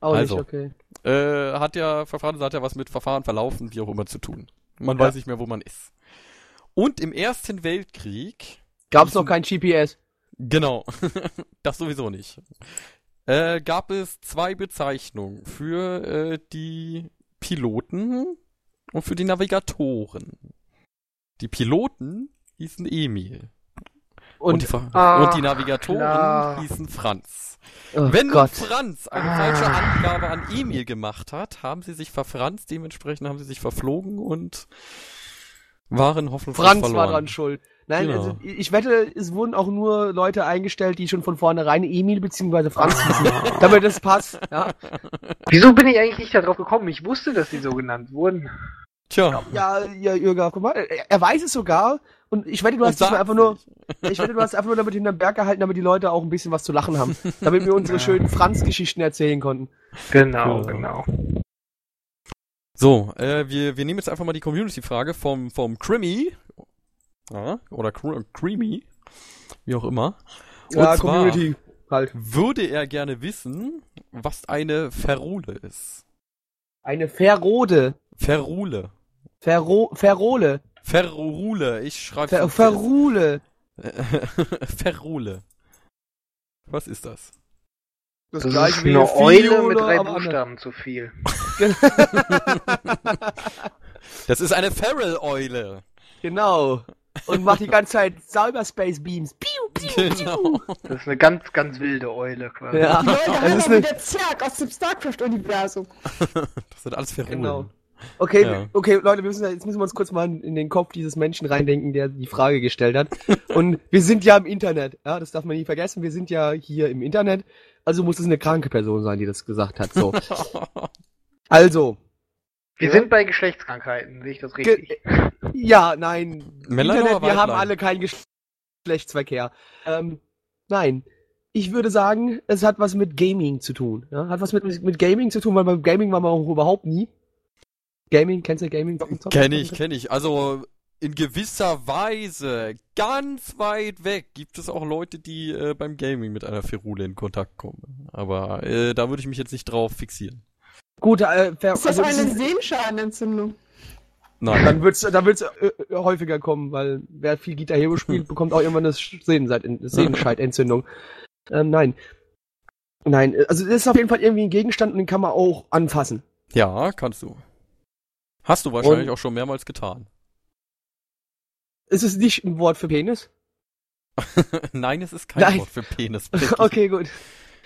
Auch Also. nicht, okay. Äh, hat ja, Verfahren hat ja was mit Verfahren verlaufen, wie auch immer zu tun. Man Ja. weiß nicht mehr, wo man ist. Und im Ersten Weltkrieg, Gab's noch kein GPS. Genau, das sowieso nicht, äh, gab es zwei Bezeichnungen für äh, die Piloten und für die Navigatoren. Die Piloten hießen Emil. Und, Und, die, Ach, und die Navigatoren klar. hießen Franz. oh Wenn Gott. Franz eine Ah. falsche Angabe an Emil gemacht hat, haben sie sich verfranst, dementsprechend haben sie sich verflogen und waren hoffnungslos Franz verloren. war dran schuld. Nein, Genau. also ich wette, es wurden auch nur Leute eingestellt, die schon von vornherein Emil bzw. Franz hießen, damit das passt. Ja, Wieso bin ich eigentlich nicht darauf gekommen? Ich wusste, dass die so genannt wurden. Tja, ja, ja Jürgen, guck mal, er, weiß es sogar und ich wette, du hast sagt's einfach nur, ich wette, du hast einfach nur damit hinterm Berg gehalten, damit die Leute auch ein bisschen was zu lachen haben, damit wir unsere Ja. schönen Franz-Geschichten erzählen konnten. Genau, Ja. genau. So, äh, wir, wir nehmen jetzt einfach mal die Community-Frage vom, vom Crimmy. Ja, oder Cr Creamy. Wie auch immer. Und Ja, zwar Community halt. würde er gerne wissen, was eine Ferrule ist. Eine Ferrode. Ferrule. Ferro, Ferrole. Ferrule. Ich schreibe Fer, Ferrule. Ferrule. Was ist das? Das, Das gleiche ist wie eine Eule mit drei. Buchstaben zu viel. Das ist eine Feral-Eule. Genau. Und macht die ganze Zeit Cyberspace Beams. Piu, piu, Genau. piu. Das ist eine ganz, ganz wilde Eule quasi. Ja. Die Leute Das haben eine, wieder Zerg aus dem StarCraft-Universum. Das sind alles Ferulen. Genau. Okay, Ja. okay, Leute, wir müssen, jetzt müssen wir uns kurz mal in den Kopf dieses Menschen reindenken, der die Frage gestellt hat. Und wir sind ja im Internet, ja, das darf man nie vergessen. Wir sind ja hier im Internet, also muss es eine kranke Person sein, die das gesagt hat. So, also, Wir Ja. sind bei Geschlechtskrankheiten, sehe ich das Ge- richtig? ja, nein, Männlein Internet, wir haben alle keinen Geschlechtsverkehr. Ähm, nein, ich würde sagen, es hat was mit Gaming zu tun. Ja? Hat was mit, mit Gaming zu tun, weil beim Gaming waren wir auch überhaupt nie. Gaming, kennst du Gaming? Kenn ich, kenn ich. Also in gewisser Weise, ganz weit weg, gibt es auch Leute, die äh, beim Gaming mit einer Ferule in Kontakt kommen. Aber äh, da würde ich mich jetzt nicht drauf fixieren. Gut, äh, ver- Ist das also, eine es ist- Sehenschadenentzündung? Nein. dann wird's, dann wird's äh, äh, häufiger kommen, weil wer viel Guitar Hero spielt, bekommt auch irgendwann eine Sehenscheidentzündung. Ähm, nein. Nein, äh, also das ist auf jeden Fall irgendwie ein Gegenstand und den kann man auch anfassen. Ja, kannst du. Hast du wahrscheinlich Und- auch schon mehrmals getan. Ist es nicht ein Wort für Penis? Nein, es ist kein Nein. Wort für Penis. okay, gut.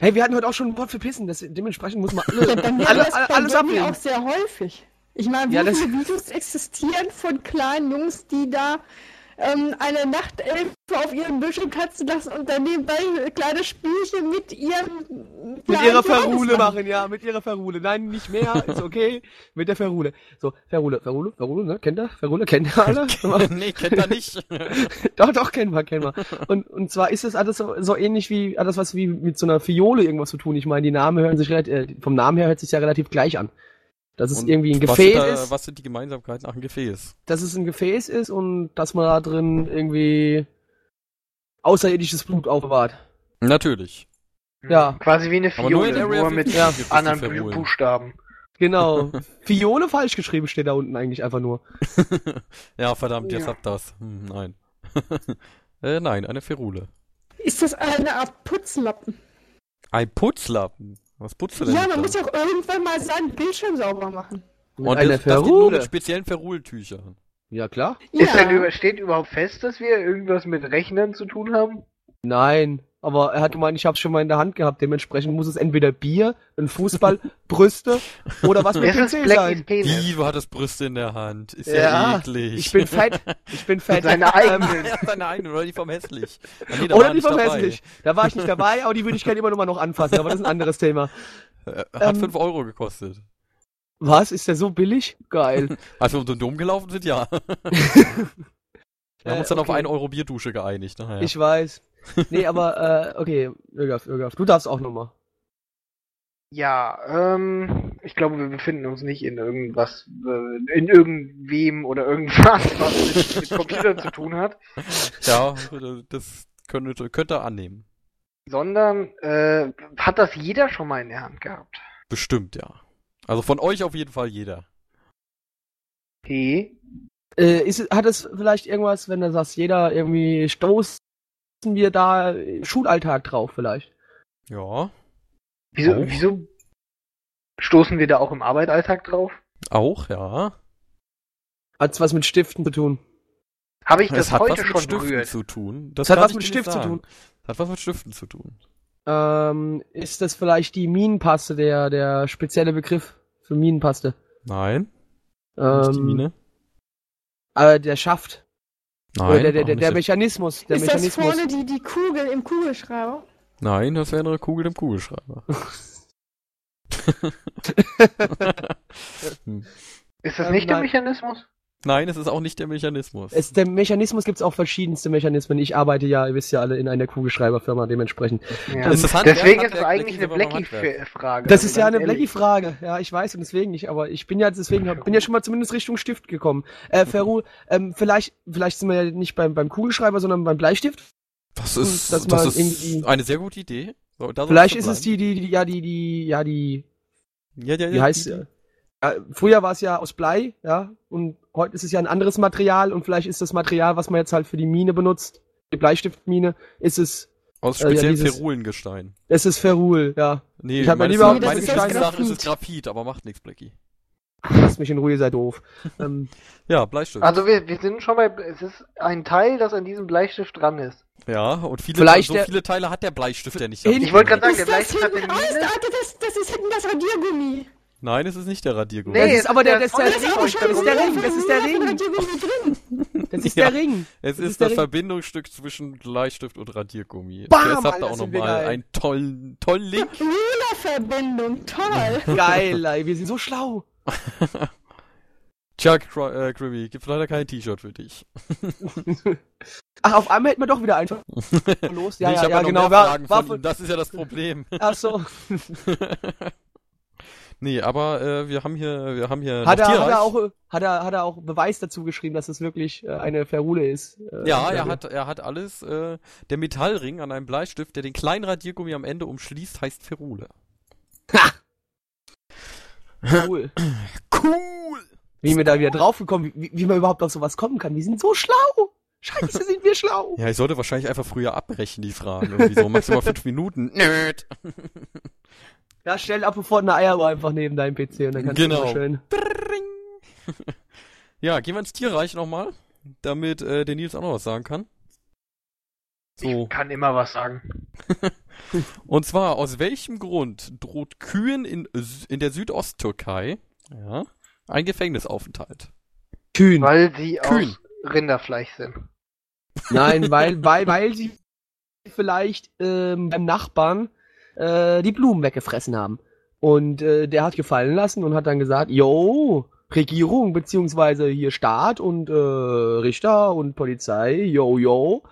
Hey, wir hatten heute auch schon ein Wort für Pissen, das, dementsprechend muss man alle, Ja, bei mir alle, das alle, bei alles ablehnen. auch sehr häufig. Ich meine, wie Ja, viele Videos existieren von kleinen Jungs, die da ähm, eine Nachtelfe auf ihrem Bildschirm tanzen lassen und dann nebenbei kleine Spielchen mit ihrem Mit ihrer Verrule machen, ja, mit ihrer Verrule. Nein, nicht mehr, ist okay. Mit der Verrule. So, Verrule, Verrule, Verrule, ne? Kennt ihr? Verrule, kennt ihr alle? nee, kennt er nicht. doch, doch, kennen wir, kennen wir. Und, und zwar ist es alles so, so ähnlich wie, alles was wie mit so einer Fiole irgendwas zu tun. Ich meine, die Namen hören sich relativ, äh, vom Namen her hört sich ja relativ gleich an. Dass es Und irgendwie ein was Gefäß sind da, ist, Was sind die Gemeinsamkeiten? Ach, ein Gefäß. dass es ein Gefäß ist und dass man da drin irgendwie außerirdisches Blut aufbewahrt. Natürlich. Ja. Quasi wie eine nur Fiole, Area nur mit 51 gibt es die anderen. Buchstaben. Genau. Fiole falsch geschrieben steht da unten eigentlich einfach nur. ja, verdammt, jetzt Ja. habt das. Hm, nein. äh, nein, eine Ferule. Ist das eine Art Putzlappen? Ein Putzlappen. Was putzt du denn? Ja, man da? muss ja auch irgendwann mal seinen Bildschirm sauber machen. Mit Und einer das, das geht nur mit speziellen Ferultüchern. Ja, klar. Ist Ja. denn über, steht überhaupt fest, dass wir irgendwas mit Rechnern zu tun haben? Nein. Aber er hat gemeint, ich hab's schon mal in der Hand gehabt. Dementsprechend muss es entweder Bier, ein Fußball, Brüste oder was mit Es ist PC sein. Penis. Wie, du hattest Brüste in der Hand. Ist ja, Ja, eklig. Ich bin fett. Ich bin fett. Seine Ähm, eigenen. ja, seine eigenen, oder die vom Hässlich. Nee, da war oder er die vom dabei. Hässlich. Da war ich nicht dabei, aber die würde ich gerne immer noch mal noch anfassen. Aber das ist ein anderes Thema. Äh, Hat Ähm, 5 Euro gekostet. Was? Ist der so billig? Geil. Als wir um den Dom gelaufen sind, ja. Wir haben uns dann auf okay. 1 Euro Bierdusche geeinigt. Naja. Ich weiß. Nee, aber, äh, okay, Irgaf, Irgaf, du darfst auch nochmal. Ja, ähm, ich glaube, wir befinden uns nicht in irgendwas, äh, in irgendwem oder irgendwas, was mit, mit Computern zu tun hat, ja, das könnte, könnte er annehmen. sondern äh, hat das jeder schon mal in der Hand gehabt. Bestimmt, ja. Also von euch auf jeden Fall jeder. T. Äh, ist, hat es vielleicht irgendwas, wenn du sagst, jeder irgendwie stoßen wir da Schulalltag drauf vielleicht? Ja. Wieso, Auch? wieso stoßen wir da auch im Arbeitsalltag drauf? Auch, ja. Hat's was mit Stiften zu tun? Habe ich Es das hat heute was mit Stiften berührt? zu tun. Das Das hat was mit dir Stift nicht zu tun. Hat was mit Stiften zu tun. Ähm, ist das vielleicht die Minenpaste, der, der spezielle Begriff für Minenpaste? Nein. Ähm, nicht die Mine. Äh, der Schaft. Nein. Oder der, der, der, der Mechanismus. Der ist das Mechanismus. vorne die, die Kugel im Kugelschreiber? Nein, das wäre eine Kugel im Kugelschreiber. Hm. Ist das Ähm, nicht der nein. Mechanismus? Nein, es ist auch nicht der Mechanismus. Es, der Mechanismus gibt's auch verschiedenste Mechanismen. Ich arbeite ja, ihr wisst ja alle, in einer Kugelschreiberfirma dementsprend. Ja. Ist das Deswegen ist es eigentlich eine Blackie-Frage. Das ist ja eine. Blackie-Frage. Ja, ich weiß und deswegen nicht, aber ich bin ja deswegen, bin ja schon mal zumindest Richtung Stift gekommen. Äh, Ferru, ähm, vielleicht, vielleicht sind wir ja nicht beim, beim Kugelschreiber, sondern beim Bleistift. Das ist, das ist irgendwie- eine sehr gute Idee. So, Vielleicht es ist es die, die, die, ja, die, die, ja, die. Ja, ja, ja, wie heißt die- sie? Ja, früher war es ja aus Blei, ja, und heute ist es ja ein anderes Material und vielleicht ist das Material, was man jetzt halt für die Mine benutzt, die Bleistiftmine, ist es, Aus äh, ja, Ferulengestein. es ist Ferul, ja. Nee, Ich hab mir meines, lieber- ist das Wissens nach ist es Graphit. Aber macht nichts, Blackie. Lasst mich in Ruhe, seid doof. ähm, Ja, Bleistift. Also wir, wir sind schon bei, es ist ein Teil, das an diesem Bleistift dran ist. ja, und viele, Vielleicht so der- viele Teile hat der Bleistift ja nicht. Ich wollte gerade sagen, Ist der Bleistift hat raus? Mine. Das, das ist hinten das Radiergummi. Nein, es ist nicht der Radiergummi. Nee, das es ist aber der, das ist der, Ring, ist das ist der Ring, das ist der Ring, das ist Ja. der Ring. Es ist, das. Verbindungsstück zwischen Bleistift und Radiergummi. Bam, Jetzt habt ihr auch nochmal einen tollen, tollen Link. Rulerverbindung, toll. Geil, ey, wir sind so schlau. Tja, Cro- äh, Grimmy, gibt leider kein T-Shirt für dich. Ach, auf einmal hätten wir doch wieder einfach los. Ja, Nee, ich ja, habe ja, noch genau. mehr War, Fragen war von ihm. Das ist ja das Problem. Ach so. Nee, aber äh, wir haben hier, wir haben hier Hat er, hat er auch, äh, hat er, hat er auch Beweis dazu geschrieben, dass es wirklich äh, eine Ferule ist? Äh, Ja, er hat, er hat alles. Äh, der Metallring an einem Bleistift, der den kleinen Radiergummi am Ende umschließt, heißt Ferule. Cool. Cool! Wie wir da wieder draufgekommen, wie, wie man überhaupt auf sowas kommen kann. Wir sind so schlau. Scheiße, sind wir schlau. Ja, ich sollte wahrscheinlich einfach früher abbrechen, die Fragen. Irgendwie so maximal fünf Minuten. Nöt. Ja, stell ab sofort eine Eieruhr einfach neben deinem PC und dann kannst Genau. du immer schön. Ja, gehen wir ins Tierreich nochmal, damit äh, der Nils auch noch was sagen kann. So. Ich kann immer was sagen. Und zwar, aus welchem Grund droht Kühen in, in der Südosttürkei ja, ein Gefängnisaufenthalt? Kühn. Weil sie Kühn. aus Rinderfleisch sind. Nein, weil, weil, weil sie vielleicht ähm, beim Nachbarn äh, die Blumen weggefressen haben. Und äh, der hat gefallen lassen und hat dann gesagt, yo, Regierung, beziehungsweise hier Staat und äh, Richter und Polizei, yo, yo,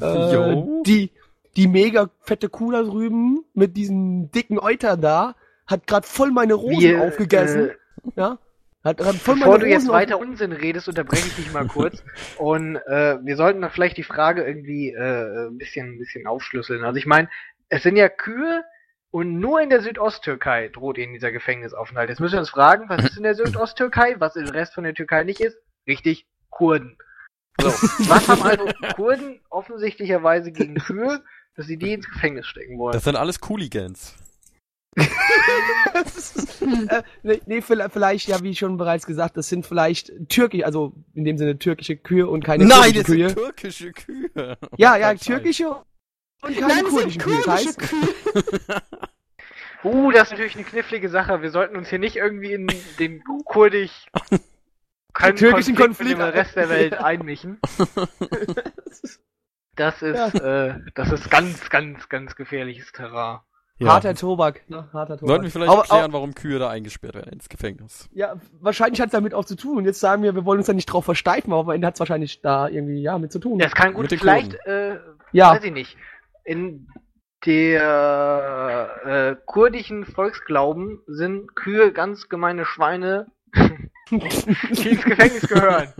äh, Jo. die, die mega fette Kuh da drüben mit diesem dicken Euter da, hat grad voll meine Rosen Wir, aufgegessen, Äh, ja, hat grad voll bevor meine du jetzt Rosen weiter Unsinn redest, unterbreche ich dich mal kurz. Und äh, wir sollten dann vielleicht die Frage irgendwie äh, ein bisschen, ein bisschen aufschlüsseln. Also ich meine, es sind ja Kühe und nur in der Südosttürkei droht ihnen dieser Gefängnisaufenthalt. Jetzt müssen wir uns fragen, was ist in der Südosttürkei, was im Rest von der Türkei nicht ist? Richtig, Kurden. So, was haben also Kurden offensichtlicherweise gegen Kühe, dass sie die ins Gefängnis stecken wollen? Das sind alles Cooligans. äh, nee, nee, vielleicht, ja, wie schon bereits gesagt, das sind vielleicht türkisch, also in dem Sinne türkische Kühe und keine Nein, das Kühe. sind türkische Kühe. Ja, ja, Kein Scheiß. türkische und keine Nein, kurdischen sind Kühe. Das kurdische heißt, Kühe. Uh, das ist natürlich eine knifflige Sache. Wir sollten uns hier nicht irgendwie in den kurdisch türkischen Konflikt mit Konflikt- dem Rest der Welt einmischen. Das ist, äh, das ist ganz, ganz, ganz gefährliches Terrain. Ja. harter Tobak, ne? Harter Tobak. Sollten wir vielleicht Aber- erklären, warum Kühe da eingesperrt werden ins Gefängnis. Ja, wahrscheinlich hat es damit auch zu tun. Und jetzt sagen wir, wir wollen uns da nicht drauf versteifen, aber am Ende hat es wahrscheinlich da irgendwie, ja, mit zu tun. Das kann gut, Mit vielleicht, äh, Ja. weiß ich nicht. In der äh, kurdischen Volksglauben sind Kühe ganz gemeine Schweine, die ins Gefängnis gehören.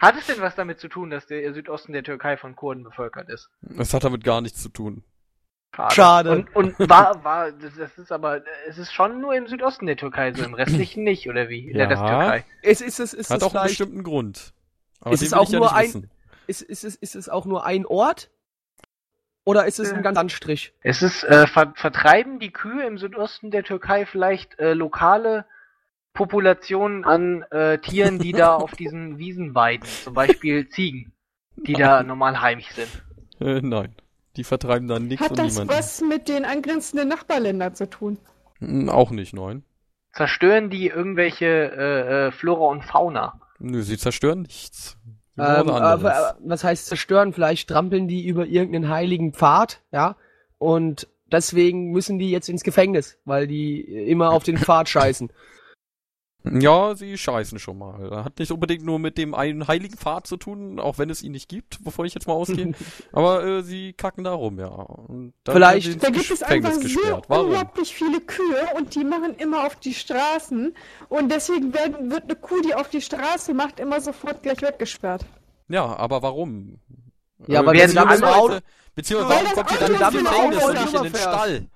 Hat es denn was damit zu tun, dass der Südosten der Türkei von Kurden bevölkert ist? Das hat damit gar nichts zu tun. Schade. Und, und war, war, das, ist aber, es ist schon nur im Südosten der Türkei so, im restlichen nicht, oder wie? In Ja. der Resttürkei. Es ist es, ist Hat es auch einen bestimmten Grund. Aber Ist es auch ja nur nicht ein- wissen. ist, ist es, ist es auch nur ein Ort? Oder ist es ein ganz Anstrich? Es ist, äh, ver vertreiben die Kühe im Südosten der Türkei vielleicht äh, lokale Populationen an äh, Tieren, die da auf diesen Wiesen weiden, zum Beispiel Ziegen, die da normal heimisch sind. Äh, nein. Die vertreiben dann nichts Hat und das niemanden. was mit den angrenzenden Nachbarländern zu tun? Auch nicht, nein. Zerstören die irgendwelche äh, äh, Flora und Fauna? Nö, sie zerstören nichts. Ähm, aber, was heißt zerstören? Vielleicht trampeln die über irgendeinen heiligen Pfad, ja? Und deswegen müssen die jetzt ins Gefängnis, weil die immer auf den Pfad scheißen. Ja, sie scheißen schon mal. Hat nicht unbedingt nur mit dem einen heiligen Pfad zu tun, auch wenn es ihn nicht gibt, wovon ich jetzt mal ausgehe. Aber äh, sie kacken da rum, ja. Und dann Vielleicht- Da gibt es einfach Gefängnis so gesperrt. Warum? unglaublich viele Kühe und die machen immer auf die Straßen und deswegen werden, wird eine Kuh, die auf die Straße macht, immer sofort gleich weggesperrt. Ja, aber warum? Ja, Äh, weil wenn sie dann beziehungsweise, Auto- beziehungsweise Weil warum kommt die Auto dann ins Gefängnis Auto und nicht in den Stall?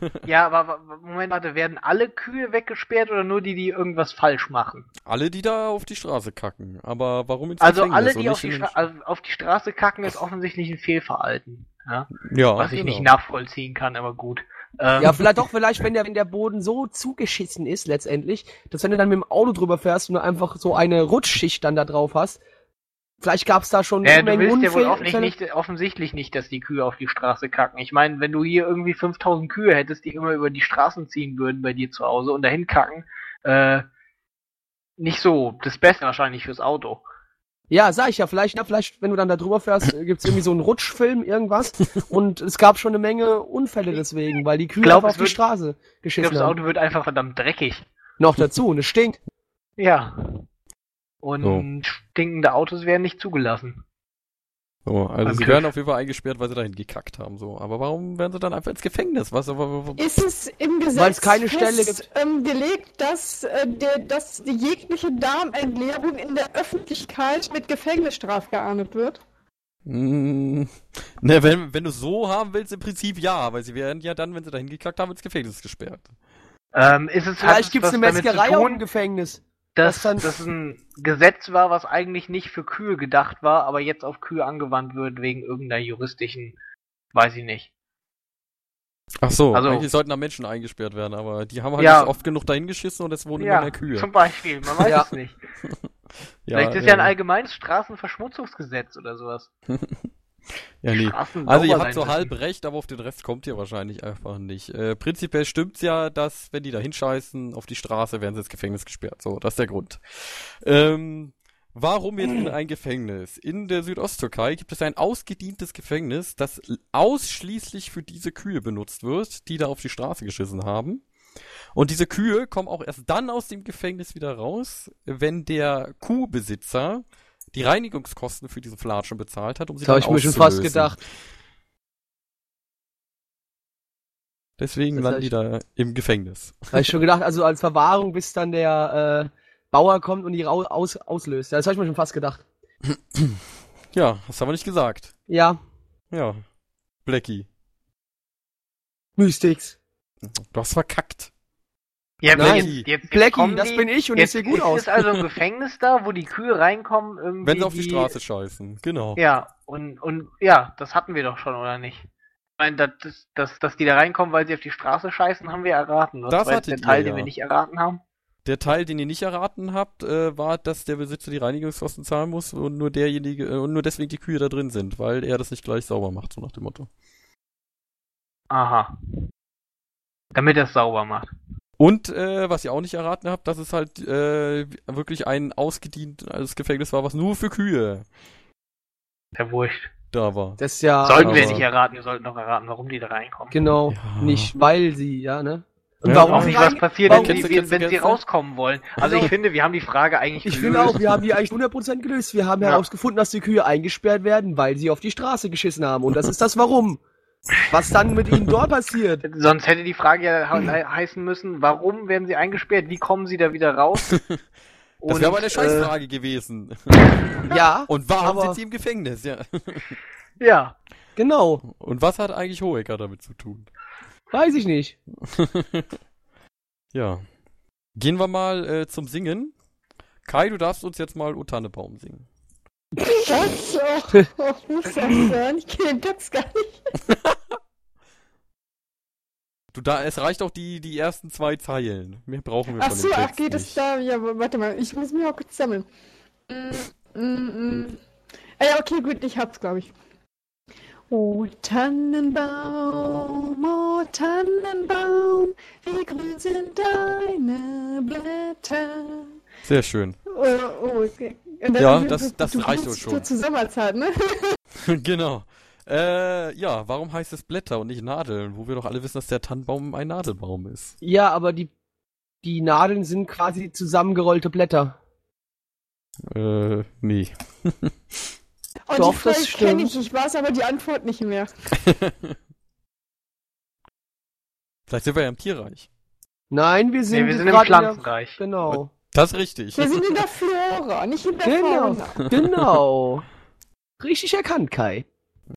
Ja, aber Moment, warte, werden alle Kühe weggesperrt oder nur die, die irgendwas falsch machen? Alle, die da auf die Straße kacken. Aber warum ins Also Gefängnis alle, die auf nicht die, Stra also auf die Straße kacken, ist offensichtlich ein Fehlverhalten. Ja? Ja, Was ich genau. nicht nachvollziehen kann, aber gut. Ähm, Ja, vielleicht doch, vielleicht, wenn der, wenn der Boden so zugeschissen ist, letztendlich, dass wenn du dann mit dem Auto drüber fährst und du einfach so eine Rutschschicht dann da drauf hast, vielleicht gab's da schon Ja, du willst ja wohl Unfälle- auch nicht, offensichtlich nicht, dass die Kühe auf die Straße kacken. Ich meine, wenn du hier irgendwie 5000 Kühe hättest, die immer über die Straßen ziehen würden bei dir zu Hause und dahin kacken, äh, nicht so. Das Beste wahrscheinlich fürs Auto. Ja, sag ich ja, vielleicht, na, vielleicht, wenn du dann da drüber fährst, äh, gibt's irgendwie so einen Rutschfilm, irgendwas. und es gab schon eine Menge Unfälle deswegen, weil die Kühe glaub, es auf die wird- Straße Ich glaube, geschissen das haben. Auto wird einfach verdammt dreckig. Noch dazu, und es stinkt. Ja. Und stinkende Autos werden nicht zugelassen. So, also Beim sie werden auf jeden Fall eingesperrt, weil sie dahin gekackt haben. So, aber warum werden sie dann einfach ins Gefängnis? Was? Ist es im Gesetz Weil es keine Stelle fest, ähm, gelegt, dass, äh, der, dass die jegliche Darmentleerung in der Öffentlichkeit mit Gefängnisstraf geahndet wird? Mm, ne, wenn, wenn du so haben willst, im Prinzip ja, weil sie werden ja dann, wenn sie dahin gekackt haben, ins Gefängnis gesperrt. Ähm, ist es, Vielleicht es gibt's was eine Metzgerei auch im Gefängnis. Dass das ein Gesetz war, was eigentlich nicht für Kühe gedacht war, aber jetzt auf Kühe angewandt wird wegen irgendeiner juristischen, weiß ich nicht. Ach so, Also- eigentlich sollten da Menschen eingesperrt werden, aber die haben halt Ja. nicht oft genug dahin geschissen und es wurden immer Ja, mehr Kühe. zum Beispiel, man weiß Ja. es nicht. Vielleicht ist ja ein allgemeines Straßenverschmutzungsgesetz oder sowas. Ja, nee. Also ihr habt so halb recht, aber auf den Rest kommt ihr wahrscheinlich einfach nicht. Äh, prinzipiell stimmt's ja, dass wenn die da hinscheißen auf die Straße, werden sie ins Gefängnis gesperrt. So, das ist der Grund. Ähm, warum jetzt in ein Gefängnis? In der Südosttürkei gibt es ein ausgedientes Gefängnis, das ausschließlich für diese Kühe benutzt wird, die da auf die Straße geschissen haben. Und diese Kühe kommen auch erst dann aus dem Gefängnis wieder raus, wenn der Kuhbesitzer die Reinigungskosten für diesen Flatschen bezahlt hat, um sie Das habe dann ich mir schon fast gedacht. Deswegen Das landen die da im Gefängnis. Habe ich schon gedacht, also als Verwahrung, bis dann der äh, Bauer kommt und die aus auslöst. Das habe ich mir schon fast gedacht. Ja, das haben wir nicht gesagt. Ja, Ja. Blackie. Mystics. Du hast verkackt. Ja, Nein, jetzt, jetzt, Blackie, das die, bin ich und jetzt ich sehe gut ist aus. es also ein Gefängnis da, wo die Kühe reinkommen, irgendwie. Wenn sie auf die Straße scheißen. Genau. Ja, und, und ja, das hatten wir doch schon, oder nicht? Ich meine, dass, dass, dass die da reinkommen, weil sie auf die Straße scheißen, haben wir erraten. Das, Das war jetzt der Teil, ihr, den ja. wir nicht erraten haben. Der Teil, den ihr nicht erraten habt, äh, war, dass der Besitzer die Reinigungskosten zahlen muss und nur derjenige äh, und nur deswegen die Kühe da drin sind, weil er das nicht gleich sauber macht, so nach dem Motto. Aha. Damit er es sauber macht. Und äh, was ihr auch nicht erraten habt, dass es halt äh, wirklich ein ausgedientes Gefängnis war, was nur für Kühe Der Wurscht. da war. Das ist ja Sollten wir nicht erraten, wir sollten doch erraten, warum die da reinkommen. genau Ja. nicht, weil sie, ja, ne? Und Ja, warum Auch Warum nicht, was passiert, warum- wenn, Kennst sie, du- kennst du- wenn sie du? rauskommen wollen. Also Genau. ich finde, wir haben die Frage eigentlich Ich gelöst. finde auch, wir haben die eigentlich 100% gelöst. Wir haben Ja. herausgefunden, dass die Kühe eingesperrt werden, weil sie auf die Straße geschissen haben. Und das ist das Warum. Was dann mit ihnen dort passiert. Sonst hätte die Frage ja he- heißen müssen, warum werden sie eingesperrt, wie kommen sie da wieder raus? Das Und, wäre aber eine äh, Scheißfrage gewesen. Ja, Und warum aber- sind sie im Gefängnis? Ja. Ja. genau. Und was hat eigentlich Hohecker damit zu tun? Weiß ich nicht. Ja. Gehen wir mal äh, zum Singen. Kai, du darfst uns jetzt mal O Tannebaum singen. Was? Oh, oh, ich muss das hören. Ich kenne den Text gar nicht. Du da, es reicht auch die, die ersten zwei Zeilen. Mehr brauchen wir Ach von so, dem ach, Text geht es da? Ja, warte mal, ich muss mich auch kurz sammeln. Mm, mm, mm. Ah ja, okay, gut, ich hab's, glaube ich. O Tannenbaum, o Tannenbaum, wie grün sind deine Blätter. Sehr schön. Oh, oh, okay. Und dann- Ja, du- das- du- das du reicht uns schon. Zur Sommerzeit, ne? genau. Äh, ja, warum heißt es Blätter und nicht Nadeln? Wo wir doch alle wissen, dass der Tannenbaum ein Nadelbaum ist. Ja, aber die, die Nadeln sind quasi zusammengerollte Blätter. Äh, nee. Und Doch, die Frage das kenne ich, ich weiß aber die Antwort nicht mehr. Vielleicht sind wir ja im Tierreich. Nein, wir sind, Nee, wir sind im in der- Pflanzenreich. Genau. Das ist richtig. Wir sind in der Flora, nicht in der Genau. Fauna. Genau. Richtig erkannt, Kai.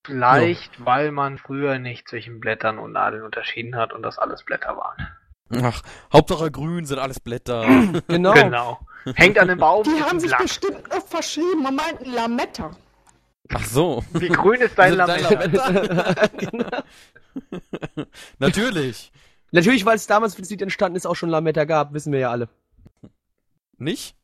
Vielleicht, weil man früher nicht zwischen Blättern und Nadeln unterschieden hat und das alles Blätter waren. Ach, Hauptsache grün sind alles Blätter. Genau. Genau. Hängt an dem Baum, Die haben sich Blatt. bestimmt noch verschrieben und meinten Lametta. Ach so. Wie grün ist dein Sind dein Lametta? Lametta? Natürlich. Natürlich, weil es damals für das Lied entstanden ist, auch schon Lametta gab, wissen wir ja alle. Nicht?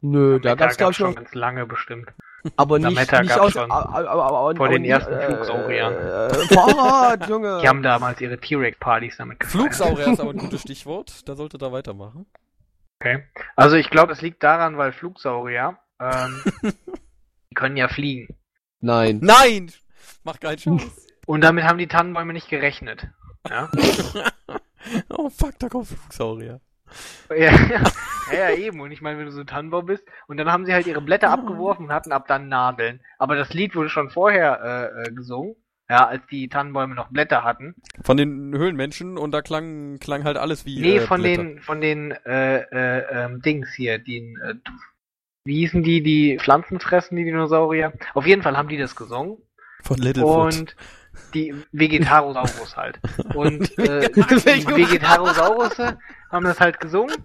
Nö, da gab's glaube ich schon ganz lange bestimmt. aber nicht, Lametta nicht gab's aus, schon. aber, aber, aber, Vor den ersten äh, Flugsauriern. Äh, Fahrrad, Junge. Die haben damals ihre T-Rex-Partys damit gefeiert. Flugsaurier ist aber ein gutes Stichwort. Da sollte da weitermachen. Okay. Also ich glaube, es liegt daran, weil Flugsaurier, ähm, die können ja fliegen. Nein. Nein! Mach keinen Scheiß. Und damit haben die Tannenbäume nicht gerechnet. Ja, oh fuck, da kommt Flugsaurier. Ja, ja, ja, eben. Und ich meine, wenn du so ein Tannenbaum bist, und dann haben sie halt ihre Blätter abgeworfen und hatten ab dann Nadeln. Aber das Lied wurde schon vorher äh, äh, gesungen, ja, als die Tannenbäume noch Blätter hatten. Von den Höhlenmenschen und da klang, klang halt alles wie. Nee, äh, von Blätter. den, von den äh, äh, ähm, Dings hier, den, äh, wie hießen die, die Pflanzen fressen, die Dinosaurier? Auf jeden Fall haben die das gesungen. Von Littlefoot. Und die Vegetarosaurus halt. Und äh, die Vegetarosaurus haben das halt gesungen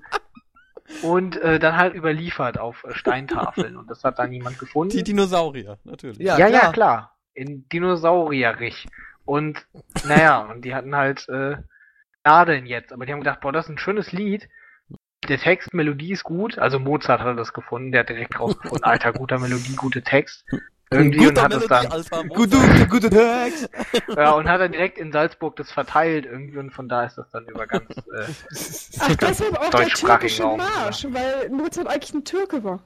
und äh, dann halt überliefert auf äh, Steintafeln. Und das hat dann niemand gefunden. Die Dinosaurier, natürlich. Ja, ja, ja, klar. klar. In Dinosaurierich. Und naja, und die hatten halt äh, Nadeln jetzt. Aber die haben gedacht, boah, das ist ein schönes Lied. Der Text, Melodie ist gut. Also Mozart hat das gefunden, der hat direkt rausgefunden, alter, guter Melodie, guter Text. Irgendwie und hat es dann, Gute, gute ja, und hat dann direkt in Salzburg das verteilt irgendwie und von da ist das dann über ganz, äh, Ach, deshalb auch der türkische Raum, Marsch, weil Mozart eigentlich ein Türke war.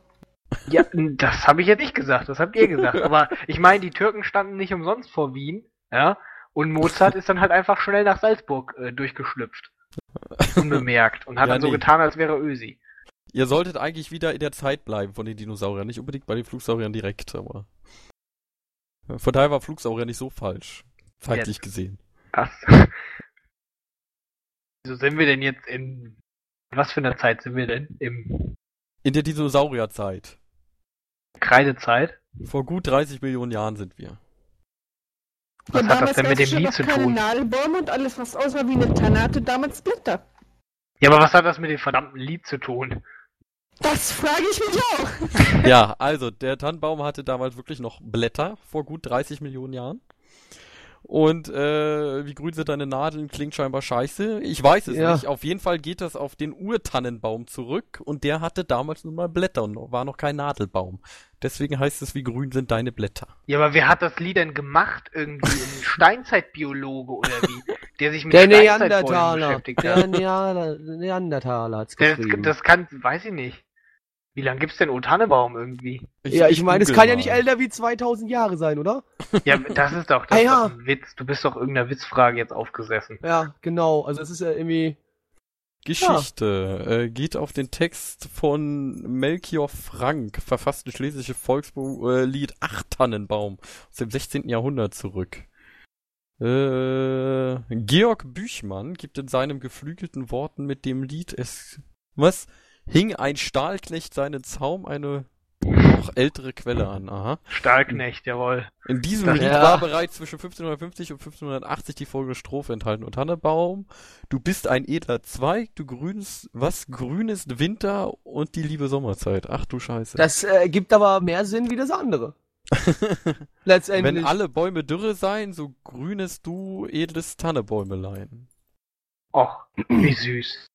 Ja, das habe ich jetzt nicht gesagt, das habt ihr gesagt. Aber ich meine, die Türken standen nicht umsonst vor Wien, ja, und Mozart ist dann halt einfach schnell nach Salzburg äh, durchgeschlüpft. Unbemerkt. Und hat Ja, dann so nee. getan, als wäre Ösi. Ihr solltet eigentlich wieder in der Zeit bleiben von den Dinosauriern. Nicht unbedingt bei den Flugsauriern direkt, aber. Von daher war Flugsaurier nicht so falsch. Zeitlich gesehen. Was? Wieso sind wir denn jetzt in. Was für einer Zeit sind wir denn? Im In der Dinosaurierzeit. Kreidezeit? Vor gut 30 Millionen Jahren sind wir. Was ja, hat das denn mit dem Lied zu keine tun? Nadelbäume und alles, was aussah wie eine Tanne, hatte damals Blätter. Ja, aber was hat das mit dem verdammten Lied zu tun? Das frage ich mich auch. Ja, also der Tannenbaum hatte damals wirklich noch Blätter vor gut 30 Millionen Jahren. Und äh, wie grün sind deine Nadeln klingt scheinbar scheiße. Ich weiß es Ja. nicht. Auf jeden Fall geht das auf den Urtannenbaum zurück und der hatte damals nun mal Blätter und war noch kein Nadelbaum. Deswegen heißt es, wie grün sind deine Blätter. Ja, aber wer hat das Lied denn gemacht? Irgendwie ein Steinzeitbiologe oder wie? Der sich mit Der Steinzeitbäumen Neandertaler. beschäftigt Der hat. Neander- Neandertaler hat's Das, geschrieben. das kann, weiß ich nicht. Wie lange gibt's denn O Tannebaum irgendwie? ja, ich meine, es kann ja mal. nicht älter wie 2000 Jahre sein, oder? Ja, das ist doch, das Ah, ist ja. doch ein Witz. Du bist doch irgendeiner Witzfrage jetzt aufgesessen. Ja, genau. Also es ist ja irgendwie. Geschichte äh, geht auf den Text von Melchior Frank, verfasst ein schlesische Volkslied Acht Tannenbaum aus dem 16. Jahrhundert zurück. Äh, Georg Büchmann gibt in seinem geflügelten Worten mit dem Lied es was hing ein Stahlknecht seinen Zaum eine noch ältere Quelle an. Aha. Stahlknecht, jawohl. In diesem Lied Ja. war bereits zwischen 1550 und 1580 die folgende Strophe enthalten. Und Tannebaum, du bist ein edler Zweig, du grünes, was? Grün ist Winter und die liebe Sommerzeit. Ach du Scheiße. Das äh, gibt aber mehr Sinn wie das andere. Letztendlich. Wenn alle Bäume dürre seien, so grünest du edles Tannebäumelein. Och, wie süß.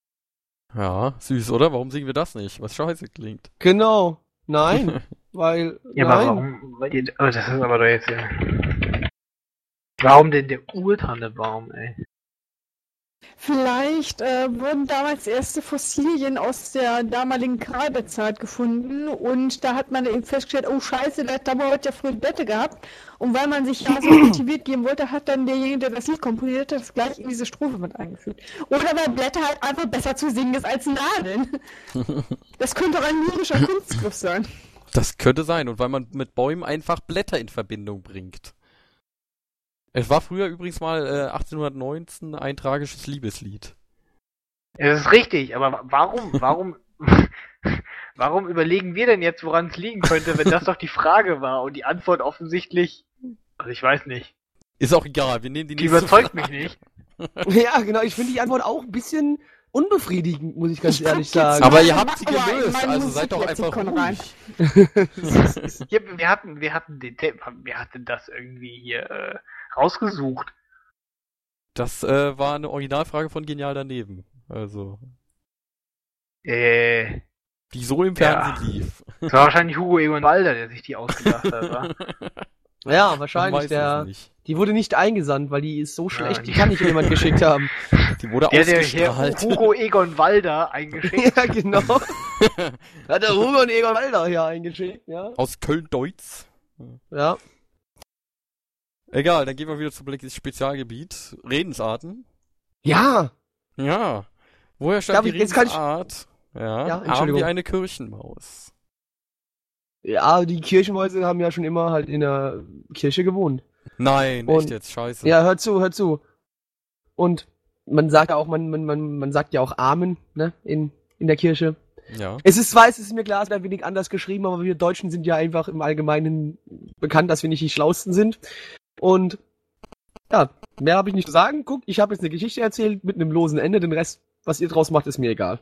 Ja, süß, oder? Warum singen wir das nicht? Was scheiße klingt. Genau. Nein. weil. Ja, aber nein. warum? weil Oh, das ist aber doch jetzt ja. Warum denn der Urtannebaum, ey? Vielleicht äh, wurden damals erste Fossilien aus der damaligen Kreidezeit gefunden und da hat man eben festgestellt, oh scheiße, der Tabor hat ja früher Blätter gehabt und weil man sich ja so motiviert geben wollte, hat dann derjenige, der das Lied komponiert hat, das gleich in diese Strophe mit eingefügt. Oder weil Blätter halt einfach besser zu singen ist als Nadeln. Das könnte auch ein lyrischer Kunstgriff sein. Das könnte sein. Und weil man mit Bäumen einfach Blätter in Verbindung bringt. Es war früher übrigens mal äh, 1819 ein tragisches Liebeslied. Es ist richtig, aber warum, warum, warum überlegen wir denn jetzt, woran es liegen könnte, wenn das doch die Frage war und die Antwort offensichtlich, also ich weiß nicht, Ist auch egal, wir nehmen die die nächste überzeugt Frage. mich nicht. Ja, genau. Ich finde die Antwort auch ein bisschen unbefriedigend, muss ich ganz Ich ehrlich jetzt sagen. Aber ihr habt sie gelöst, also seid doch einfach ruhig. Ja, wir hatten, wir hatten den, Te- wer hatte das irgendwie hier äh, rausgesucht? Das äh, war eine Originalfrage von Genial daneben. Also, Äh, die so im Ja. Fernsehen lief. das war wahrscheinlich Hugo Egon Walder, der sich die ausgedacht hat, wa? ja, wahrscheinlich. Der, die wurde nicht eingesandt, weil die ist so schlecht, die die- kann nicht jemand geschickt haben. Die wurde Der, der ausgestrahlt. Hugo Egon Walder eingeschickt. ja, genau. Hat der Hugo und Egon Walder hier eingeschickt, ja. Aus Köln-Deutz. Ja. Egal, dann gehen wir wieder zum Blick ins Spezialgebiet. Redensarten. Ja. Ja. Woher stammt die kann ich- Redensart? Ja, Ja, arm wie eine Kirchenmaus. Ja, die Kirchenmäuse haben ja schon immer halt in der Kirche gewohnt. Nein, Und- echt jetzt, scheiße. Ja, hör zu, hör zu. Und man sagt ja auch, man, man, man, man sagt ja auch Amen, ne, in, in der Kirche. Ja. Es ist, weiß, es ist mir klar, es ist ein wenig anders geschrieben, aber wir Deutschen sind ja einfach im Allgemeinen bekannt, dass wir nicht die Schlausten sind. Und ja, mehr habe ich nicht zu sagen. Guck, ich habe jetzt eine Geschichte erzählt mit einem losen Ende. Den Rest, was ihr draus macht, ist mir egal.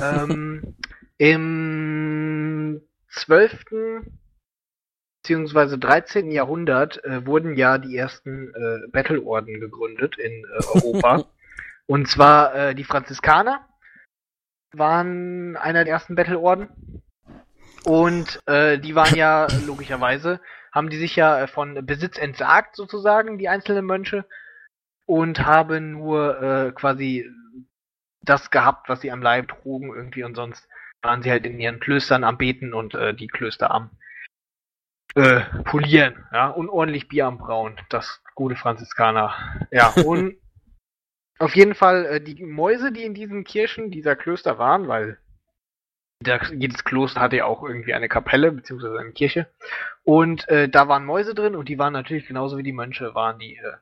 ähm, Im 12. beziehungsweise 13. Jahrhundert äh, wurden ja die ersten äh, Battleorden gegründet in äh, Europa. Und zwar äh, die Franziskaner waren einer der ersten Battleorden. Und äh, die waren ja logischerweise, haben die sich ja äh, von Besitz entsagt sozusagen, die einzelnen Mönche, und haben nur äh, quasi das gehabt, was sie am Leib trugen irgendwie und sonst waren sie halt in ihren Klöstern am Beten und äh, die Klöster am äh, Polieren, ja, und ordentlich Bier am Brauen, das gute Franziskaner. Ja, und auf jeden Fall äh, die Mäuse, die in diesen Kirchen dieser Klöster waren, weil jeder, jedes Kloster hatte ja auch irgendwie eine Kapelle beziehungsweise eine Kirche und äh, da waren Mäuse drin und die waren natürlich genauso wie die Mönche waren die äh,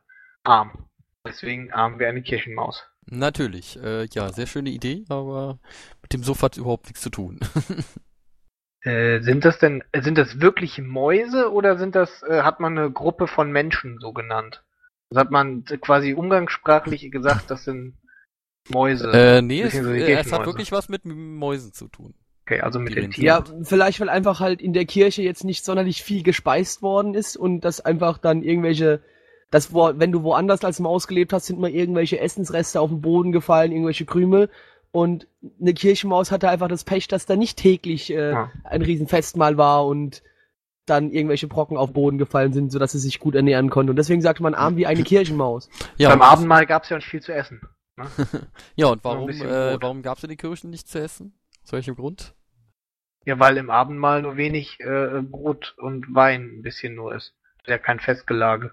arm. Deswegen arm wie eine Kirchenmaus. Natürlich. Äh, ja, sehr schöne Idee, aber mit dem Sofa hat überhaupt nichts zu tun. Äh, sind das denn, sind das wirklich Mäuse oder sind das, äh, hat man eine Gruppe von Menschen so genannt? Das hat man quasi umgangssprachlich gesagt, das sind Mäuse. Äh, nee, es, äh, es hat wirklich was mit Mäusen zu tun. Okay, also mit den. Tieren. Ja, vielleicht weil einfach halt in der Kirche jetzt nicht sonderlich viel gespeist worden ist und das einfach dann irgendwelche, das wo, wenn du woanders als Maus gelebt hast, sind mal irgendwelche Essensreste auf den Boden gefallen, irgendwelche Krümel und eine Kirchenmaus hatte einfach das Pech, dass da nicht täglich äh, Ja. ein Riesenfestmahl war und dann irgendwelche Brocken auf Boden gefallen sind, sodass sie sich gut ernähren konnte. Und deswegen sagte man arm wie eine Kirchenmaus. Ja, Beim Abendmahl gab es ja nicht viel zu essen. Ja, und warum, äh, warum gab's in den Kirchen nichts zu essen? Aus welchem Grund? Ja, weil im Abendmahl nur wenig äh, Brot und Wein ein bisschen nur ist. Das ist ja kein Festgelage.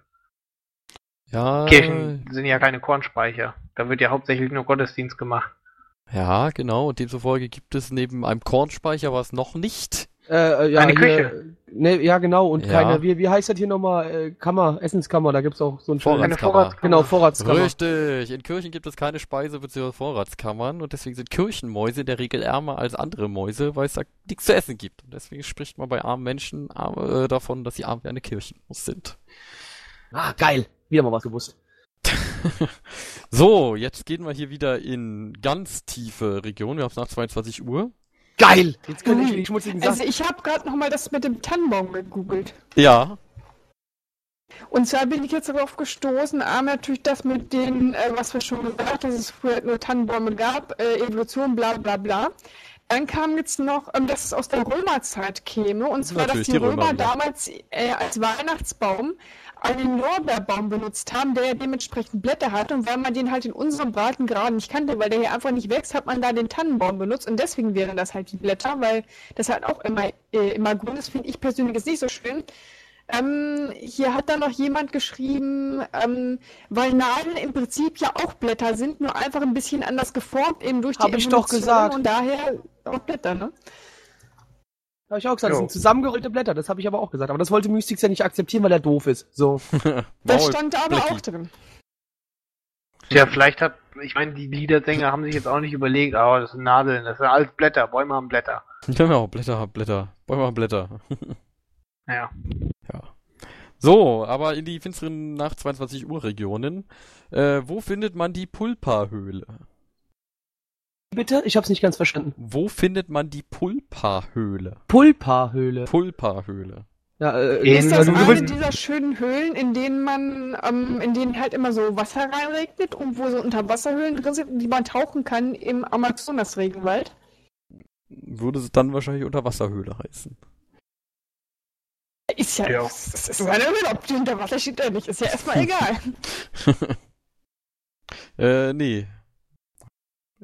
Ja, Kirchen sind ja keine Kornspeicher. Da wird ja hauptsächlich nur Gottesdienst gemacht. ja, genau. Und demzufolge gibt es neben einem Kornspeicher was noch nicht. Äh, äh, ja, Eine hier, Küche. Ne, ja, genau. Und Ja. keine, wie, wie heißt das hier nochmal? Äh, Kammer, Essenskammer, da gibt's auch so ein Vorratskammer. Vorratskammer. Genau, Vorratskammer. Richtig. In Kirchen gibt es keine Speise- bzw. Vorratskammern und deswegen sind Kirchenmäuse in der Regel ärmer als andere Mäuse, weil es da nichts zu essen gibt. Und deswegen spricht man bei armen Menschen äh, davon, dass sie arm wie eine Kirchenmaus sind. Ah, geil. Wieder mal was gewusst. So, jetzt gehen wir hier wieder in ganz tiefe Regionen. Wir haben es nach 22 Uhr. Geil! Jetzt können ich die schmutzigen Also Sachen. ich habe gerade noch mal das mit dem Tannenbaum gegoogelt. Ja. Und zwar bin ich jetzt darauf gestoßen, einmal natürlich das mit den, äh, was wir schon gesagt haben, dass es früher nur Tannenbäume gab, äh, Evolution, bla bla bla. Dann kam jetzt noch, ähm, dass es aus der Römerzeit käme, und zwar, Natürlich, dass die, die Römer Römer damals äh, als Weihnachtsbaum einen Lorbeerbaum benutzt haben, der ja dementsprechend Blätter hat. Und weil man den halt in unserem Breitengraden nicht kannte, weil der hier einfach nicht wächst, hat man da den Tannenbaum benutzt. Und deswegen wären das halt die Blätter, weil das halt auch immer, äh, immer grün ist, finde ich persönlich jetzt nicht so schön. Ähm, hier hat dann noch jemand geschrieben, ähm, weil Nadeln im Prinzip ja auch Blätter sind, nur einfach ein bisschen anders geformt, eben durch die Hab ich doch Evolution gesagt. Und daher auch Blätter, ne? Habe ich auch gesagt, das Jo. sind zusammengerollte Blätter, das habe ich aber auch gesagt. Aber das wollte Mystix ja nicht akzeptieren, weil er doof ist. So. Das stand da aber auch drin. Tja, vielleicht hat, ich meine, die Liedersänger haben sich jetzt auch nicht überlegt, aber das sind Nadeln, das sind alles Blätter, Bäume haben Blätter. Genau, Blätter, Blätter. Bäume haben Blätter. Ja. Ja. So, aber in die finsteren nach 22 Uhr Regionen. Äh, wo findet man die Pulpa-Höhle? Bitte? Ich hab's nicht ganz verstanden. Wo findet man die Pulpa-Höhle? Pulpa-Höhle. Pulpa-Höhle. Ja, äh, In- Ist das du eine dieser schönen Höhlen, in denen man, ähm, in denen halt immer so Wasser reinregnet und wo so Unterwasserhöhlen drin sind, die man tauchen kann im Amazonas-Regenwald? Würde es dann wahrscheinlich Unterwasserhöhle heißen. Ist ja, Ja. das ist eine Höhle, ob die unter Wasser steht oder nicht, ist ja erstmal egal. äh, nee.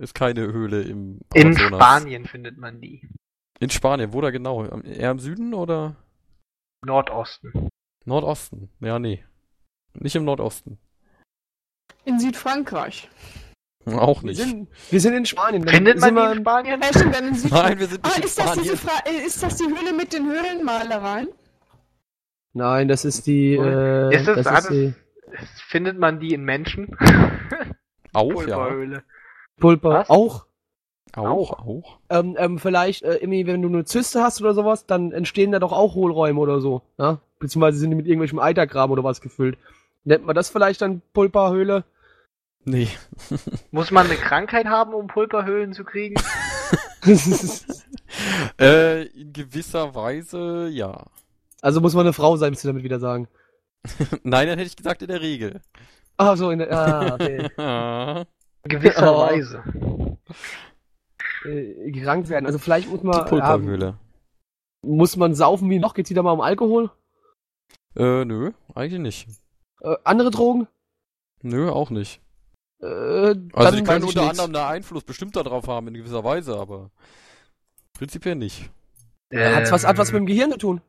Ist keine Höhle im In Amazonas. Spanien findet man die. In Spanien, wo da genau? Eher im Süden oder Nordosten. Nordosten? Ja, nee. Nicht im Nordosten. In Südfrankreich. Auch wir, nicht. sind, wir sind in Spanien. Findet man wir in Spanien? Ja, stimmt, dann in Südfrankreich. Nein, wir sind nicht Ah, in ist das, diese Spanien. Fra äh, ist das die Höhle mit den Höhlenmalereien? Nein, das ist die. Äh, Ist das das alles- ist die Findet man die in Menschen? Auch, ja. Pulpa. Was? Auch. Auch, auch. Ähm, ähm, vielleicht, äh, Emmy, wenn du eine Zyste hast oder sowas, dann entstehen da doch auch Hohlräume oder so. Ja? Beziehungsweise sind die mit irgendwelchem Eiterkram oder was gefüllt. Nennt man das vielleicht dann Pulpa-Höhle? Nee. Muss man eine Krankheit haben, um Pulverhöhlen zu kriegen? Äh, in gewisser Weise, ja. also muss man eine Frau sein, müsst ihr damit wieder sagen. Nein, dann hätte ich gesagt in der Regel. Ah, so, in der, ah, okay. Gewisserweise. äh, krank werden. Also vielleicht muss Die man, Pulperhöhle. ja, muss man saufen wie noch? Geht's wieder mal um Alkohol? Äh, nö, eigentlich nicht. Äh, andere Drogen? Nö, auch nicht. Äh, Also die können unter anderem einen Einfluss bestimmt darauf haben in gewisser Weise, aber prinzipiell nicht. Äh, Hat's was, hat was mit Ähm, dem Gehirn zu tun?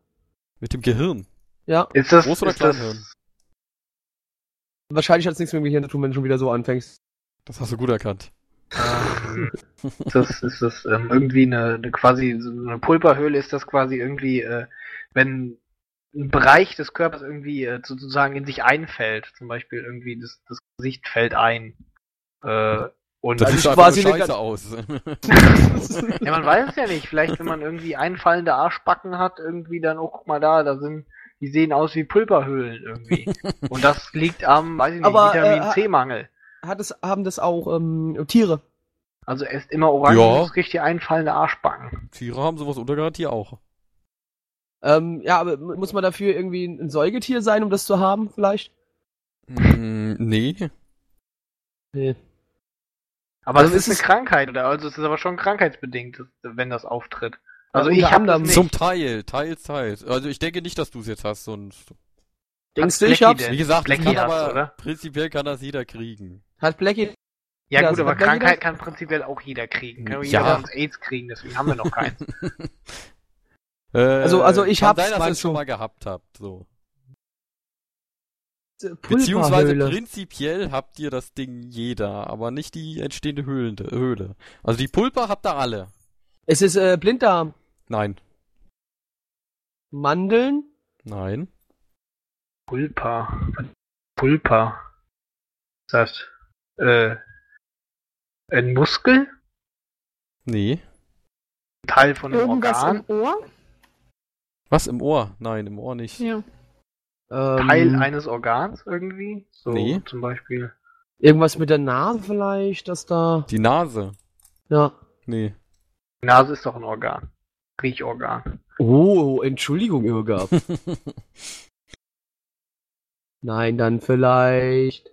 Mit dem Gehirn. Ja, Ist das, Groß- oder ist das, Kleinhirn? wahrscheinlich hat's nichts mit dem Gehirn zu tun, wenn du schon wieder so anfängst. Das hast du gut erkannt. ist das, ist das ähm, irgendwie eine, eine quasi so eine Pulperhöhle? Ist das quasi irgendwie, äh, wenn ein Bereich des Körpers irgendwie äh, sozusagen in sich einfällt, zum Beispiel irgendwie das, das Gesicht fällt ein. Äh, Und Das Also sieht quasi einfach eine scheiße aus. ja, man weiß es ja nicht. Vielleicht, wenn man irgendwie einfallende Arschbacken hat, irgendwie dann, oh, guck mal da, da sind, die sehen aus wie Pulperhöhlen irgendwie. Und das liegt am, weiß ich nicht, Aber, Vitamin äh, C-Mangel. Hat es, haben das auch ähm, Tiere? Also er ist immer orange, Ja. ja. richtig einfallende Arschbacken. Tiere haben sowas Untergarantie auch. Ähm, ja, aber mu- muss man dafür irgendwie ein Säugetier sein, um das zu haben, vielleicht? Mm, nee. Nee. Aber Also es ist ist eine Krankheit, oder? Also es ist aber schon krankheitsbedingt, das- wenn das auftritt. Also ich unter habe das anderem. nicht. Zum Teil, teils, teils. Also ich denke nicht, dass du es jetzt hast, sonst. Denkst du, ich hab's? Wie gesagt, das kann hast, aber oder? prinzipiell kann das jeder kriegen. Hat Blackie. Ja Ja, gut, also aber Krankheit das? kann prinzipiell auch jeder kriegen. Kann Ja. jeder von uns AIDS kriegen, deswegen haben wir noch keinen. Äh, Also- also ich kann hab's, sein, dass ihr meinst es schon mal gehabt habt, so. Beziehungsweise prinzipiell habt ihr das Ding jeder, aber nicht die entstehende Höhle. Also die Pulper habt ihr alle. Es ist äh, Blinddarm. Nein. Mandeln. Nein. Pulpa. Pulpa. Das äh, ein Muskel? Nee. Ein Teil von einem Irgendwas Organ? im Ohr? Was im Ohr? Nein, im Ohr nicht. Ja. Ähm, Teil eines Organs irgendwie? So Nee. zum Beispiel. Irgendwas mit der Nase vielleicht, dass da. Die Nase. Ja. Nee. Die Nase ist doch ein Organ. Riechorgan. Oh, Entschuldigung, Irrgab. Nein, dann vielleicht.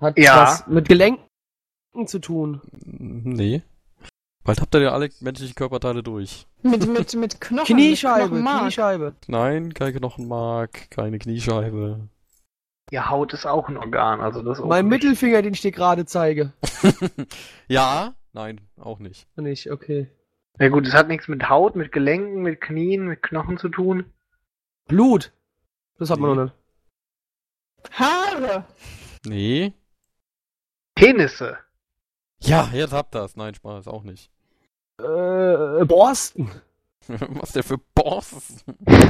Hat Ja. was mit Gelenken zu tun. nee. Bald habt ihr ja alle menschlichen Körperteile durch. Mit, mit, mit Knochen. Kniescheibe, mit Knochenmark. Kniescheibe. Nein, kein Knochenmark, keine Kniescheibe. Ja, Haut ist auch ein Organ, also das auch Mein nicht. Mittelfinger, den ich dir gerade zeige. ja, nein, auch nicht. Nicht, okay. Ja gut, es hat nichts mit Haut, mit Gelenken, mit Knien, mit Knochen zu tun. Blut. Das hat man Nee. noch nicht. Haare. Nee. Penisse. Ja, jetzt habt ihr's. Nein, Spaß, auch nicht. Äh, Borsten. Was der für Boss?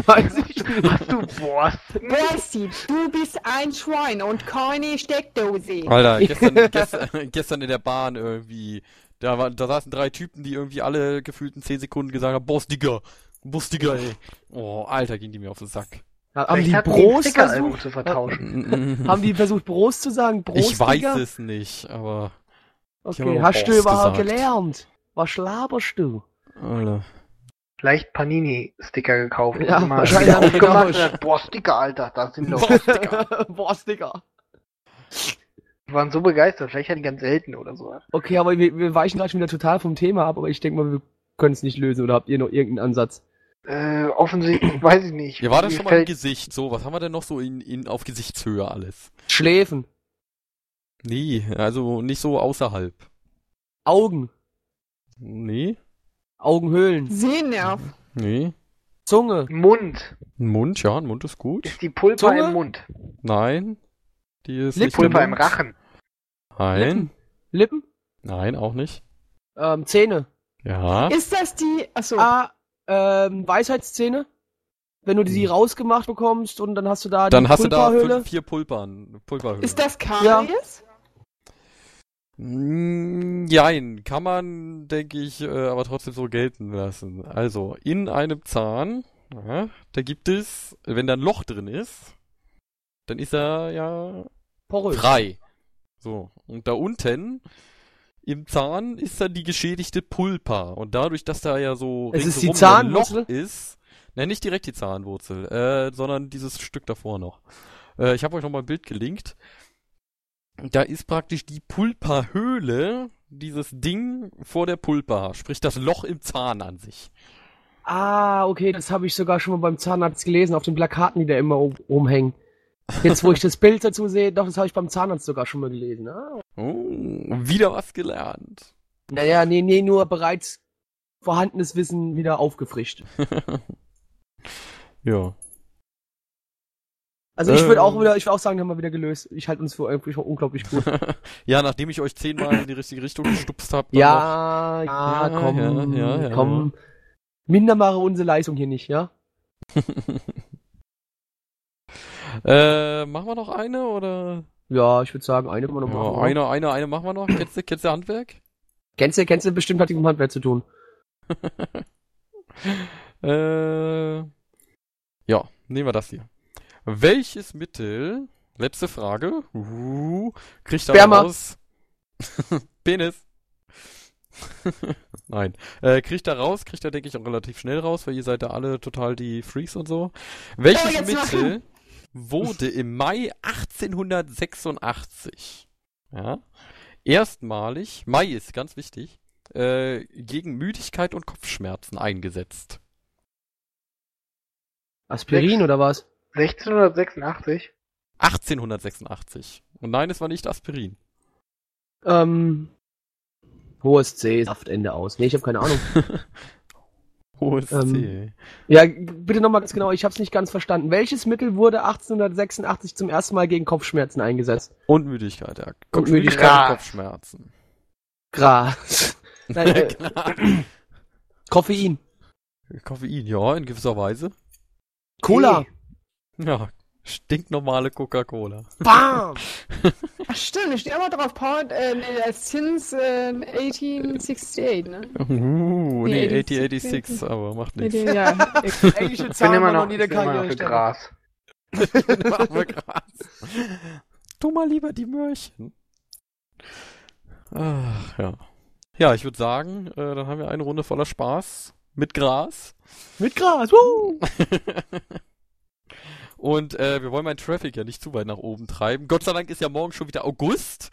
Weiß ich nicht. Hast du Borsten? Borsti, du bist ein Schwein und keine Steckdose. Alter, gestern, gestern, gestern in der Bahn irgendwie. Da, war, da saßen drei Typen, die irgendwie alle gefühlten 10 Sekunden gesagt haben, Boss, Digga. Boss, Digga, ey. Oh, Alter, ging die mir auf den Sack. Haben die Sticker-Album versucht? zu vertauschen. Haben die versucht, Brust zu sagen? Brust, ich weiß Digga? es nicht, aber. Okay, aber hast du überhaupt gesagt. gelernt? Was schlaberst du? Alter. Vielleicht Panini-Sticker gekauft. Ja, und mal wahrscheinlich wieder haben die aufgemacht und gesagt, Boah, Sticker, Alter, das sind doch. Digga. Boah, Digga. Die waren so begeistert, vielleicht hatten die ganz selten oder so. Okay, aber wir, wir weichen gerade schon wieder total vom Thema ab, aber ich denke mal, wir können es nicht lösen oder habt ihr noch irgendeinen Ansatz? Äh, offensichtlich, weiß ich nicht. Ja, war das schon mal im Gesicht? So, was haben wir denn noch so in, in, auf Gesichtshöhe alles? Schläfen, Nee, also nicht so außerhalb. Augen, Nee, Augenhöhlen, Sehnerv. nee. Zunge, Mund. Ein Mund, ja, ein Mund ist gut. Ist die Pulpa Zunge? im Mund? Nein. Die ist Lippen. nicht Pulpa im Mund. Rachen. Nein. Lippen, Lippen, Nein, auch nicht. ähm, Zähne. Ja. Ist das die. Achso. Ah, ähm, Weisheitszähne. Wenn du die rausgemacht bekommst und dann hast du da Hm. Dann die hast du da fünf, vier Pulpern. Pulperhöhlen. ist das Karies? Mm, Jein, kann man, denke ich, äh, aber trotzdem so gelten lassen. Also, in einem Zahn, ja, da gibt es, wenn da ein Loch drin ist, dann ist er ja Porös. frei. So, und da unten im Zahn ist dann die geschädigte Pulpa. Und dadurch, dass da ja so Es ist die ein Loch Zahnwurzel? ist, ne, nicht direkt die Zahnwurzel, äh, sondern dieses Stück davor noch. Äh, ich habe euch noch mal ein Bild gelinkt. Da ist praktisch die Pulpahöhle, dieses Ding vor der Pulpa, sprich das Loch im Zahn an sich. Ah, okay, das habe ich sogar schon mal beim Zahnarzt gelesen, auf den Plakaten, die da immer um- rumhängen. Jetzt, wo ich das Bild dazu sehe, doch, das habe ich beim Zahnarzt sogar schon mal gelesen. Ah. Oh, wieder was gelernt. Naja, nee, nee, nur bereits vorhandenes Wissen wieder aufgefrischt. ja. Also ich Ähm. würde auch wieder, ich würde auch sagen, haben wir wieder gelöst. Ich halte uns für irgendwie unglaublich gut. ja, nachdem ich euch zehnmal in die richtige Richtung gestupst habe. ja, ja, Ja, komm, ja, ja, ja. komm. Mindermare unsere Leistung hier nicht, ja? äh, machen wir noch eine oder? Ja, ich würde sagen, eine können wir noch Ja, machen. eine, eine, eine machen wir noch. Kennst du, kennst du Handwerk? Kennst du, kennst du bestimmt hat die mit dem Handwerk zu tun. Äh, ja, nehmen wir das hier. Welches Mittel, letzte Frage, uh, kriegt er raus? Penis. Nein. Äh, kriegt er raus, kriegt er, denke ich, auch relativ schnell raus, weil ihr seid ja alle total die Freaks und so. Welches jetzt Mittel wurde im Mai 1886, ja, erstmalig, Mai ist ganz wichtig, äh, gegen Müdigkeit und Kopfschmerzen eingesetzt? Aspirin oder was? 1686? 1886. Und nein, es war nicht Aspirin. Ähm, hohes C, Saftende aus. Nee, ich habe keine Ahnung. Hohes Ähm, ja, bitte nochmal ganz genau, ich habe es nicht ganz verstanden. Welches Mittel wurde 1886 zum ersten Mal gegen Kopfschmerzen eingesetzt? Und Müdigkeit, ja. Und Müdigkeit und Kopfschmerzen. Gras. Nein, äh, Koffein. Koffein, ja, in gewisser Weise. Cola. Ja, stinknormale Coca-Cola. Bam! Ach stimmt, steht auch mal drauf, Powered, äh, nee, als since äh, 1868, ne? Uh, nee, Nee, 8086, aber macht nichts. ja. Englische Ich bin Zahlen immer noch noch, nie ich der bin immer noch Karriere für. Gras. Machen wir Gras. Tu mal lieber die Möhrchen. Ach, ja. Ja, ich würde sagen, äh, dann haben wir eine Runde voller Spaß mit Gras. Mit Gras. Woo! Und äh, wir wollen meinen Traffic ja nicht zu weit nach oben treiben. Gott sei Dank ist ja morgen schon wieder August.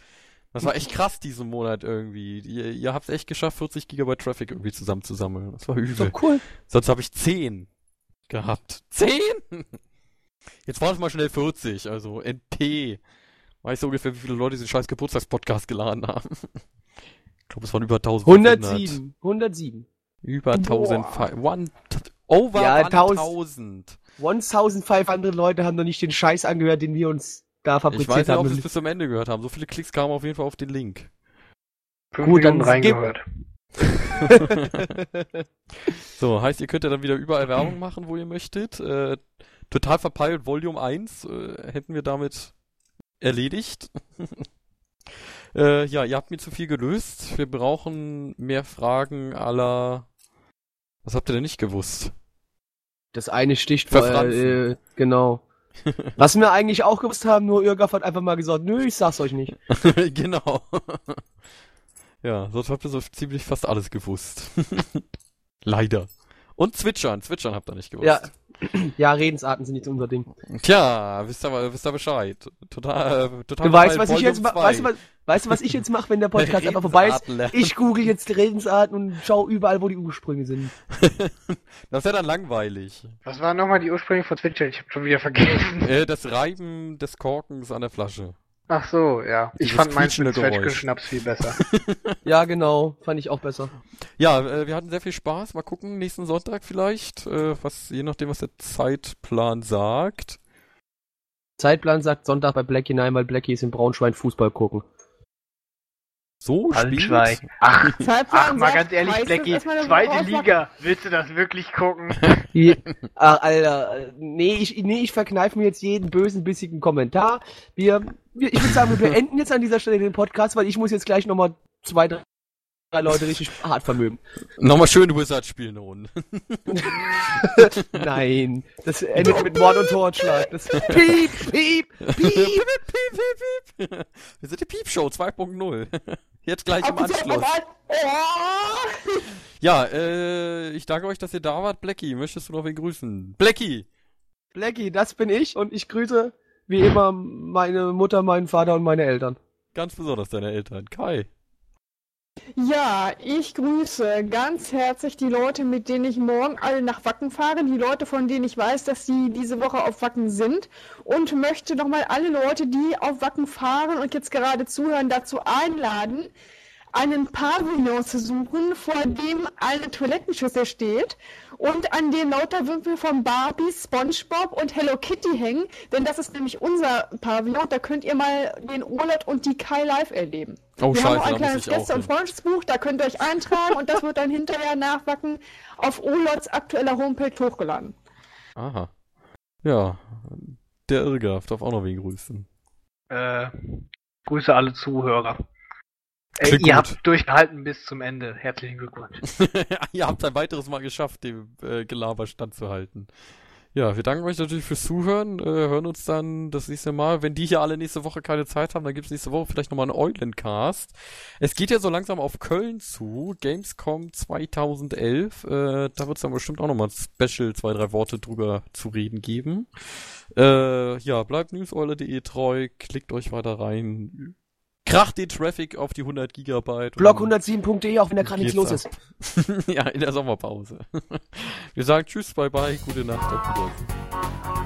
Das war echt krass diesen Monat irgendwie. Ihr, ihr habt es echt geschafft, 40 Gigabyte Traffic irgendwie zusammenzusammeln. Das war So übel. cool. Sonst habe ich 10 gehabt. 10? Jetzt waren es mal schnell 40, also NP. Weiß so ungefähr, wie viele Leute diesen scheiß Geburtstagspodcast geladen haben. Ich glaube, es waren über 1500. 107. 107. Über Boah. 1000. One, over Ja, 1000. 1500 Leute haben noch nicht den Scheiß angehört, den wir uns da Ich fabriziert weiß nicht, ob haben. wir es bis zum Ende gehört haben. So viele Klicks kamen auf jeden Fall auf den Link. Fünf Gut, dann Minuten reingehört. So, heißt, ihr könnt ja dann wieder überall Werbung machen, wo ihr möchtet. Äh, total verpeilt Volume 1 äh, hätten wir damit erledigt. äh, ja, ihr habt mir zu viel gelöst. Wir brauchen mehr Fragen aller. Was habt ihr denn nicht gewusst? Das eine Stichwort, äh, genau. Was wir eigentlich auch gewusst haben, nur Irgaf hat einfach mal gesagt, nö, ich sag's euch nicht. genau. ja, sonst habt ihr so ziemlich fast alles gewusst. Leider. Und Zwitschern. Zwitschern habt ihr nicht gewusst. Ja, ja, Redensarten sind nicht unser Ding. Tja, wisst ihr, wisst ihr Bescheid. Total, äh, total Du weißt, was ich jetzt ma- weißt du, was, weißt du, was ich jetzt mache, wenn der Podcast einfach vorbei ist? Lernen. Ich google jetzt die Redensarten und schau überall, wo die Ursprünge sind. Das wäre dann langweilig. Was war nochmal die Ursprünge von Twitch? Ich habe schon wieder vergessen. Äh, das Reiben des Korkens an der Flasche. Ach so, ja. Ich fand meins mit. Zwetschgen-Schnaps viel besser. Ja, genau, fand ich auch besser. Ja, äh, wir hatten sehr viel Spaß. Mal gucken, nächsten Sonntag vielleicht, äh, was, je nachdem, was der Zeitplan sagt. Zeitplan sagt Sonntag bei Blackie nein, weil Blackie ist in Braunschwein Fußball gucken. So Altschweig. spielt. Ach, ach, mal sagt, ganz ehrlich, Blackie, zweite? Liga. Willst du das wirklich gucken? Ach, Alter, nee, ich, nee, ich verkneife mir jetzt jeden bösen, bissigen Kommentar. Wir, wir ich würde sagen, wir beenden jetzt an dieser Stelle den Podcast, weil ich muss jetzt gleich nochmal zwei, drei Leute richtig hart vermögen. Nochmal schön Wizard spielen eine Runde. Nein, das endet mit Mord und Totschlag. Das piep, piep, piep. piep, piep, piep. Wir sind die Piepshow 2.0. Jetzt gleich im Anschluss. Ja, äh, ich danke euch, dass ihr da wart. Blackie, möchtest du noch wen grüßen? Blackie! Blackie, das bin ich und ich grüße wie immer meine Mutter, meinen Vater und meine Eltern. Ganz besonders deine Eltern. Kai. Ja, ich grüße ganz herzlich die Leute, mit denen ich morgen alle nach Wacken fahre, die Leute, von denen ich weiß, dass sie diese Woche auf Wacken sind. Und möchte nochmal alle Leute, die auf Wacken fahren und jetzt gerade zuhören, dazu einladen, einen Pavillon zu suchen, vor dem eine Toilettenschüssel steht und an dem lauter Wimpel von Barbie, Spongebob und Hello Kitty hängen, denn das ist nämlich unser Pavillon, da könnt ihr mal den Olet und die Kai live erleben. Oh, Wir haben auch scheiße, ein kleines Gäste- und hin. Freundschaftsbuch, da könnt ihr euch eintragen und das wird dann hinterher nachwacken auf Olots aktueller Homepage hochgeladen. Aha. Ja, der Irrgaff darf auch noch wen grüßen. Äh, Grüße alle Zuhörer. Äh, Klingt ihr habt durchgehalten bis zum Ende. Herzlichen Glückwunsch. Ihr habt ein weiteres Mal geschafft, dem äh, Gelaber standzuhalten. Ja, wir danken euch natürlich fürs Zuhören. Äh, hören uns dann das nächste Mal. Wenn die hier alle nächste Woche keine Zeit haben, dann gibt's nächste Woche vielleicht nochmal einen Eulencast. Es geht ja so langsam auf Köln zu. Gamescom 2011. Äh, da wird's dann bestimmt auch nochmal ein Special, zwei, drei Worte drüber zu reden geben. Äh, ja, bleibt newseule.de treu. Klickt euch weiter rein. Kracht den Traffic auf die 100 Gigabyte. Blog und- 107.de, auch wenn da gerade nichts los Geht's ist. ab. ja, in der Sommerpause. Wir sagen Tschüss, bye bye, gute Nacht, auf Wiedersehen.